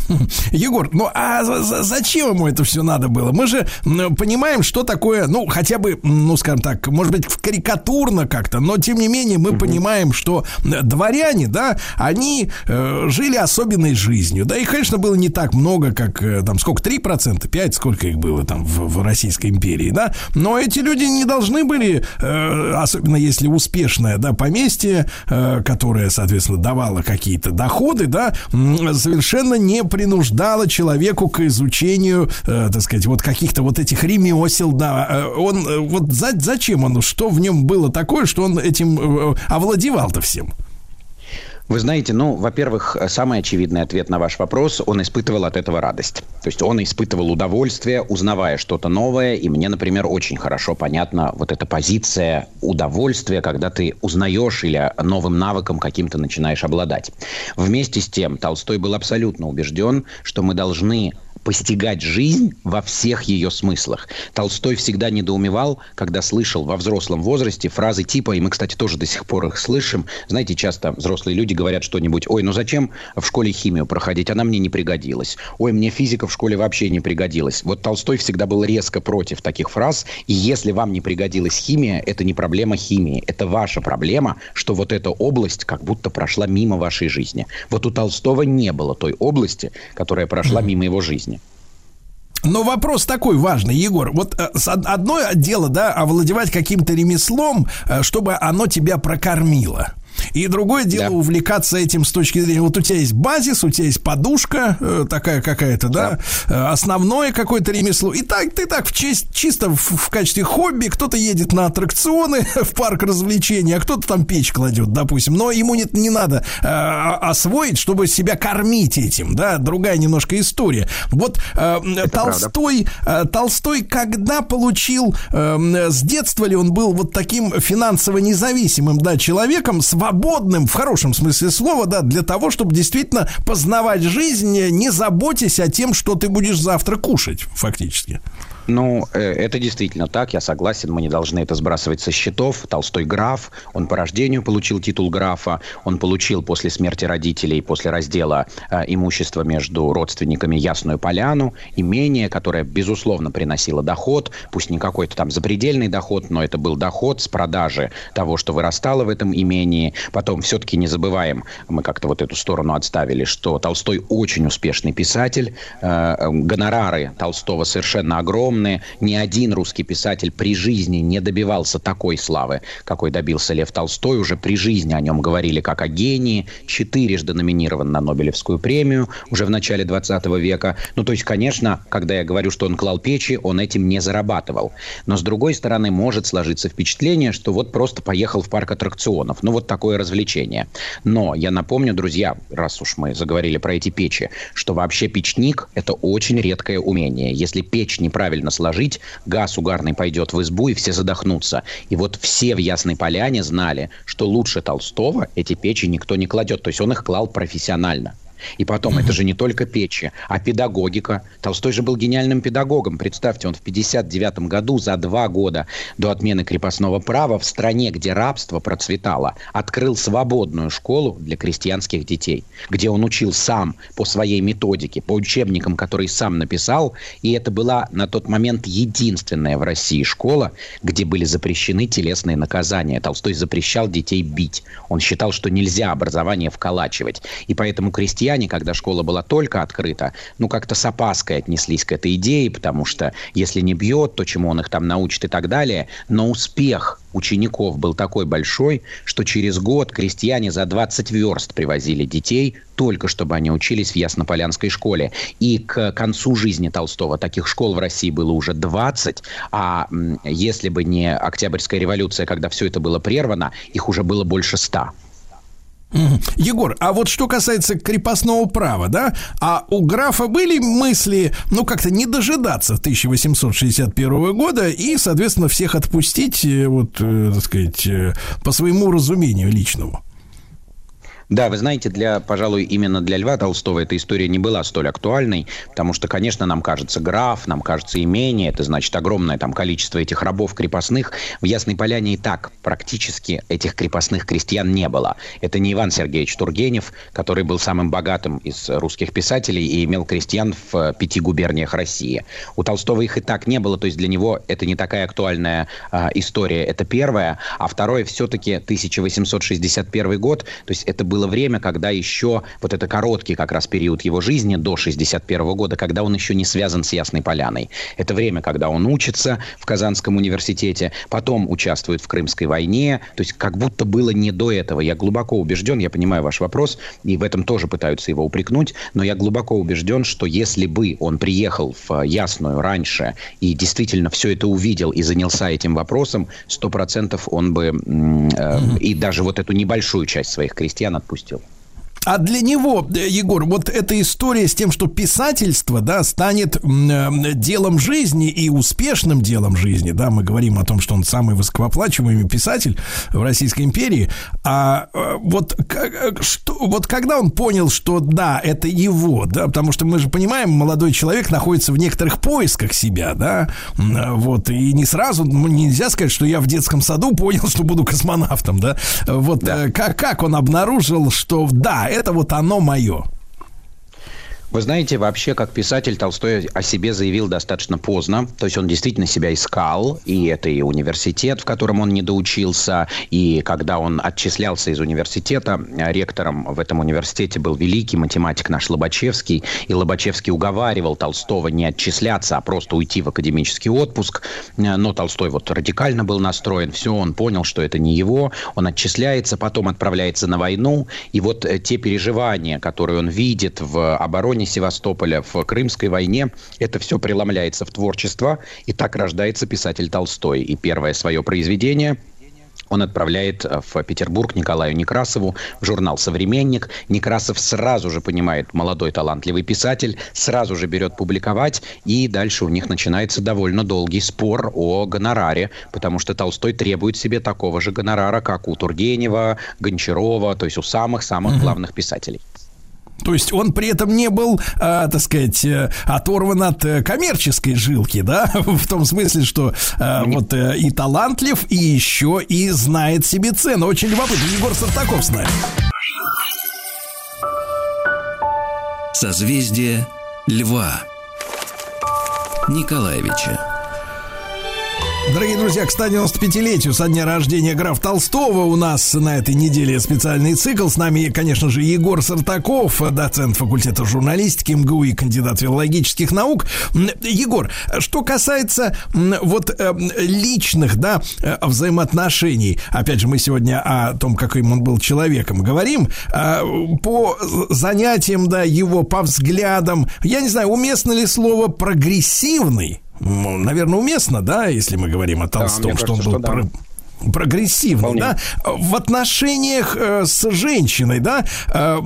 Егор, ну а за- за- зачем ему это все надо было? Мы же понимаем, что такое, ну, хотя бы, ну, скажем так, может быть, карикатурно как-то, но тем не менее мы понимаем, что дворяне, да, они э, жили особенной жизнью. Да, и, конечно, было не так много, как э, там сколько, 3%, 5%, сколько их было там в, в Российской империи, да. Но эти люди не должны были, э, особенно если успешное, да, поместье, э, которое, соответственно, давало какие-то доходы, да, совершенно не принуждало человеку к изучению, э, так сказать, вот каких-то вот этих ремесел, да. Э, Он, э, вот за- зачем он, что в нем было такое, что он этим э, овладевал-то всем? Вы знаете, ну, во-первых, самый очевидный ответ на ваш вопрос, он испытывал от этого радость. То есть он испытывал удовольствие, узнавая что-то новое. И мне, например, очень хорошо понятна вот эта позиция удовольствия, когда ты узнаешь или новым навыком каким-то начинаешь обладать. Вместе с тем, Толстой был абсолютно убежден, что мы должны постигать жизнь во всех ее смыслах. Толстой всегда недоумевал, когда слышал во взрослом возрасте фразы типа, и мы, кстати, тоже до сих пор их слышим. Знаете, часто взрослые люди говорят что-нибудь, ой, ну зачем в школе химию проходить, она мне не пригодилась. Ой, мне физика в школе вообще не пригодилась. Вот Толстой всегда был резко против таких фраз, и если вам не пригодилась химия, это не проблема химии, это ваша проблема, что вот эта область как будто прошла мимо вашей жизни. Вот у Толстого не было той области, которая прошла мимо его жизни. Но вопрос такой важный, Егор. Вот э, одно дело, да, овладевать каким-то ремеслом, э, чтобы оно тебя прокормило. И другое дело Да. увлекаться этим с точки зрения, вот у тебя есть базис, у тебя есть подушка э, такая какая-то, да, э, основное какое-то ремесло. И так ты так в честь, чисто в, в качестве хобби, кто-то едет на аттракционы в парк развлечений, а кто-то там печь кладет, допустим. Но ему не, не надо э, освоить, чтобы себя кормить этим, да, другая немножко история. Вот э, Толстой, э, Толстой когда получил, э, с детства ли он был вот таким финансово независимым, да, человеком, свободным, в хорошем смысле слова, да, для того, чтобы действительно познавать жизнь, не заботясь о тем, что ты будешь завтра кушать, фактически. Ну, э, это действительно так, я согласен, мы не должны это сбрасывать со счетов. Толстой граф, он по рождению получил титул графа, он получил после смерти родителей, после раздела э, имущества между родственниками Ясную Поляну, имение, которое, безусловно, приносило доход, пусть не какой-то там запредельный доход, но это был доход с продажи того, что вырастало в этом имении. Потом все-таки не забываем, мы как-то вот эту сторону отставили, что Толстой очень успешный писатель, э, э, гонорары Толстого совершенно огромные, ни один русский писатель при жизни не добивался такой славы, какой добился Лев Толстой. Уже при жизни о нем говорили как о гении. Четырежды номинирован на Нобелевскую премию уже в начале 20 века. Ну, то есть, конечно, когда я говорю, что он клал печи, он этим не зарабатывал. Но, с другой стороны, может сложиться впечатление, что вот просто поехал в парк аттракционов. Ну, вот такое развлечение. Но я напомню, друзья, раз уж мы заговорили про эти печи, что вообще печник – это очень редкое умение. Если печь неправильно сложить, газ угарный пойдет в избу, и все задохнутся. И вот все в Ясной Поляне знали, что лучше Толстого эти печи никто не кладет. То есть он их клал профессионально. И потом, это же не только печи, а педагогика. Толстой же был гениальным педагогом. Представьте, он в 59 году, за два года до отмены крепостного права, в стране, где рабство процветало, открыл свободную школу для крестьянских детей, где он учил сам по своей методике, по учебникам, которые сам написал. И это была на тот момент единственная в России школа, где были запрещены телесные наказания. Толстой запрещал детей бить. Он считал, что нельзя образование вколачивать. И поэтому крестьяне, когда школа была только открыта, ну, как-то с опаской отнеслись к этой идее, потому что если не бьет, то чему он их там научит и так далее. Но успех учеников был такой большой, что через год крестьяне за 20 верст привозили детей, только чтобы они учились в Яснополянской школе. И к концу жизни Толстого таких школ в России было уже 20, а если бы не Октябрьская революция, когда все это было прервано, их уже было больше 100. Егор, а вот что касается крепостного права, да, а у графа были мысли, ну, как-то не дожидаться 1861 года и, соответственно, всех отпустить, э, вот, э, так сказать, э, по своему разумению личному? Да, вы знаете, для, пожалуй, именно для Льва Толстого эта история не была столь актуальной, потому что, конечно, нам кажется граф, нам кажется имение, это значит огромное там количество этих рабов крепостных. В Ясной Поляне и так практически этих крепостных крестьян не было. Это не Иван Сергеевич Тургенев, который был самым богатым из русских писателей и имел крестьян в э, пяти губерниях России. У Толстого их и так не было, то есть для него это не такая актуальная а, история. Это первое. А второе, все-таки 1861 год, то есть это было время, когда еще вот это короткий как раз период его жизни до 61 года, когда он еще не связан с Ясной Поляной. Это время, когда он учится в Казанском университете, потом участвует в Крымской войне, то есть как будто было не до этого. Я глубоко убежден, я понимаю ваш вопрос, и в этом тоже пытаются его упрекнуть, но я глубоко убежден, что если бы он приехал в Ясную раньше и действительно все это увидел и занялся этим вопросом, сто процентов он бы э, и даже вот эту небольшую часть своих крестьян отпустил. А для него, э, Егор, вот эта история с тем, что писательство, да, станет м, э, делом жизни и успешным делом жизни, да, мы говорим о том, что он самый высокооплачиваемый писатель в Российской империи, а э, вот, как- э, что, вот когда он понял, что да, это его, да, потому что мы же понимаем, молодой человек находится в некоторых поисках себя, да, вот, и не сразу, ну, нельзя сказать, что я в детском саду понял, что буду космонавтом, да, вот, э, как, как он обнаружил, что да, это вот оно мое. Вы знаете, вообще, как писатель, Толстой о себе заявил достаточно поздно. То есть он действительно себя искал, и это и университет, в котором он не доучился, и когда он отчислялся из университета, э, ректором в этом университете был великий математик наш Лобачевский, и Лобачевский уговаривал Толстого не отчисляться, а просто уйти в академический отпуск. Э, Но Толстой вот радикально был настроен, все, он понял, что это не его, он отчисляется, потом отправляется на войну, и вот э, те переживания, которые он видит в обороне Севастополя, в Крымской войне, это все преломляется в творчество, и так рождается писатель Толстой. И первое свое произведение он отправляет в Петербург Николаю Некрасову в журнал «Современник». Некрасов сразу же понимает, молодой талантливый писатель, сразу же берет публиковать, и дальше у них начинается довольно долгий спор о гонораре, потому что Толстой требует себе такого же гонорара, как у Тургенева, Гончарова, то есть у самых-самых главных писателей. То есть он при этом не был, а, так сказать, э, оторван от э, коммерческой жилки, да, в том смысле, что а, вот и талантлив, и еще и знает себе цену. Очень любопытно. Егор Сартаков с нами. Созвездие Льва. Николаевича. Дорогие друзья, к 195-летию со дня рождения граф Толстого у нас на этой неделе специальный цикл. С нами, конечно же, Егор Сартаков, доцент факультета журналистики МГУ и кандидат филологических наук. Егор, что касается вот э, личных, да, э, взаимоотношений, опять же, мы сегодня о том, каким он был человеком, говорим, э, по занятиям, да, его, по взглядам, я не знаю, уместно ли слово прогрессивный? Наверное, уместно, да, если мы говорим о Толстом, мне что он кажется, был что да. Про- прогрессивный, Вполне. да, в отношениях э, с женщиной, да, э,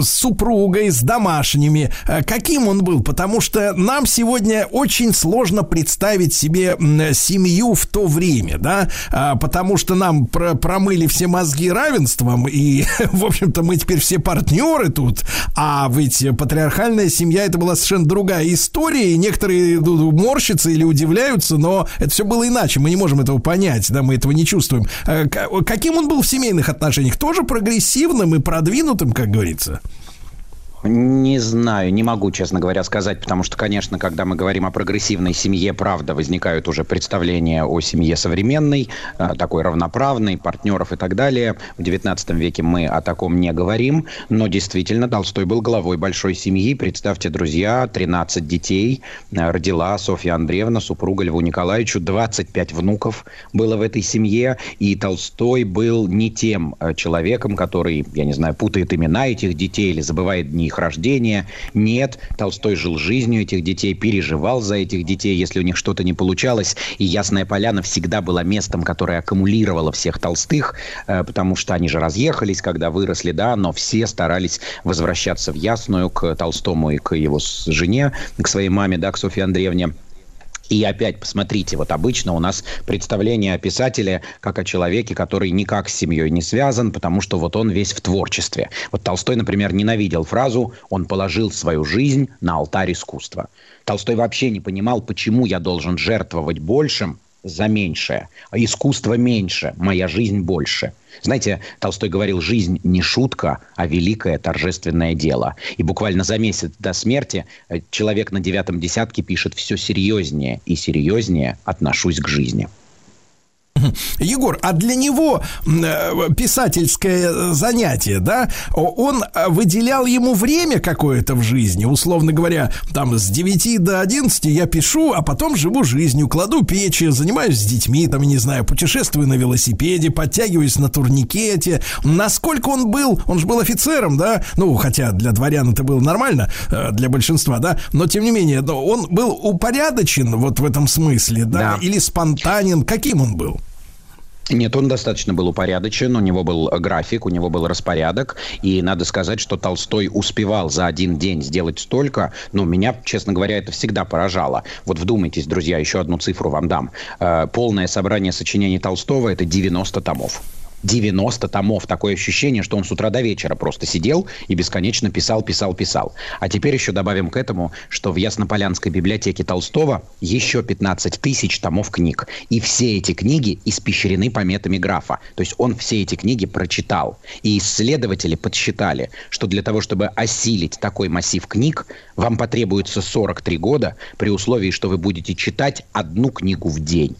с супругой, с домашними, э, каким он был, потому что нам сегодня очень сложно представить себе семью в то время, да, а, потому что нам про- промыли все мозги равенством, и, в общем-то, мы теперь все партнеры тут, а ведь патриархальная семья это была совершенно другая история, и некоторые ну, морщатся или удивляются, но это все было иначе, мы не можем этого понять, да, мы этого не чувствуем. Э, к- Каким он был в семейных отношениях? Тоже прогрессивным и продвинутым, как говорится? Не знаю, не могу, честно говоря, сказать, потому что, конечно, когда мы говорим о прогрессивной семье, правда, возникают уже представления о семье современной, э, такой равноправной, партнеров и так далее. В XIX веке мы о таком не говорим, но действительно Толстой был главой большой семьи. Представьте, друзья, 13 детей э, родила Софья Андреевна, супруга Льву Николаевичу, 25 внуков было в этой семье, и Толстой был не тем э, человеком, который, я не знаю, путает имена этих детей или забывает дни их рождения. Нет, Толстой жил жизнью этих детей, переживал за этих детей, если у них что-то не получалось. И Ясная Поляна всегда была местом, которое аккумулировало всех Толстых, э, потому что они же разъехались, когда выросли, да, но все старались возвращаться в Ясную к Толстому и к его жене, к своей маме, да, к Софье Андреевне. И опять, посмотрите, вот обычно у нас представление о писателе как о человеке, который никак с семьей не связан, потому что вот он весь в творчестве. Вот Толстой, например, ненавидел фразу «он положил свою жизнь на алтарь искусства». Толстой вообще не понимал, почему я должен жертвовать большим за меньшее, а искусство меньше, моя жизнь больше. Знаете, Толстой говорил, жизнь не шутка, а великое торжественное дело. И буквально за месяц до смерти э, человек на девятом десятке пишет все серьезнее и серьезнее отношусь к жизни. Егор, а для него э, писательское занятие, да, он э, выделял ему время какое-то в жизни, условно говоря, там с 9 до 11 я пишу, а потом живу жизнью, кладу печи, занимаюсь с детьми, там, не знаю, путешествую на велосипеде, подтягиваюсь на турникете. Насколько он был, он же был офицером, да, ну, хотя для дворян это было нормально, э, для большинства, да, но тем не менее, он был упорядочен вот в этом смысле, да, Да. или спонтанен, каким он был? Нет, он достаточно был упорядочен, у него был э, график, у него был распорядок, и надо сказать, что Толстой успевал за один день сделать столько, но меня, честно говоря, это всегда поражало. Вот вдумайтесь, друзья, еще одну цифру вам дам. Э, полное собрание сочинений Толстого – это 90 томов. 90 томов. Такое ощущение, что он с утра до вечера просто сидел и бесконечно писал, писал, писал. А теперь еще добавим к этому, что в Яснополянской библиотеке Толстого еще 15 тысяч томов книг. И все эти книги испещрены пометами графа. То есть он все эти книги прочитал. И исследователи подсчитали, что для того, чтобы осилить такой массив книг, вам потребуется 43 года при условии, что вы будете читать одну книгу в день.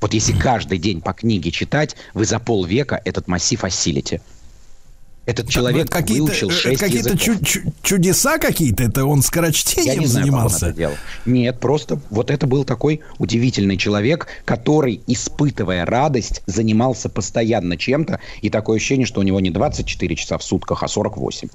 Вот если каждый день по книге читать, вы за полвека этот массив осилите. Этот человек какие-то, выучил э, 6 какие-то чу- чу- чудеса какие-то, это он Я скорочтением не знаю, как он занимался. это делал. Нет, просто вот это был такой удивительный человек, который, испытывая радость, занимался постоянно чем-то, и такое ощущение, что у него не 24 часа в сутках, а 48.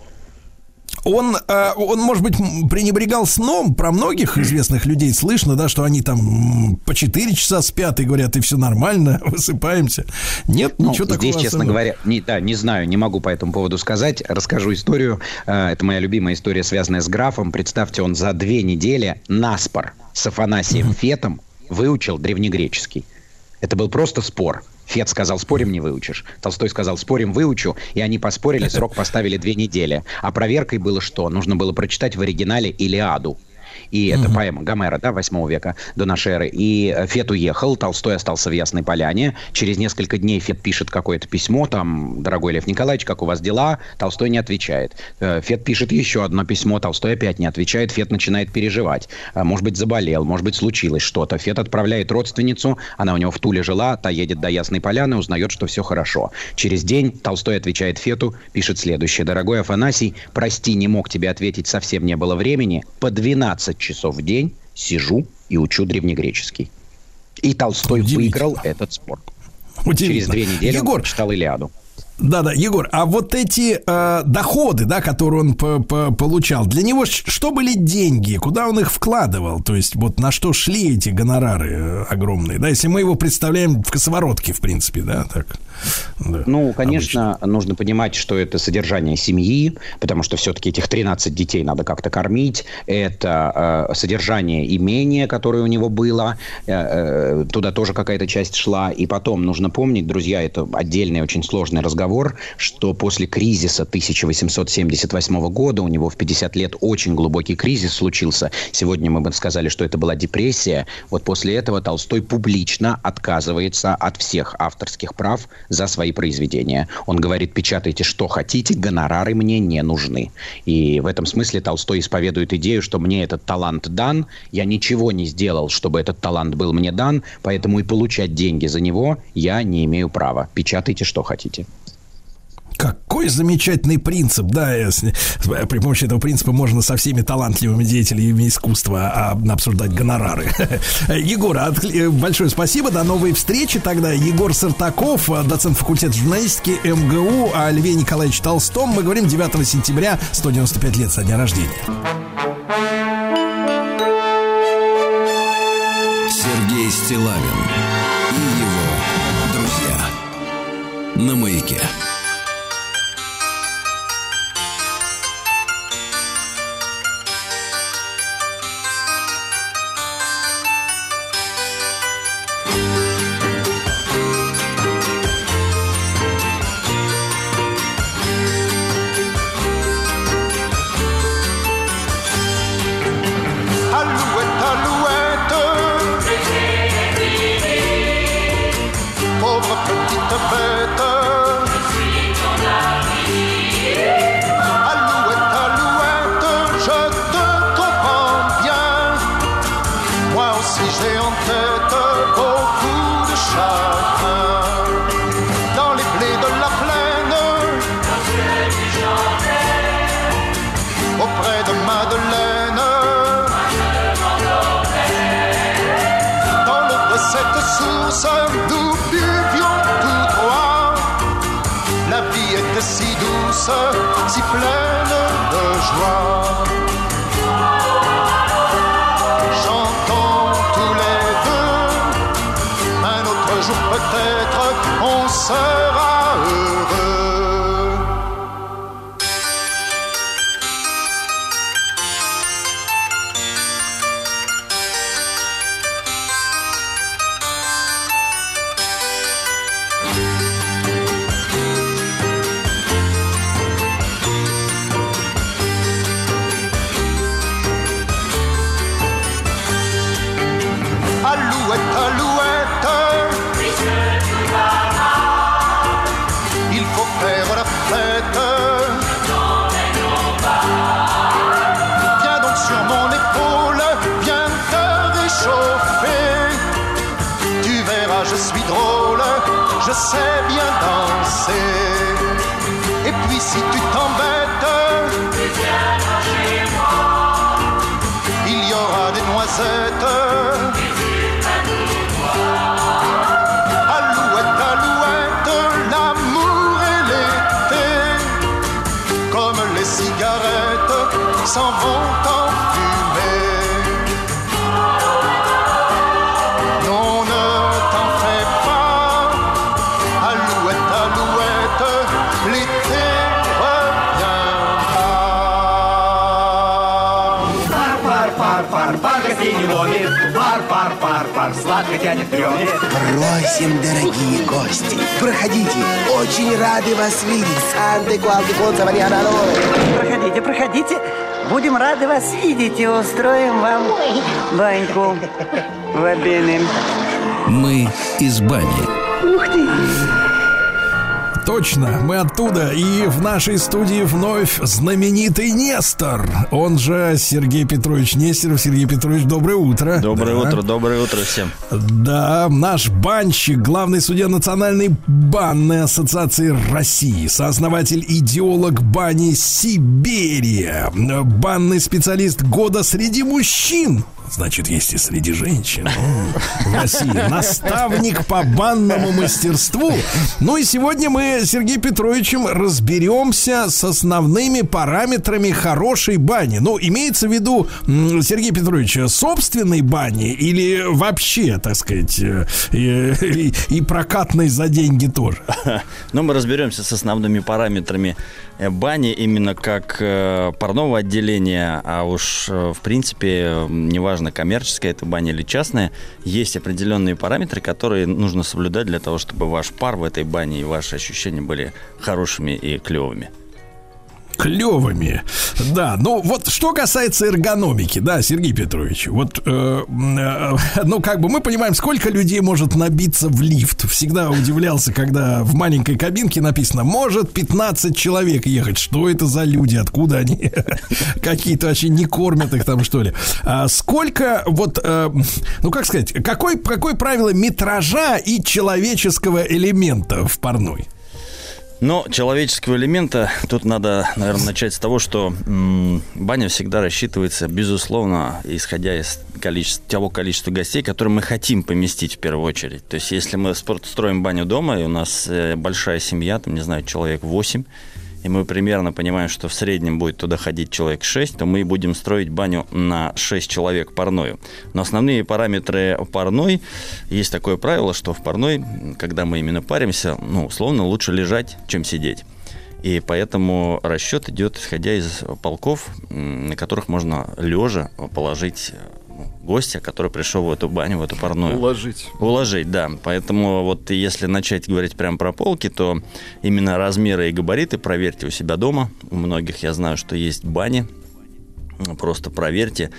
Он, э, он, может быть, пренебрегал сном. Про многих известных людей слышно, да, что они там по 4 часа спят и говорят, и все нормально, высыпаемся. Нет, Ну, ничего такого. здесь, честно особенного. говоря, не, да, не знаю, не могу по этому поводу сказать. Расскажу историю. Э, Это моя любимая история, связанная с графом. Представьте, он за две недели наспор с Афанасием Фетом выучил древнегреческий. Это был просто спор. Фет сказал, спорим, не выучишь. Толстой сказал, спорим, выучу. И они поспорили, срок поставили две недели. А проверкой было что? Нужно было прочитать в оригинале «Илиаду». И это поэма Гомера, да, 8 века до нашей эры. И э, Фет уехал, Толстой остался в Ясной Поляне. Через несколько дней Фет пишет какое-то письмо, там, дорогой Лев Николаевич, как у вас дела? Толстой не отвечает. Э, Фет пишет еще одно письмо, Толстой опять не отвечает. Фет начинает переживать. Э, Может быть, заболел, может быть, случилось что-то. Фет отправляет родственницу, она у него в Туле жила, та едет до Ясной Поляны, узнает, что все хорошо. Через день Толстой отвечает Фету, пишет следующее. Дорогой Афанасий, прости, не мог тебе ответить, совсем не было времени. По 12 часов в день сижу и учу древнегреческий. И Толстой выиграл этот спор. Через две недели Егор, он читал Илиаду. Да-да, Егор, а вот эти э, доходы, да, которые он по- по- получал, для него что были деньги, куда он их вкладывал? То есть вот на что шли эти гонорары э, огромные, да, если мы его представляем в косоворотке, в принципе, да, так. да, Ну, конечно, нужно понимать, что это содержание семьи, потому что все-таки этих 13 детей надо как-то кормить. Это э, содержание имения, которое у него было. Э, э, туда тоже какая-то часть шла. И потом нужно помнить, друзья, это отдельный очень сложный разговор, что после кризиса 1878 года у него в 50 лет очень глубокий кризис случился. Сегодня мы бы сказали, что это была депрессия. Вот после этого Толстой публично отказывается от всех авторских прав за свои произведения. Он говорит, печатайте что хотите, гонорары мне не нужны. И в этом смысле Толстой исповедует идею, что мне этот талант дан, я ничего не сделал, чтобы этот талант был мне дан, поэтому и получать деньги за него я не имею права. Печатайте что хотите. Какой замечательный принцип, да, если- при помощи этого принципа можно со всеми талантливыми деятелями искусства а, обсуждать гонорары. Егор, откле- большое спасибо, до новой встречи тогда. Егор Сартаков, а, доцент факультета журналистики МГУ, о Льве Николаевиче Толстом. Мы говорим 9 сентября, 195 лет со дня рождения. Сергей Стилавин и его друзья на маяке. Сладко тянет трёме. Просим, дорогие гости, проходите. Очень рады вас видеть. Санте Куалки Конца Проходите, проходите. Будем рады вас видеть и устроим вам баньку в обеим. Мы из бани. Ух ты! Точно, мы оттуда. И в нашей студии вновь знаменитый Нестор. Он же Сергей Петрович Нестеров. Сергей Петрович, доброе утро. Доброе Да. утро, доброе утро всем. Да, наш банщик, главный судья Национальной банной ассоциации России, сооснователь идеолог бани Сибирия, банный специалист года среди мужчин. Значит, есть и среди женщин М, в России. Наставник по банному мастерству. Ну и сегодня мы с Сергеем Петровичем разберемся с основными параметрами хорошей бани. Ну, имеется в виду, Сергей Петрович, собственной бани или вообще, так сказать, э, и, и- прокатной за деньги тоже? Но мы разберемся с основными параметрами э, бани именно как э, парного отделения, а уж в принципе, э, неважно, коммерческая это баня или частная, есть определенные параметры, которые нужно соблюдать для того, чтобы ваш пар в этой бане и ваши ощущения были хорошими и клевыми. Клевыми. Да, ну вот что касается эргономики, да, Сергей Петрович, вот, э, э, ну как бы мы понимаем, сколько людей может набиться в лифт. Всегда удивлялся, когда в маленькой кабинке написано, может 15 человек ехать. Что это за люди, откуда они? Какие-то вообще не кормят их там, что ли? А сколько вот, э, ну как сказать, какой, какое правило метража и человеческого элемента в парной? Но человеческого элемента тут надо, наверное, начать с того, что м, баня всегда рассчитывается, безусловно, исходя из количества, того количества гостей, которые мы хотим поместить в первую очередь. То есть, если мы строим баню дома, и у нас э, большая семья, там, не знаю, человек 8, и мы примерно понимаем, что в среднем будет туда ходить человек 6, то мы будем строить баню на 6 человек парную. Но основные параметры парной, есть такое правило, что в парной, когда мы именно паримся, ну, условно, лучше лежать, чем сидеть. И поэтому расчет идет, исходя из полков, на которых можно лежа положить гостя, который пришел в эту баню, в эту парную. Уложить. Уложить, да. Поэтому вот если начать говорить прям про полки, то именно размеры и габариты проверьте у себя дома. У многих я знаю, что есть бани. Просто проверьте.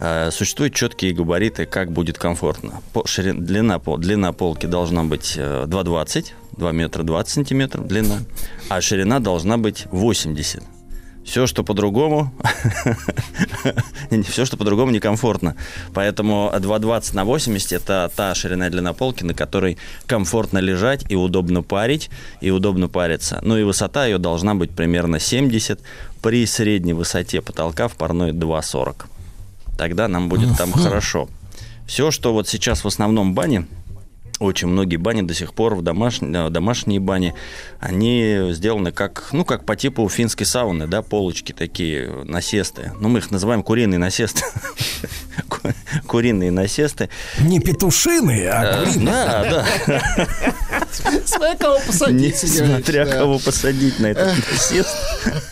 Э, Существуют четкие габариты, как будет комфортно. По- ширин- длина, пол- длина полки должна быть э, 2,20, 2 метра 20 сантиметров длина, а ширина должна быть 80. Все, что по-другому, все, что по-другому некомфортно. Поэтому 2,20 на 80 это та ширина и длина полки, на которой комфортно лежать и удобно парить, и удобно париться. Ну и высота ее должна быть примерно 70, при средней высоте потолка в парной 2,40. Тогда нам будет там хорошо. Все, что вот сейчас в основном бане, очень многие бани до сих пор в домашние, домашние бани, они сделаны как, ну, как по типу финской сауны, да, полочки такие, насесты. Ну, мы их называем куриные насесты. Куриные насесты. Не петушиные, а Э, куриные. Да, да. Смотря кого посадить, смотря кого посадить на этот насест.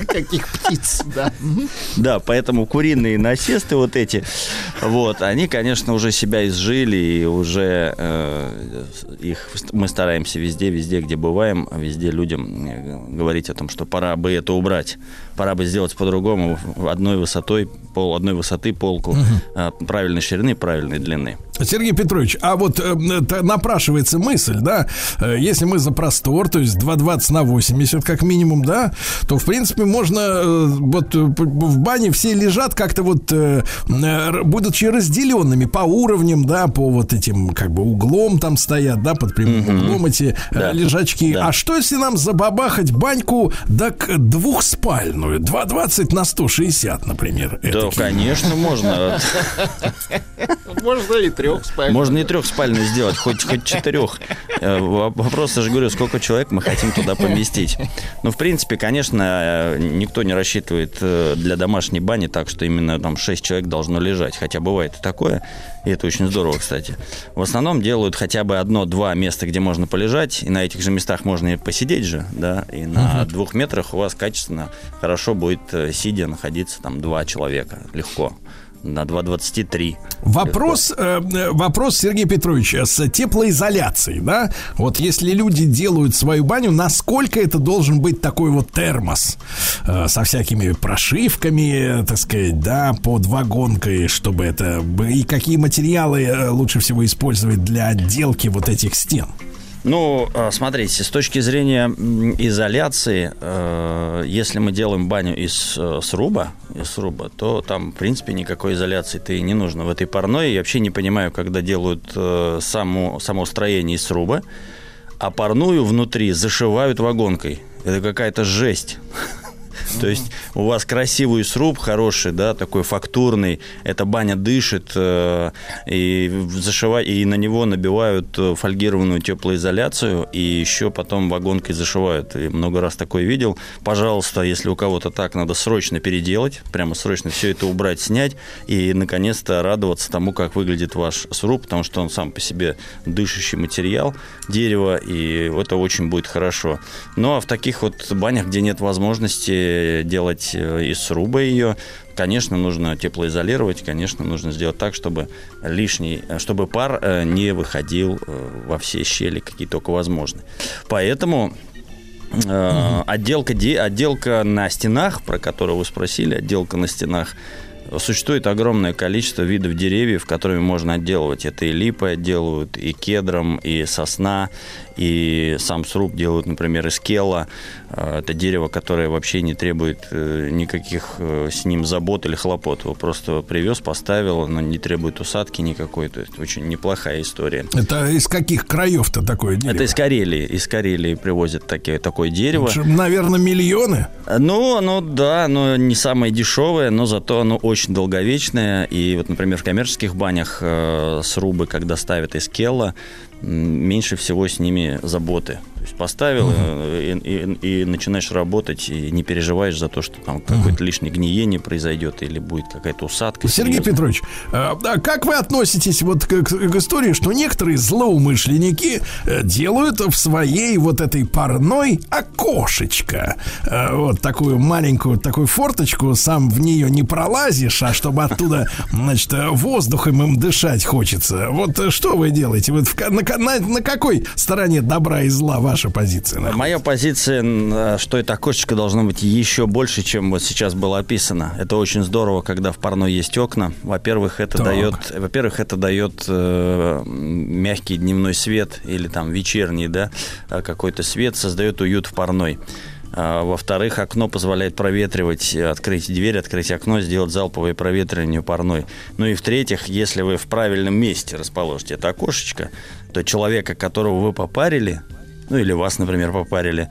Каких птиц, да. Да, поэтому куриные насесты вот эти, вот, они, конечно, уже себя изжили, и уже э, их мы стараемся везде, везде, где бываем, везде людям э, говорить о том, что пора бы это убрать, пора бы сделать по-другому, одной высотой, пол, одной высоты полку, э, правильной ширины, правильной длины. Сергей Петрович, а вот э, напрашивается мысль, да, э, если мы за простор, то есть 2,20 на 80 как минимум, да, то, в принципе, можно, э, вот э, в бане все лежат как-то вот, э, э, будучи разделенными по уровням, да, по вот этим, как бы, углом там стоят, да, под прямым углом эти э, Да. лежачки. А что, если нам забабахать баньку, так двухспальную, 2,20 на 160, например? Да, этакий? конечно, можно. Можно и трех спать. Можно и трехспальную сделать, хоть, хоть четырех. Э, Вопрос, я же говорю, сколько человек мы хотим туда поместить. Ну, в принципе, конечно, никто не рассчитывает э, для домашней бани так, что именно там 6 человек должно лежать. Хотя бывает и такое, и это очень здорово, кстати. В основном делают хотя бы одно-два места, где можно полежать, и на этих же местах можно и посидеть же, да, и на Мгм. двух метрах у вас качественно, хорошо будет, э, сидя, находиться там два человека, легко. На 2,23. Вопрос, э, э, вопрос, Сергей Петрович, с теплоизоляцией, да? Вот если люди делают свою баню, насколько это должен быть такой вот термос э, со всякими прошивками, так сказать, да, под вагонкой, чтобы это... И какие материалы э, лучше всего использовать для отделки вот этих стен? Ну, э, смотрите, с точки зрения изоляции, э, если мы делаем баню из э, сруба, из сруба, то там, в принципе, никакой изоляции-то и не нужно в этой парной. Я вообще не понимаю, когда делают само, само строение из сруба, а парную внутри зашивают вагонкой. Это какая-то жесть. То есть у вас красивый сруб, хороший, да, такой фактурный. Эта баня дышит, э, и зашивать, и на него набивают э, фольгированную теплоизоляцию, и еще потом вагонкой зашивают. И много раз такое видел. Пожалуйста, если у кого-то так, надо срочно переделать, прямо срочно все это убрать, снять, и наконец-то радоваться тому, как выглядит ваш сруб, потому что он сам по себе дышащий материал, дерево, и это очень будет хорошо. Ну а в таких вот банях, где нет возможности делать э, из сруба ее, конечно, нужно теплоизолировать, конечно, нужно сделать так, чтобы лишний, э, чтобы пар э, не выходил во все щели, какие только возможны. Поэтому э, отделка, де- отделка на стенах, про которую вы спросили, отделка на стенах, Существует огромное количество видов деревьев, которыми можно отделывать. Это и липы отделывают, и кедром, и сосна, и сам сруб делают, например, из кела. Э, Это дерево, которое вообще не требует э, никаких э, с ним забот или хлопот. Его просто привез, поставил, оно не требует усадки никакой. То есть очень неплохая история. Это из каких краев-то такое дерево? Это из Карелии. Из Карелии привозят такие, такое дерево. Это же, Наверное, миллионы. Ну, оно, да, оно не самое дешевое, но зато оно очень долговечное. И вот, например, в коммерческих банях э, срубы, когда ставят из келла, м, меньше всего с ними заботы. То есть поставил э, и, и- и начинаешь работать, и не переживаешь за то, что там какое-то лишнее гниение произойдет или будет какая-то усадка. Сергей серьезная. Петрович, а а как вы относитесь вот к, к- истории, что некоторые злоумышленники э, делают в своей вот этой парной окошечко, Э, вот такую маленькую такую форточку, сам в нее не пролазишь, а чтобы оттуда, значит, э, воздухом им дышать хочется. Вот э, что вы делаете? Вот в на, на- на какой стороне добра и зла ваша позиция? находится? Моя позиция, э, что это окошечко должно быть еще больше, чем вот сейчас было описано. Это очень здорово, когда в парной есть окна. Во-первых, это Так. дает, во-первых, это дает э, мягкий дневной свет или там вечерний, да, э, какой-то свет, создает уют в парной. А, Во-вторых, окно позволяет проветривать, э, открыть дверь, открыть окно, сделать залповое проветривание парной. Ну и в-третьих, если вы в правильном месте расположите это окошечко, то человека, которого вы попарили, ну или вас, например, попарили,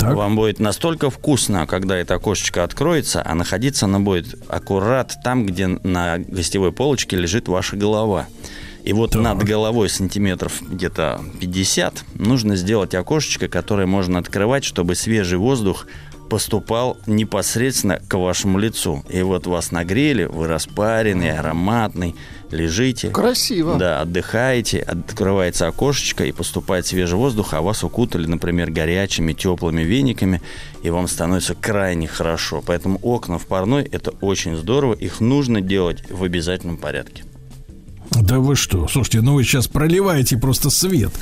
вам будет настолько вкусно, когда это окошечко откроется, а находиться оно будет аккурат там, где на гостевой полочке лежит ваша голова. И вот над головой сантиметров где-то 50 нужно сделать окошечко, которое можно открывать, чтобы свежий воздух поступал непосредственно к вашему лицу. И вот вас нагрели, вы распаренный, ароматный, лежите. Красиво. Да, отдыхаете, открывается окошечко и поступает свежий воздух, а вас укутали, например, горячими, теплыми вениками, и вам становится крайне хорошо. Поэтому окна в парной – это очень здорово, их нужно делать в обязательном порядке. Да вы что? Слушайте, ну вы сейчас проливаете просто свет.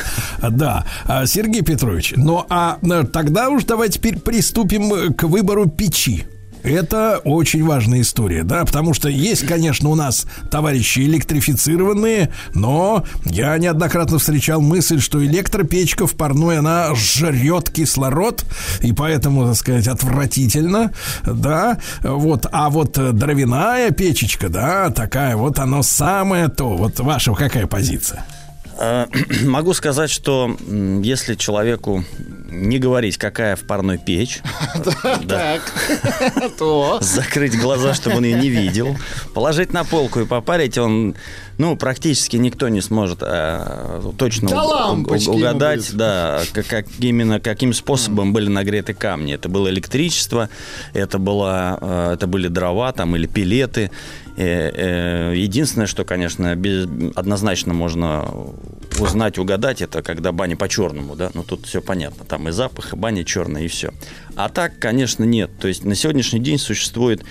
А, Да. А, Сергей Петрович, ну а э, тогда уж давайте теперь приступим к выбору печи. Это очень важная история, да, потому что есть, конечно, у нас товарищи электрифицированные, но я неоднократно встречал мысль, что электропечка в парной, она жрет кислород, и поэтому, так сказать, отвратительно, да, вот, а вот дровяная печечка, да, такая вот, оно самое то, вот ваша какая позиция? А, Могу сказать, что если человеку не говорить, какая в парной печь, закрыть глаза, чтобы он ее не видел, положить на полку и попарить, он, ну, практически никто не сможет а, точно Да уг- угадать, да, как, как именно каким способом были нагреты камни. Это было электричество, это было, э, это были дрова там или пилеты. Э, э, Единственное, что, конечно, без- однозначно можно узнать, угадать, это когда баня по-черному, да, ну тут все понятно, там и запах, и баня черная, и все. А так, конечно, нет. То есть на сегодняшний день существует э,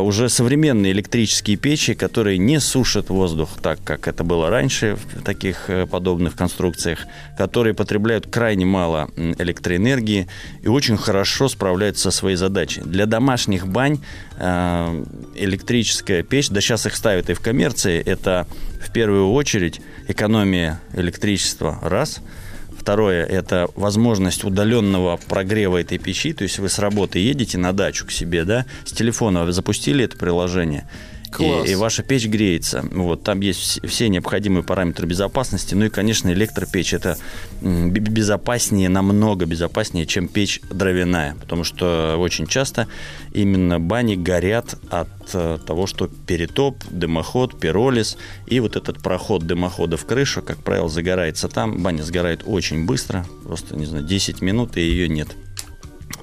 уже современные электрические печи, которые не сушат воздух так, как это было раньше в таких э, подобных конструкциях, которые потребляют крайне мало электроэнергии и очень хорошо справляются со своей задачей. Для домашних бань э, электрическая печь, да сейчас их ставят и в коммерции, это в первую очередь экономия электричества, раз – Второе – это возможность удаленного прогрева этой печи. То есть вы с работы едете на дачу к себе, да, с телефона запустили это приложение, И, и ваша печь греется. Вот, там есть вс- все необходимые параметры безопасности. Ну и, конечно, электропечь – это безопаснее, намного безопаснее, чем печь дровяная. Потому что очень часто именно бани горят от э, того, что перетоп, дымоход, пиролиз. И вот этот проход дымохода в крышу, как правило, загорается там. Баня сгорает очень быстро. Просто, не знаю, 10 минут, и ее нет.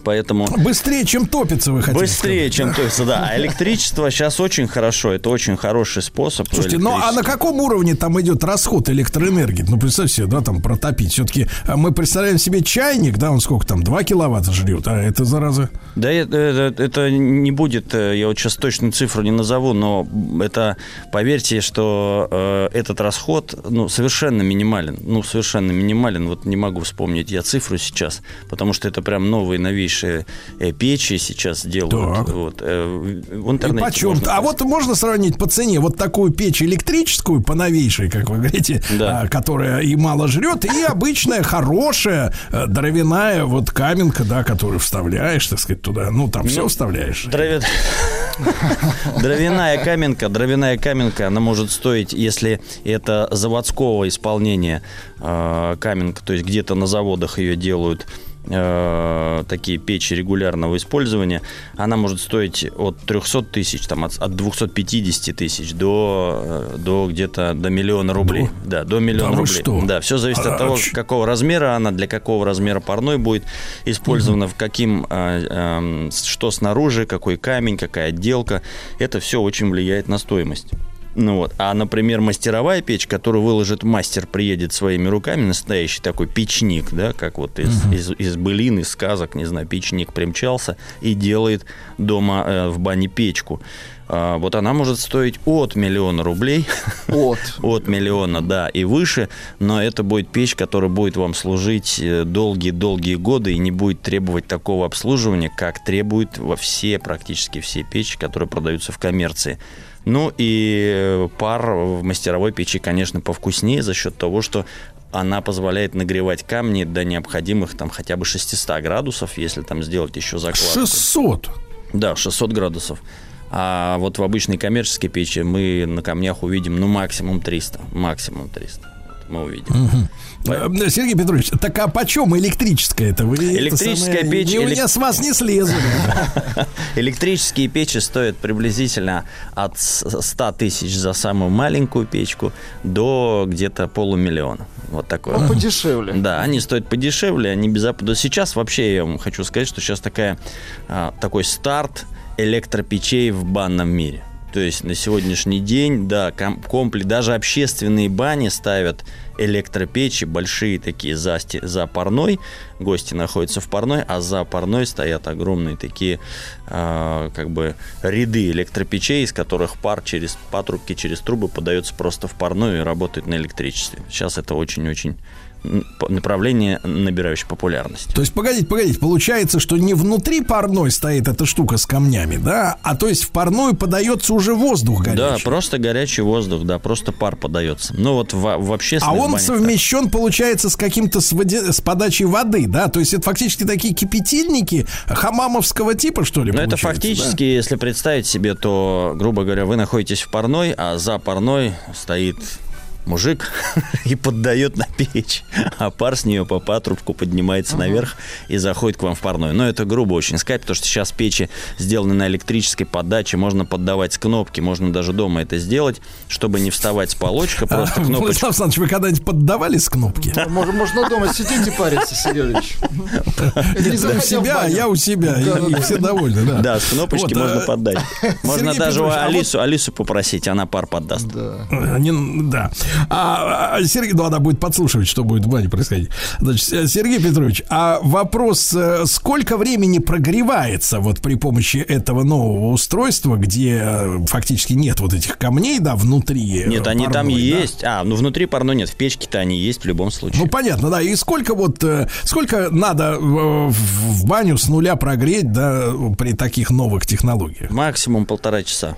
Поэтому... Быстрее, чем топится, вы хотите Быстрее, сказать, чем да? то есть, да. А электричество сейчас очень хорошо. Это очень хороший способ. Слушайте, ну а на каком уровне там идет расход электроэнергии? Ну, представьте себе, да, там протопить. Все-таки мы представляем себе чайник, да, он сколько там, 2 киловатта жрет, а это зараза. Да, это, это- это не будет, э, я вот сейчас точную цифру не назову, но это, поверьте, что э, этот расход, ну, совершенно минимален. Ну, совершенно минимален. Вот не могу вспомнить я цифру сейчас, потому что это прям новые, новейшие э, печи сейчас делают. Так. Вот, э, в И интернете почем? можно А вот можно сравнить по цене вот такую печь электрическую, по новейшей, как вы говорите, Да. а, которая и мало жрет, и обычная, хорошая, э, дровяная вот каменка, да, которую вставляешь, так сказать, туда. Ну, там все Ну, вставляешь. Дровя- Дровяная каменка, дровяная каменка, она может стоить, если это заводского исполнения э, каменка, то есть где-то на заводах ее делают э, такие печи регулярного использования, она может стоить от 300 тысяч, там, от, от 250 тысяч до, э, до где-то до миллиона рублей. Да, до миллиона Да рублей. что? Да, все зависит А, от того, ч- какого размера она, для какого размера парной будет использована, в каким, а, ам, с- что снаружи, какой камень, какая отделка. Это все очень влияет на стоимость. Ну вот. А, например, мастеровая печь, которую выложит мастер, приедет своими руками, настоящий такой печник, да, как вот из, из, из былин, из сказок, не знаю, печник примчался и делает дома э, в бане печку. А, вот она может стоить от миллиона рублей. От. От миллиона, да, и выше. Но это будет печь, которая будет вам служить э, долгие-долгие годы и не будет требовать такого обслуживания, как требуют во все, практически все печи, которые продаются в коммерции. Ну и э, пар в мастеровой печи, конечно, повкуснее за счет того, что она позволяет нагревать камни до необходимых там хотя бы 600 градусов, если там сделать еще закладку. 600. Да, 600 градусов. А вот в обычной коммерческой печи мы на камнях увидим, ну, максимум 300. Максимум 300. мы увидим. Э, Сергей Петрович, так а почем электрическая это? Вы Электрическая самое- печь, не- элек- Я с вас не слезу. Электрические печи стоят приблизительно от с- 100 тысяч за самую маленькую печку до где-то полумиллиона. Вот такое. Ну, подешевле. Да, они стоят подешевле, они безопасны. Сейчас вообще я вам хочу сказать, что сейчас такая, а, такой старт электропечей в банном мире. То есть на сегодняшний день, да, ком- комплекс, даже общественные бани ставят электропечи, большие такие за, за парной. Гости находятся в парной, а за парной стоят огромные такие а, как бы ряды электропечей, из которых пар через патрубки, через трубы подается просто в парную и работает на электричестве. Сейчас это очень-очень направление, набирающее популярность. То есть, погодите, погодите, получается, что не внутри парной стоит эта штука с камнями, да, а то есть в парную подается уже воздух горячий. Да, просто горячий воздух, да, просто пар подается. Ну вот в, в А общественных он так. совмещен, получается, с каким-то с, воде- с подачей воды, да? То есть это фактически такие кипятильники хамамовского типа, что ли, Ну, это фактически, если представить себе, то, грубо говоря, вы находитесь в парной, а за парной стоит мужик и поддает на печь, а пар с нее по патрубку поднимается наверх и заходит к вам в парную. Но это грубо очень сказать, потому что сейчас печи сделаны на электрической подаче, можно поддавать с кнопки, можно даже дома это сделать, чтобы не вставать с полочка, да? просто А, кнопочку. Владислав Александрович, вы когда-нибудь поддавали с кнопки? Можно, можно дома сидеть и париться. Не У себя, а я у себя, и- все довольны, да. Да, с кнопочки можно а, поддать. Можно даже а Алису, Алису попросить, она пар поддаст. А, да. А, а, Сергей, ну она будет подслушивать, что будет в бане происходить. Значит, Сергей Петрович, а вопрос, э, сколько времени прогревается вот при помощи этого нового устройства, где э, фактически нет вот этих камней, да, внутри? э, Нет, они там парной, да? есть. А, ну внутри парной нет, в печке-то они есть в любом случае. Ну, понятно, да. И сколько вот, сколько надо в баню с нуля прогреть, да, при таких новых технологиях? Максимум полтора часа.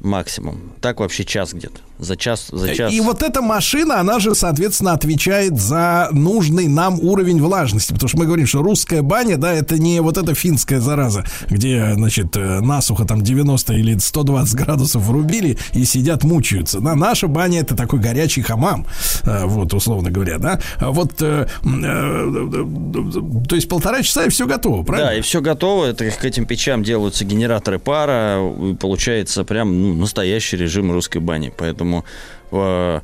Максимум. Так вообще час где-то. За час, за час. И вот эта машина, она же, соответственно, отвечает за нужный нам уровень влажности. Потому что мы говорим, что русская баня, да, это не вот эта финская зараза, где, значит, э, насухо там 90 или 120 градусов врубили и сидят, мучаются. Да, наша баня это такой горячий хамам, э, вот, условно говоря, да. А Вот, э, э, то есть полтора часа и все готово, правильно? Да, и все готово. Это к этим печам делаются генераторы пара. И получается прям ну, настоящий режим русской бани. Поэтому э,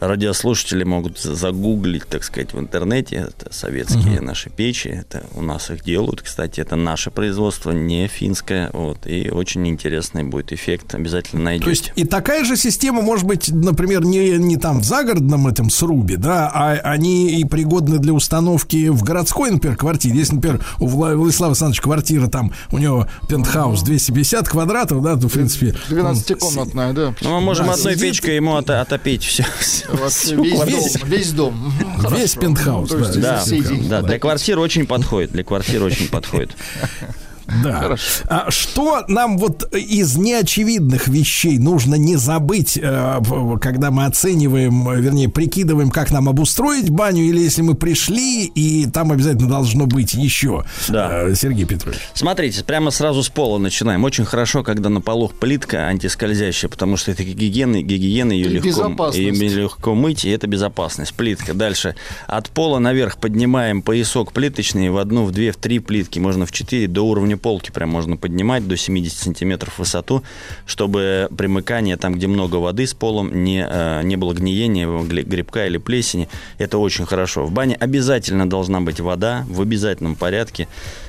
радиослушатели могут за- загуглить, так сказать, в интернете. Это советские наши печи. Это у нас их делают. Кстати, это наше производство, не финское. Вот. И очень интересный будет эффект. Обязательно найдете. То есть и такая же система может быть, например, не, не там в загородном этом срубе, да, а они и пригодны для установки в городской, например, квартире. Если, например, у Вла- Владислава Александровича квартира, там у него пентхаус 250 квадратов, да, то, в принципе... он 12-комнатная, да. Ну, мы можем Да, одной сидит- печкой ему ото- отопить все. Вообще весь дом, весь дом. Весь пентхаус, да. Для квартир очень подходит. Для квартир очень подходит. Да. А что нам вот из неочевидных вещей нужно не забыть, э, когда мы оцениваем, вернее, прикидываем, как нам обустроить баню, или если мы пришли, и там обязательно должно быть еще, Да. э, Сергей Петрович? Смотрите, прямо сразу с пола начинаем. Очень хорошо, когда на полу плитка антискользящая, потому что это гигиена, гигиена ее легко, ее легко мыть, и это безопасность. Плитка. Дальше от пола наверх поднимаем поясок плиточный в одну, в две, в три плитки, можно в четыре, до уровня полки прям можно поднимать, до 70 сантиметров в высоту, чтобы примыкание там, где много воды с полом, не, э, не было гниения, грибка или плесени. Это очень хорошо. В бане обязательно должна быть вода в обязательном порядке.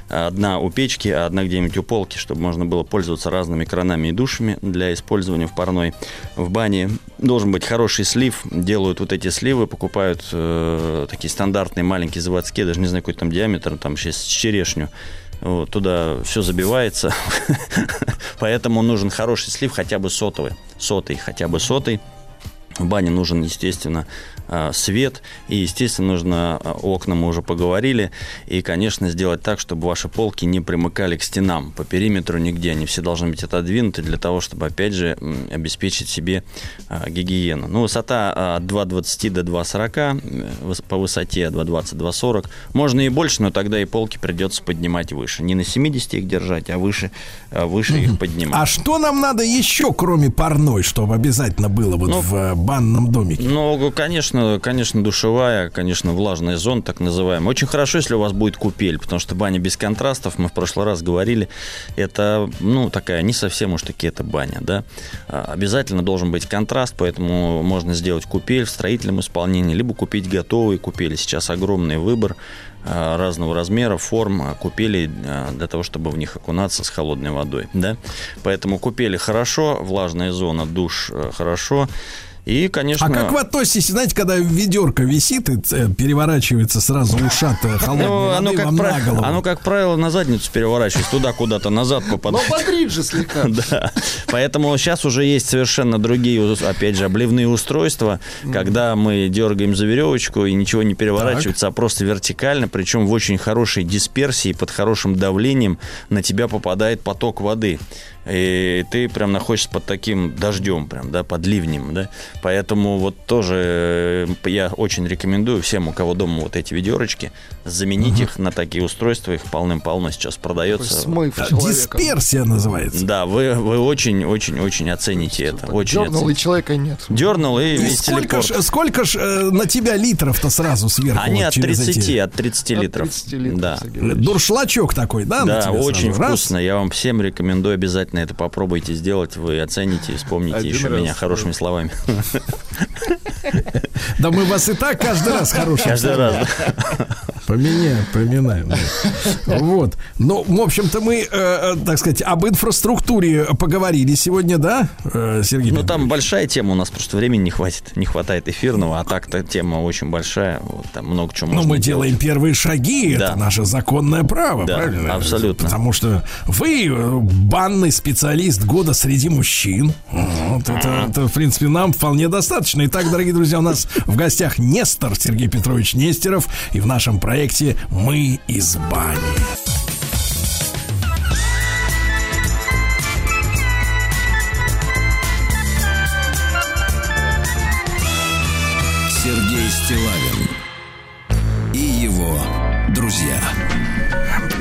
Одна у печки, а одна где-нибудь у полки, чтобы можно было пользоваться разными кранами и душами для использования в парной. В бане должен быть хороший слив. Делают вот эти сливы, покупают э, такие стандартные маленькие заводские, даже не знаю, какой там диаметр, там сейчас черешню. Вот, туда все забивается. Поэтому нужен хороший слив, хотя бы сотовый. Сотый, хотя бы сотый. В бане нужен, естественно, а, свет. И, естественно, нужно а, окна, мы уже поговорили. И, конечно, сделать так, чтобы ваши полки не примыкали к стенам по периметру нигде. Они все должны быть отодвинуты для того, чтобы, опять же, обеспечить себе а, гигиену. Ну, высота от 2,20 до 2,40. м, выс- По высоте 2,20, 2,40. Можно и больше, но тогда и полки придется поднимать выше. Не на 70 их держать, а выше, выше их поднимать. А что нам надо еще, кроме парной, чтобы обязательно было вот Ну, в э, банном домике? Ну, конечно, конечно, душевая, конечно, влажная зона, так называемая. Очень хорошо, если у вас будет купель, потому что баня без контрастов, мы в прошлый раз говорили, это, ну, такая, не совсем уж таки это баня, да. А, Обязательно должен быть контраст, поэтому можно сделать купель в строительном исполнении, либо купить готовые купели. Сейчас огромный выбор а, разного размера, форм а, купели для того, чтобы в них окунаться с холодной водой, да. Поэтому купели хорошо, влажная зона, душ э, хорошо. И, конечно... А как вы относитесь, знаете, когда ведерко висит и э, переворачивается сразу ушатая холодной Ну, воды оно, как вам правило, на голову? оно, как правило, на задницу переворачивается, туда куда-то, назад Но попадает. бодрит же слегка. Да. Поэтому сейчас уже есть совершенно другие, опять же, обливные устройства, когда мы дергаем за веревочку и ничего не переворачивается, а просто вертикально, причем в очень хорошей дисперсии, под хорошим давлением на тебя попадает поток воды. И ты прям находишься под таким дождем, прям, да, под ливнем, да. Поэтому вот тоже э, я очень рекомендую всем, у кого дома вот эти ведерочки, заменить их на такие устройства, их полным-полно сейчас продается. Смыв Да, человека. Дисперсия называется. Да, вы, вы очень-очень-очень оцените это. Очень Дернул, и оцените. человека нет. Дернул и И весь сколько телепорт. ж, сколько ж э, на тебя литров-то сразу сверху? Они вот от через 30, эти- от 30 литров. 30 литров, да. Дуршлачок такой, да? Да, очень сразу? Раз. вкусно. Я вам всем рекомендую обязательно это попробуйте сделать. Вы оцените и вспомните Один еще раз. меня хорошими словами. Да мы вас и так каждый раз хороший. Каждый раз. Поменяем, поминаем. Вот. Ну, в общем-то, мы, э, э, так сказать, об инфраструктуре поговорили сегодня, да, э, Сергей? Ну, там большая тема, у нас просто времени не хватит. Не хватает эфирного, а так-то тема очень большая. Вот, там много чего Ну, можно мы делать. делаем первые шаги, Да. это наше законное право, Да, правильно? абсолютно. Потому что вы банный специалист года среди мужчин. Вот это, это, в принципе, нам вполне достаточно. Итак, дорогие друзья, у нас в гостях Нестор Сергей Петрович Нестеров, и в нашем проекте «Мы из бани». Сергей Стилавин и его друзья.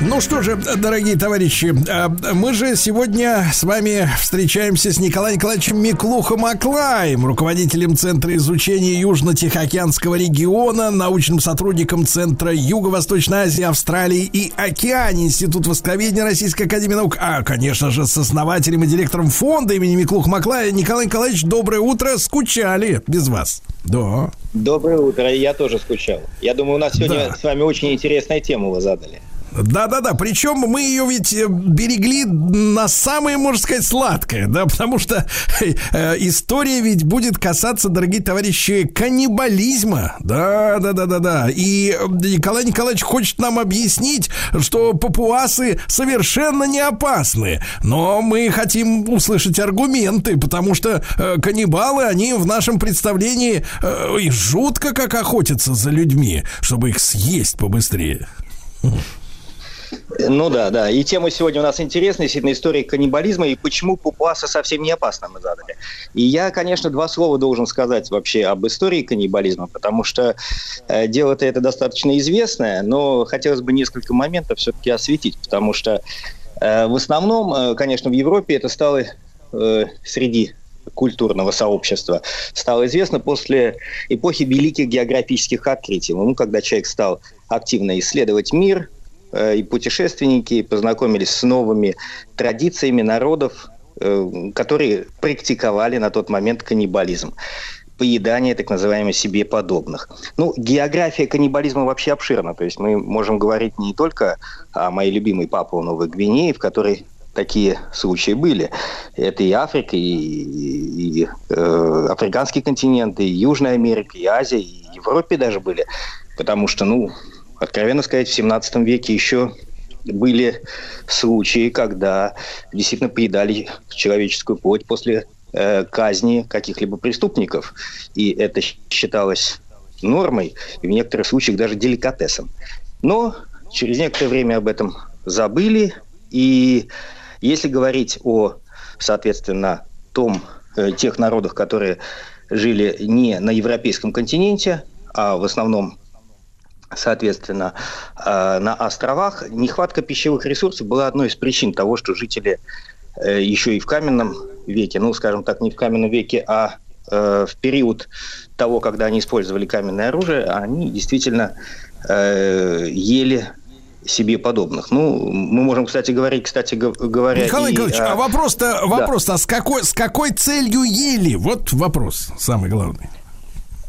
Ну что же, дорогие товарищи, э, мы же сегодня с вами встречаемся с Николаем Николаевичем Миклухом Аклаем, руководителем Центра изучения Южно-Тихоокеанского региона, научным сотрудником Центра Юго-Восточной Азии, Австралии и Океании, Институт Восковедения Российской Академии Наук, а, конечно же, с основателем и директором фонда имени Миклуха Маклая. Николай Николаевич, доброе утро, скучали без вас. Да. Доброе утро, я тоже скучал. Я думаю, у нас сегодня Да. с вами очень интересная тема вы задали. Да-да-да, причем мы ее ведь э, берегли на самое, можно сказать, сладкое, да, потому что э, история ведь будет касаться, дорогие товарищи, каннибализма. Да-да-да-да-да. И э, Николай Николаевич хочет нам объяснить, что папуасы совершенно не опасны. Но мы хотим услышать аргументы, потому что э, каннибалы, они в нашем представлении э, жутко как охотятся за людьми, чтобы их съесть побыстрее. Ну да, да. И тема сегодня у нас интересная, действительно, история каннибализма и почему папуасы совсем не опасны мы задали. И я, конечно, два слова должен сказать вообще об истории каннибализма, потому что э, дело-то это достаточно известное, но хотелось бы несколько моментов все-таки осветить, потому что э, в основном, э, конечно, в Европе это стало э, среди культурного сообщества стало известно после эпохи великих географических открытий. Ну, когда человек стал активно исследовать мир, и путешественники познакомились с новыми традициями народов, э, которые практиковали на тот момент каннибализм поедание так называемых себе подобных. Ну, география каннибализма вообще обширна. То есть мы можем говорить не только о моей любимой Папуа Новой Гвинеи, в которой такие случаи были. Это и Африка, и, и, и, э, африканский континент, и Южная Америка, и Азия, и Европе даже были. Потому что, ну, откровенно сказать, в 17 веке еще были случаи, когда действительно поедали человеческую плоть после э, казни каких-либо преступников. И это считалось нормой, и в некоторых случаях даже деликатесом. Но через некоторое время об этом забыли, и если говорить о, соответственно, том, э, тех народах, которые жили не на европейском континенте, а в основном, соответственно, э, на островах, нехватка пищевых ресурсов была одной из причин того, что жители э, еще и в каменном веке, ну, скажем так, не в каменном веке, а э, в период того, когда они использовали каменное оружие, они действительно э, ели себе подобных. Ну, мы можем, кстати, говорить, кстати говоря... Михаил и Николаевич, о- а вопрос-то, Да. вопрос-то, а с какой, с какой целью ели? Вот вопрос самый главный.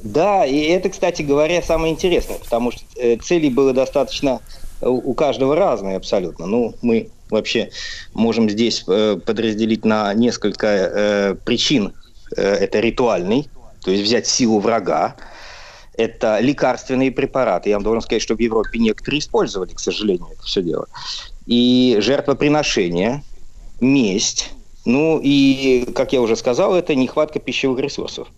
Да, и это, кстати говоря, самое интересное, потому что э, целей было достаточно э, у каждого разные абсолютно. Ну, мы вообще можем здесь э, подразделить на несколько причин. Это ритуальный, то есть взять силу врага. Это лекарственные препараты. Я вам должен сказать, что в Европе некоторые использовали, к сожалению, это все дело. И жертвоприношение, месть. Ну и, как я уже сказал, это нехватка пищевых ресурсов.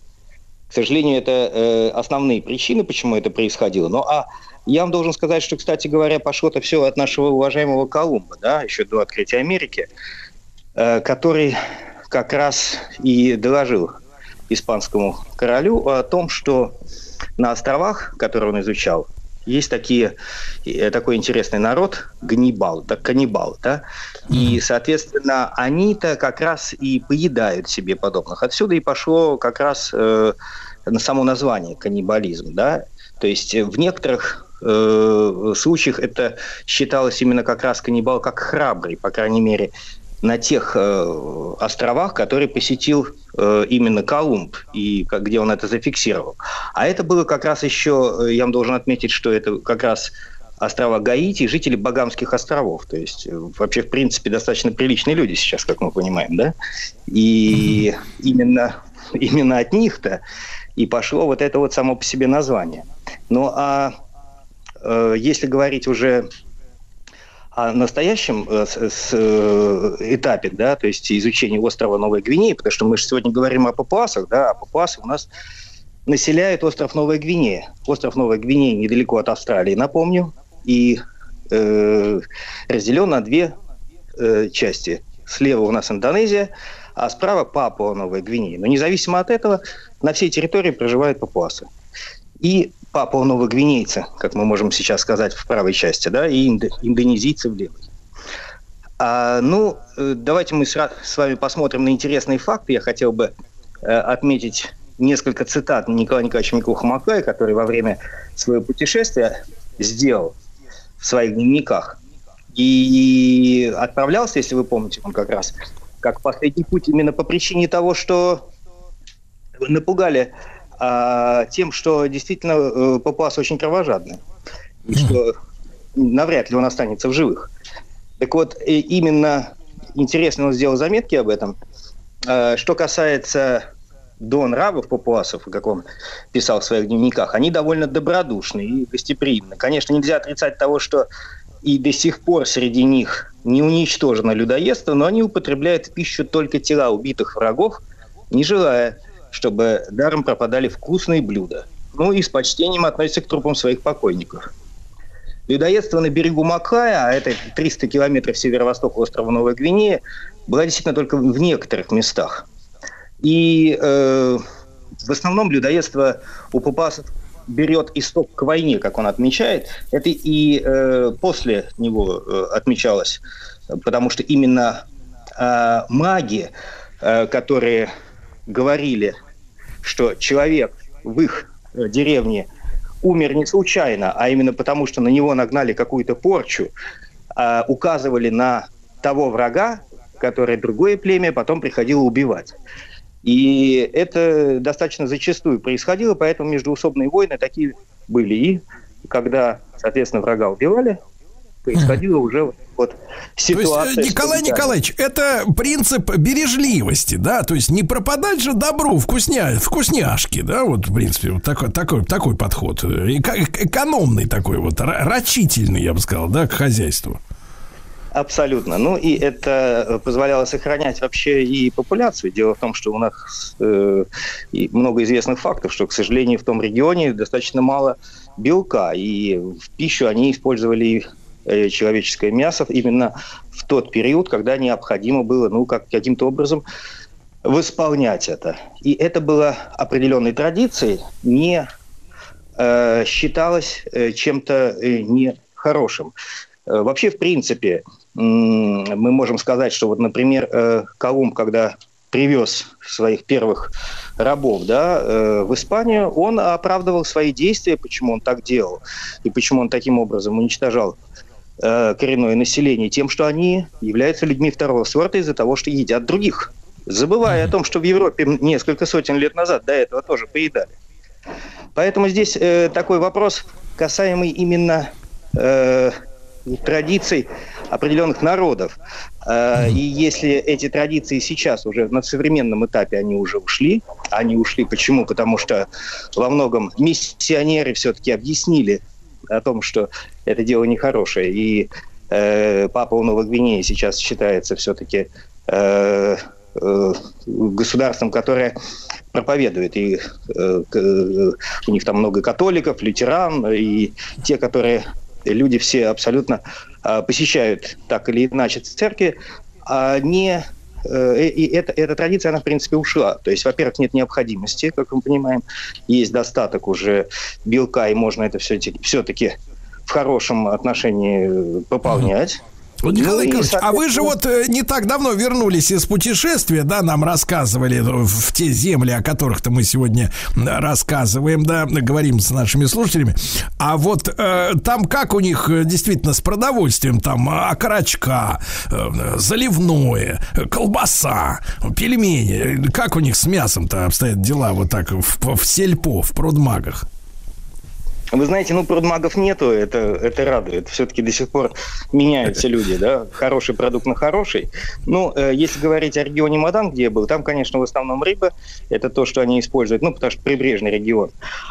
К сожалению, это э, основные причины, почему это происходило. Но а я вам должен сказать, что, кстати говоря, пошло это все от нашего уважаемого Колумба, да, еще до открытия Америки, э, который как раз и доложил испанскому королю о том, что на островах, которые он изучал, есть такие, э, такой интересный народ, ганнибал, так, каннибал, да, и, соответственно, они-то как раз и поедают себе подобных. Отсюда и пошло как раз э, на само название каннибализм, да, то есть в некоторых э, случаях это считалось именно как раз каннибал как храбрый, по крайней мере, на тех э, островах, которые посетил э, именно Колумб, и как- где он это зафиксировал. А это было как раз еще, э, я вам должен отметить, что это как раз острова Гаити, жители Багамских островов. То есть вообще, в принципе, достаточно приличные люди сейчас, как мы понимаем, да? И именно, именно от них-то и пошло вот это вот само по себе название. Ну а э, если говорить уже о настоящем э, с, э, этапе, да, то есть изучении острова Новой Гвинеи, потому что мы же сегодня говорим о папуасах, да, а папуасы у нас населяют остров Новая Гвинея. Остров Новая Гвинея недалеко от Австралии, напомню, и э, разделен на две э, части. Слева у нас Индонезия, а справа Папуа Новая Гвинея. Но независимо от этого, на всей территории проживают папуасы. И Папуа Новогвинейцы, как мы можем сейчас сказать в правой части, да, и индо- индонезийцы в левой. А, ну, э, давайте мы с вами посмотрим на интересные факты. Я хотел бы э, отметить несколько цитат Николая Николаевича Микухамакая, который во время своего путешествия сделал в своих дневниках. И отправлялся, если вы помните, он как раз как последний путь именно по причине того, что напугали а, тем, что действительно э, папуасы очень кровожадны. И что навряд ли он останется в живых. Так вот, и именно интересно он сделал заметки об этом. Э, Что касается до нравов папуасов, как он писал в своих дневниках, они довольно добродушны и гостеприимны. Конечно, нельзя отрицать того, что и до сих пор среди них не уничтожено людоедство, но они употребляют в пищу только тела убитых врагов, не желая, чтобы даром пропадали вкусные блюда. Ну и с почтением относятся к трупам своих покойников. Людоедство на берегу Макая, а это 300 километров северо-восток острова Новая Гвинея, было действительно только в некоторых местах. И э, в основном людоедство у папуасов берет исток к войне, как он отмечает. Это и э, после него э, отмечалось, потому что именно э, маги, э, которые говорили, что человек в их э, деревне умер не случайно, а именно потому, что на него нагнали какую-то порчу, э, указывали на того врага, который другое племя потом приходило убивать. И это достаточно зачастую происходило, поэтому междуусобные войны такие были. И когда, соответственно, врага убивали, происходила уже вот То ситуация. есть, э, Николай что, да, Николаевич, это принцип бережливости, да, то есть не пропадать же добру вкусня, вкусняшки, да, вот, в принципе, вот такой, такой, такой подход, Эко- экономный такой вот, ра- рачительный, я бы сказал, да, к хозяйству. Абсолютно. Ну и это позволяло сохранять вообще и популяцию. Дело в том, что у нас э, много известных фактов, что, к сожалению, в том регионе достаточно мало белка, и в пищу они использовали человеческое мясо именно в тот период, когда необходимо было, ну, как каким-то образом восполнять это. И это было определенной традицией, не э, считалось э, чем-то э, нехорошим. Э, Вообще, в принципе, мы можем сказать, что вот, например, э, Колумб, когда привез своих первых рабов да, э, в Испанию, он оправдывал свои действия, почему он так делал и почему он таким образом уничтожал э, коренное население, тем, что они являются людьми второго сорта из-за того, что едят других. Забывая о том, что в Европе несколько сотен лет назад до этого тоже поедали. Поэтому здесь э, такой вопрос, касаемый именно э, традиций определенных народов. Э, И если эти традиции сейчас уже на современном этапе они уже ушли, они ушли почему? Потому что во многом миссионеры все-таки объяснили о том, что это дело нехорошее. И э, Папа Новой Гвинеи сейчас считается все-таки э, э, государством, которое проповедует. И э, э, у них там много католиков, лютеран, и те, которые люди все абсолютно э, посещают так или иначе церкви, а не и эта, эта традиция, она, в принципе, ушла. То есть, во-первых, нет необходимости, как мы понимаем, есть достаток уже белка, и можно это все-таки, все-таки в хорошем отношении э, пополнять. Вот, Николай Ну Николаевич, а вы же вот э, не так давно вернулись из путешествия, да, нам рассказывали в в те земли, о которых-то мы сегодня рассказываем, да, говорим с нашими слушателями. А вот э, там как у них э, действительно с продовольствием, там э, окорочка, э, заливное, э, колбаса, пельмени, как у них с мясом-то обстоят дела вот так в, в сельпо, в продмагах? Вы знаете, ну, продмагов нету, это, это радует. Все-таки до сих пор меняются люди, да, хороший продукт на хороший. Ну, э, если говорить о регионе Мадан, где я был, там, конечно, в основном рыба, это то, что они используют, ну, потому что прибрежный регион.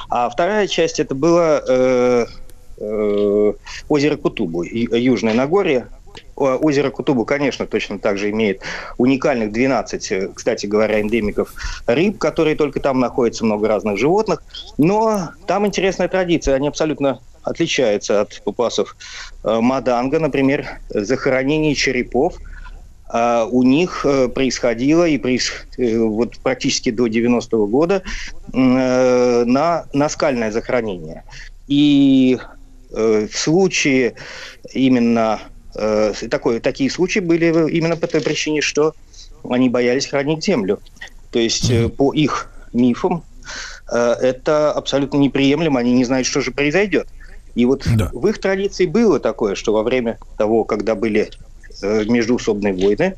А вторая часть, это было э, э, озеро Кутубу, ю- Южное Нагорье, Озеро Кутубу, конечно, точно так же имеет уникальных 12, э, кстати говоря, эндемиков рыб, которые только там находятся, много разных животных. Но там интересная традиция, они абсолютно отличаются от папуасов э, Маданга, например, захоронение черепов а, у них э, происходило и проис- вот практически до 90-го года на наскальное захоронение. И в случае именно э, такой, такие случаи были именно по той причине, что они боялись хранить землю. То есть э, по их мифам э, это абсолютно неприемлемо, они не знают, что же произойдет. И вот в их традиции было такое, что во время того, когда были э, междуусобные войны,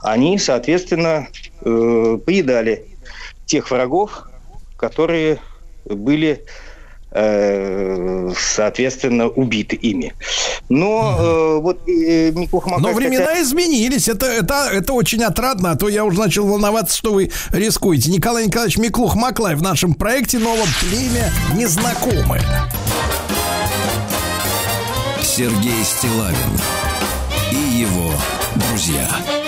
они, соответственно, э, поедали тех врагов, которые были, соответственно, убиты ими. Но э, вот э, Микуха Но времена изменились. Это, это, это очень отрадно, а то я уже начал волноваться, что вы рискуете. Николай Николаевич Миклух Маклай в нашем проекте новом племя незнакомое. Сергей Стилавин и его друзья.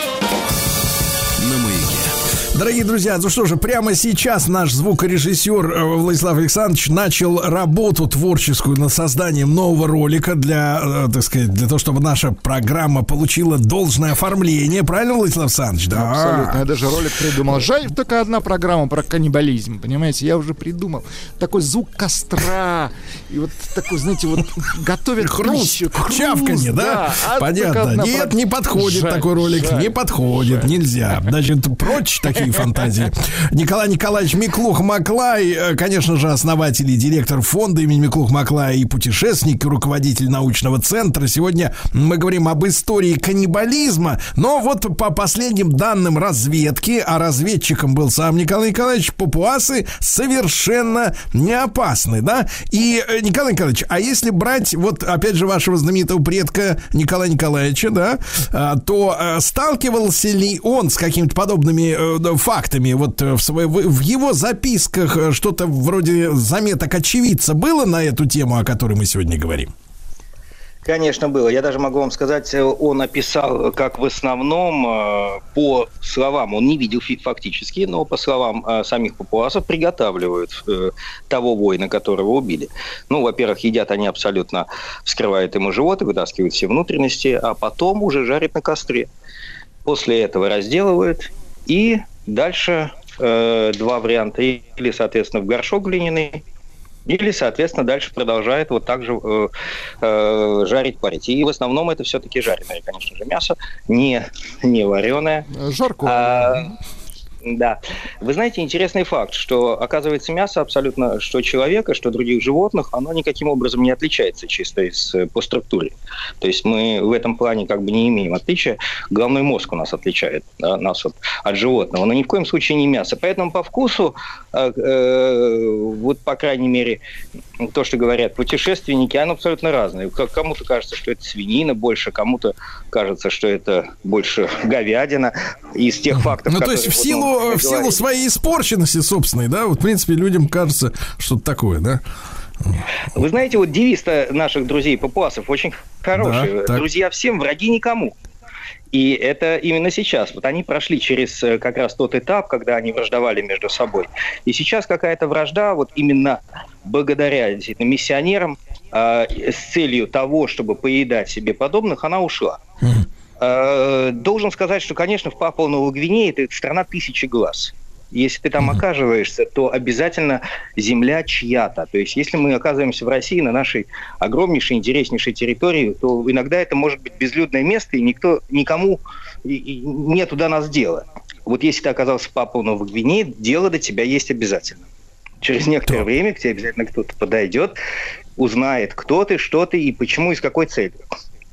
Дорогие друзья, ну что же, прямо сейчас наш звукорежиссер э, Владислав Александрович начал работу творческую над созданием нового ролика для, э, так сказать, для того, чтобы наша программа получила должное оформление. Правильно, Владислав Александрович? Да. Абсолютно. Я даже ролик придумал. Жаль, только одна программа про каннибализм. Понимаете, я уже придумал. Такой звук костра. И вот такой, знаете, вот готовят Хруст, пищу. хруст, чавканье, да? А Понятно. Нет, про- не подходит Жаль, такой ролик. жаль. Не подходит, нельзя. Значит, прочь такие фантазии. Николай Николаевич Миклух Маклай, э, конечно же, основатель и директор фонда имени Миклух Маклая и путешественник, и руководитель научного центра. Сегодня мы говорим об истории каннибализма, но вот по последним данным разведки, а разведчиком был сам Николай Николаевич, папуасы совершенно не опасны, да? И, э, Николай Николаевич, а если брать, вот опять же, вашего знаменитого предка Николая Николаевича, да, а, то э, сталкивался ли он с какими-то подобными фактами? Вот э, в, своей- в его записках э, что-то вроде заметок очевидца было на эту тему, о которой мы сегодня говорим? Конечно, было. Я даже могу вам сказать, э, он описал, как в основном, по словам, он не видел фактически, но по словам самих папуасов, приготавливают того воина, которого убили. Ну, во-первых, едят они абсолютно, вскрывают ему живот и вытаскивают все внутренности, а потом уже жарят на костре. После этого разделывают и дальше э, два варианта. Или, соответственно, в горшок глиняный, или, соответственно, дальше продолжает вот так же э, э, жарить, парить. И в основном это все-таки жареное, конечно же, мясо, не, не вареное. Жарко. А, Да. Вы знаете, интересный факт, что, оказывается, мясо абсолютно, что человека, что других животных, оно никаким образом не отличается чисто из, э, по структуре. То есть мы в этом плане как бы не имеем отличия. Головной мозг у нас отличает да, нас вот от животного, но ни в коем случае не мясо. Поэтому по вкусу, вот по крайней мере, то, что говорят путешественники, оно абсолютно разное. Кому-то кажется, что это свинина больше, кому-то кажется, что это больше говядина. Из тех фактов, Ну, то которые есть в силу, в силу своей испорченности собственной, да, вот, в принципе, людям кажется что-то такое, да? Вы знаете, вот девиз наших друзей папуасов очень хороший. Да, так. Друзья всем, враги никому. И это именно сейчас. Вот они прошли через э, как раз тот этап, когда они враждовали между собой. И сейчас какая-то вражда, вот именно благодаря действительно миссионерам, э, с целью того, чтобы поедать себе подобных, она ушла. Э, Должен сказать, что, конечно, в Папуа Новой Гвинее это страна тысячи глаз. Если ты там оказываешься, то обязательно земля чья-то. То есть, если мы оказываемся в России на нашей огромнейшей, интереснейшей территории, то иногда это может быть безлюдное место, и никто, никому нету до нас дела. Вот если ты оказался в Папуа Новой Гвинее, дело до тебя есть обязательно. Через некоторое время к тебе обязательно кто-то подойдет, узнает, кто ты, что ты и почему, и с какой целью.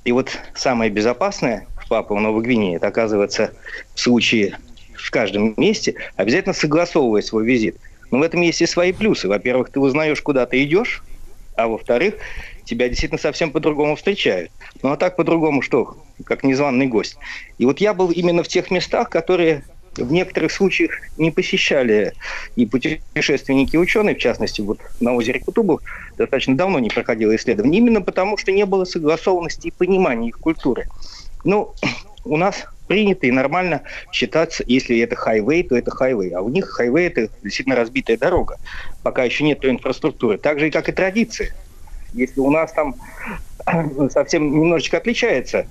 И вот самое безопасное в Папуа Новой Гвинее, это оказывается в случае в каждом месте, обязательно согласовывая свой визит. Но в этом есть и свои плюсы. Во-первых, ты узнаешь, куда ты идешь, а во-вторых, тебя действительно совсем по-другому встречают. Ну а так по-другому что? Как незваный гость. И вот я был именно в тех местах, которые в некоторых случаях не посещали и путешественники, и ученые, в частности, вот на озере Кутубу достаточно давно не проходило исследование, именно потому, что не было согласованности и понимания их культуры. Ну, у нас принято и нормально считаться, если это хайвей, то это хайвей. А у них хайвей – это действительно разбитая дорога, пока еще нет той инфраструктуры. Так же, как и традиции. Если у нас там совсем немножечко отличается,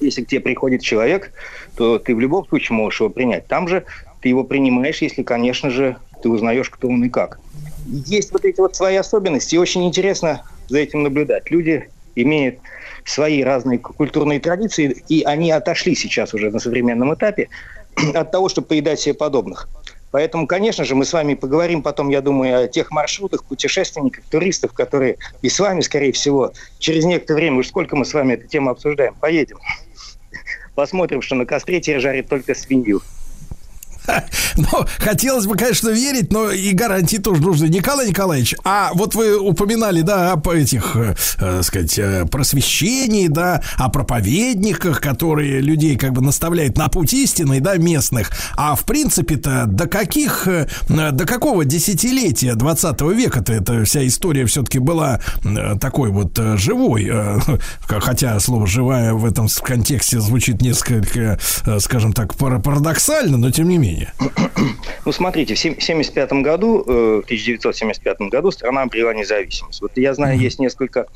если к тебе приходит человек, то ты в любом случае можешь его принять. Там же ты его принимаешь, если, конечно же, ты узнаешь, кто он и как. Есть вот эти вот свои особенности, и очень интересно за этим наблюдать. Люди имеют свои разные культурные традиции, и они отошли сейчас уже на современном этапе от того, чтобы поедать себе подобных. Поэтому, конечно же, мы с вами поговорим потом, я думаю, о тех маршрутах, путешественниках, туристов, которые и с вами, скорее всего, через некоторое время, уж сколько мы с вами эту тему обсуждаем, поедем. Посмотрим, что на костре теперь жарит только свинью. Ну, хотелось бы, конечно, верить, но и гарантии тоже нужны. Николай Николаевич, а вот вы упоминали, да, об этих, э, э, сказать, э, просвещении, да, о проповедниках, которые людей как бы наставляют на путь истины, да, местных. А в принципе-то до каких, э, до какого десятилетия 20 века-то эта вся история все-таки была такой вот живой, хотя слово «живая» в этом контексте звучит несколько, скажем так, пара- парадоксально, но тем не менее. Ну, смотрите, в 1975 году, э, в 1975 году страна обрела независимость. Вот я знаю, есть несколько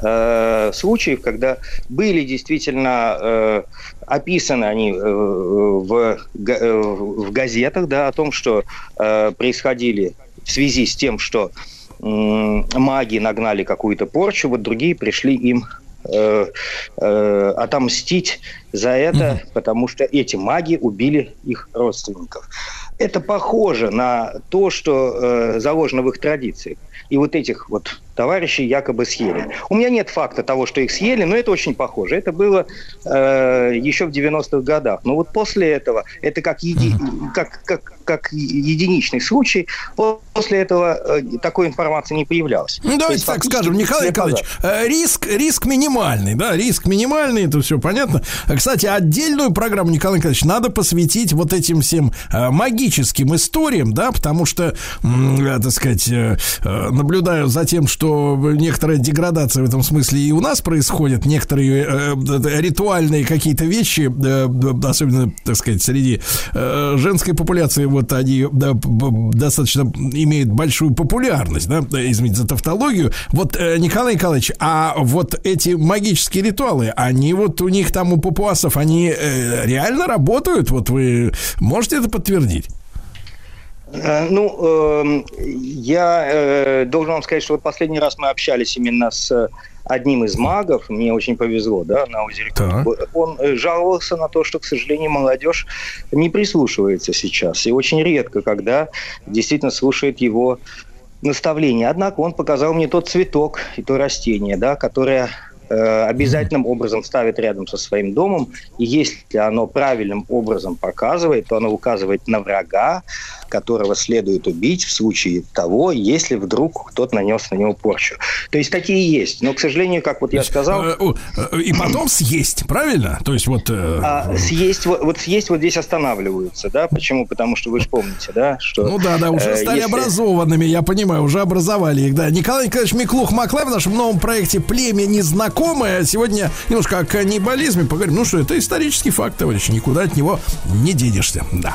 э, случаев, когда были действительно э, описаны они э, в, э, в газетах, да, о том, что э, происходили в связи с тем, что маги нагнали какую-то порчу, вот другие пришли им э, э, отомстить за это, потому что эти маги убили их родственников. Это похоже на то, что э, заложено в их традициях. И вот этих вот товарищей якобы съели. У меня нет факта того, что их съели, но это очень похоже. Это было э, еще в 90-х годах. Но вот после этого, это как, еди- как, как, как единичный случай, после этого э, такой информации не появлялось. Ну, давайте есть так скажем, Николай назад. Николаевич, э, риск, риск минимальный, да, риск минимальный, это все понятно. Э, Кстати, отдельную программу, Николай Николаевич, надо посвятить вот этим всем магическим историям, да, потому что, так сказать, наблюдаю за тем, что некоторая деградация в этом смысле и у нас происходит, некоторые ритуальные какие-то вещи, особенно, так сказать, среди женской популяции, вот они да, достаточно имеют большую популярность, да, извините за тавтологию. Вот, э, Николай Николаевич, а вот эти магические ритуалы, они вот у них там у папуасов, они э, реально работают? Вот вы можете это подтвердить? Э, Ну, эм, я э, должен вам сказать, что вот последний раз мы общались именно с одним из магов, мне очень повезло, да, на озере. Кунгур, он э, жаловался на то, что, к сожалению, молодежь не прислушивается сейчас. И очень редко, когда действительно слушает его наставления. Однако он показал мне тот цветок и то растение, да, которое э, обязательным образом ставит рядом со своим домом. И если оно правильным образом показывает, то оно указывает на врага, которого следует убить в случае того, если вдруг кто-то нанес на него порчу. То есть такие есть. Но, к сожалению, как вот я сказал... Э, э, И потом съесть, правильно? То есть вот... э, А съесть, вот, вот съесть вот здесь останавливаются, да? Почему? Потому что вы же помните, да, что... Ну да, да, уже стали если- образованными, я понимаю, уже образовали их, да. Николай Николаевич Миклух Маклай в нашем новом проекте «Племя незнакомое». Сегодня немножко о каннибализме поговорим. Ну что, это исторический факт, товарищи, никуда от него не денешься, да.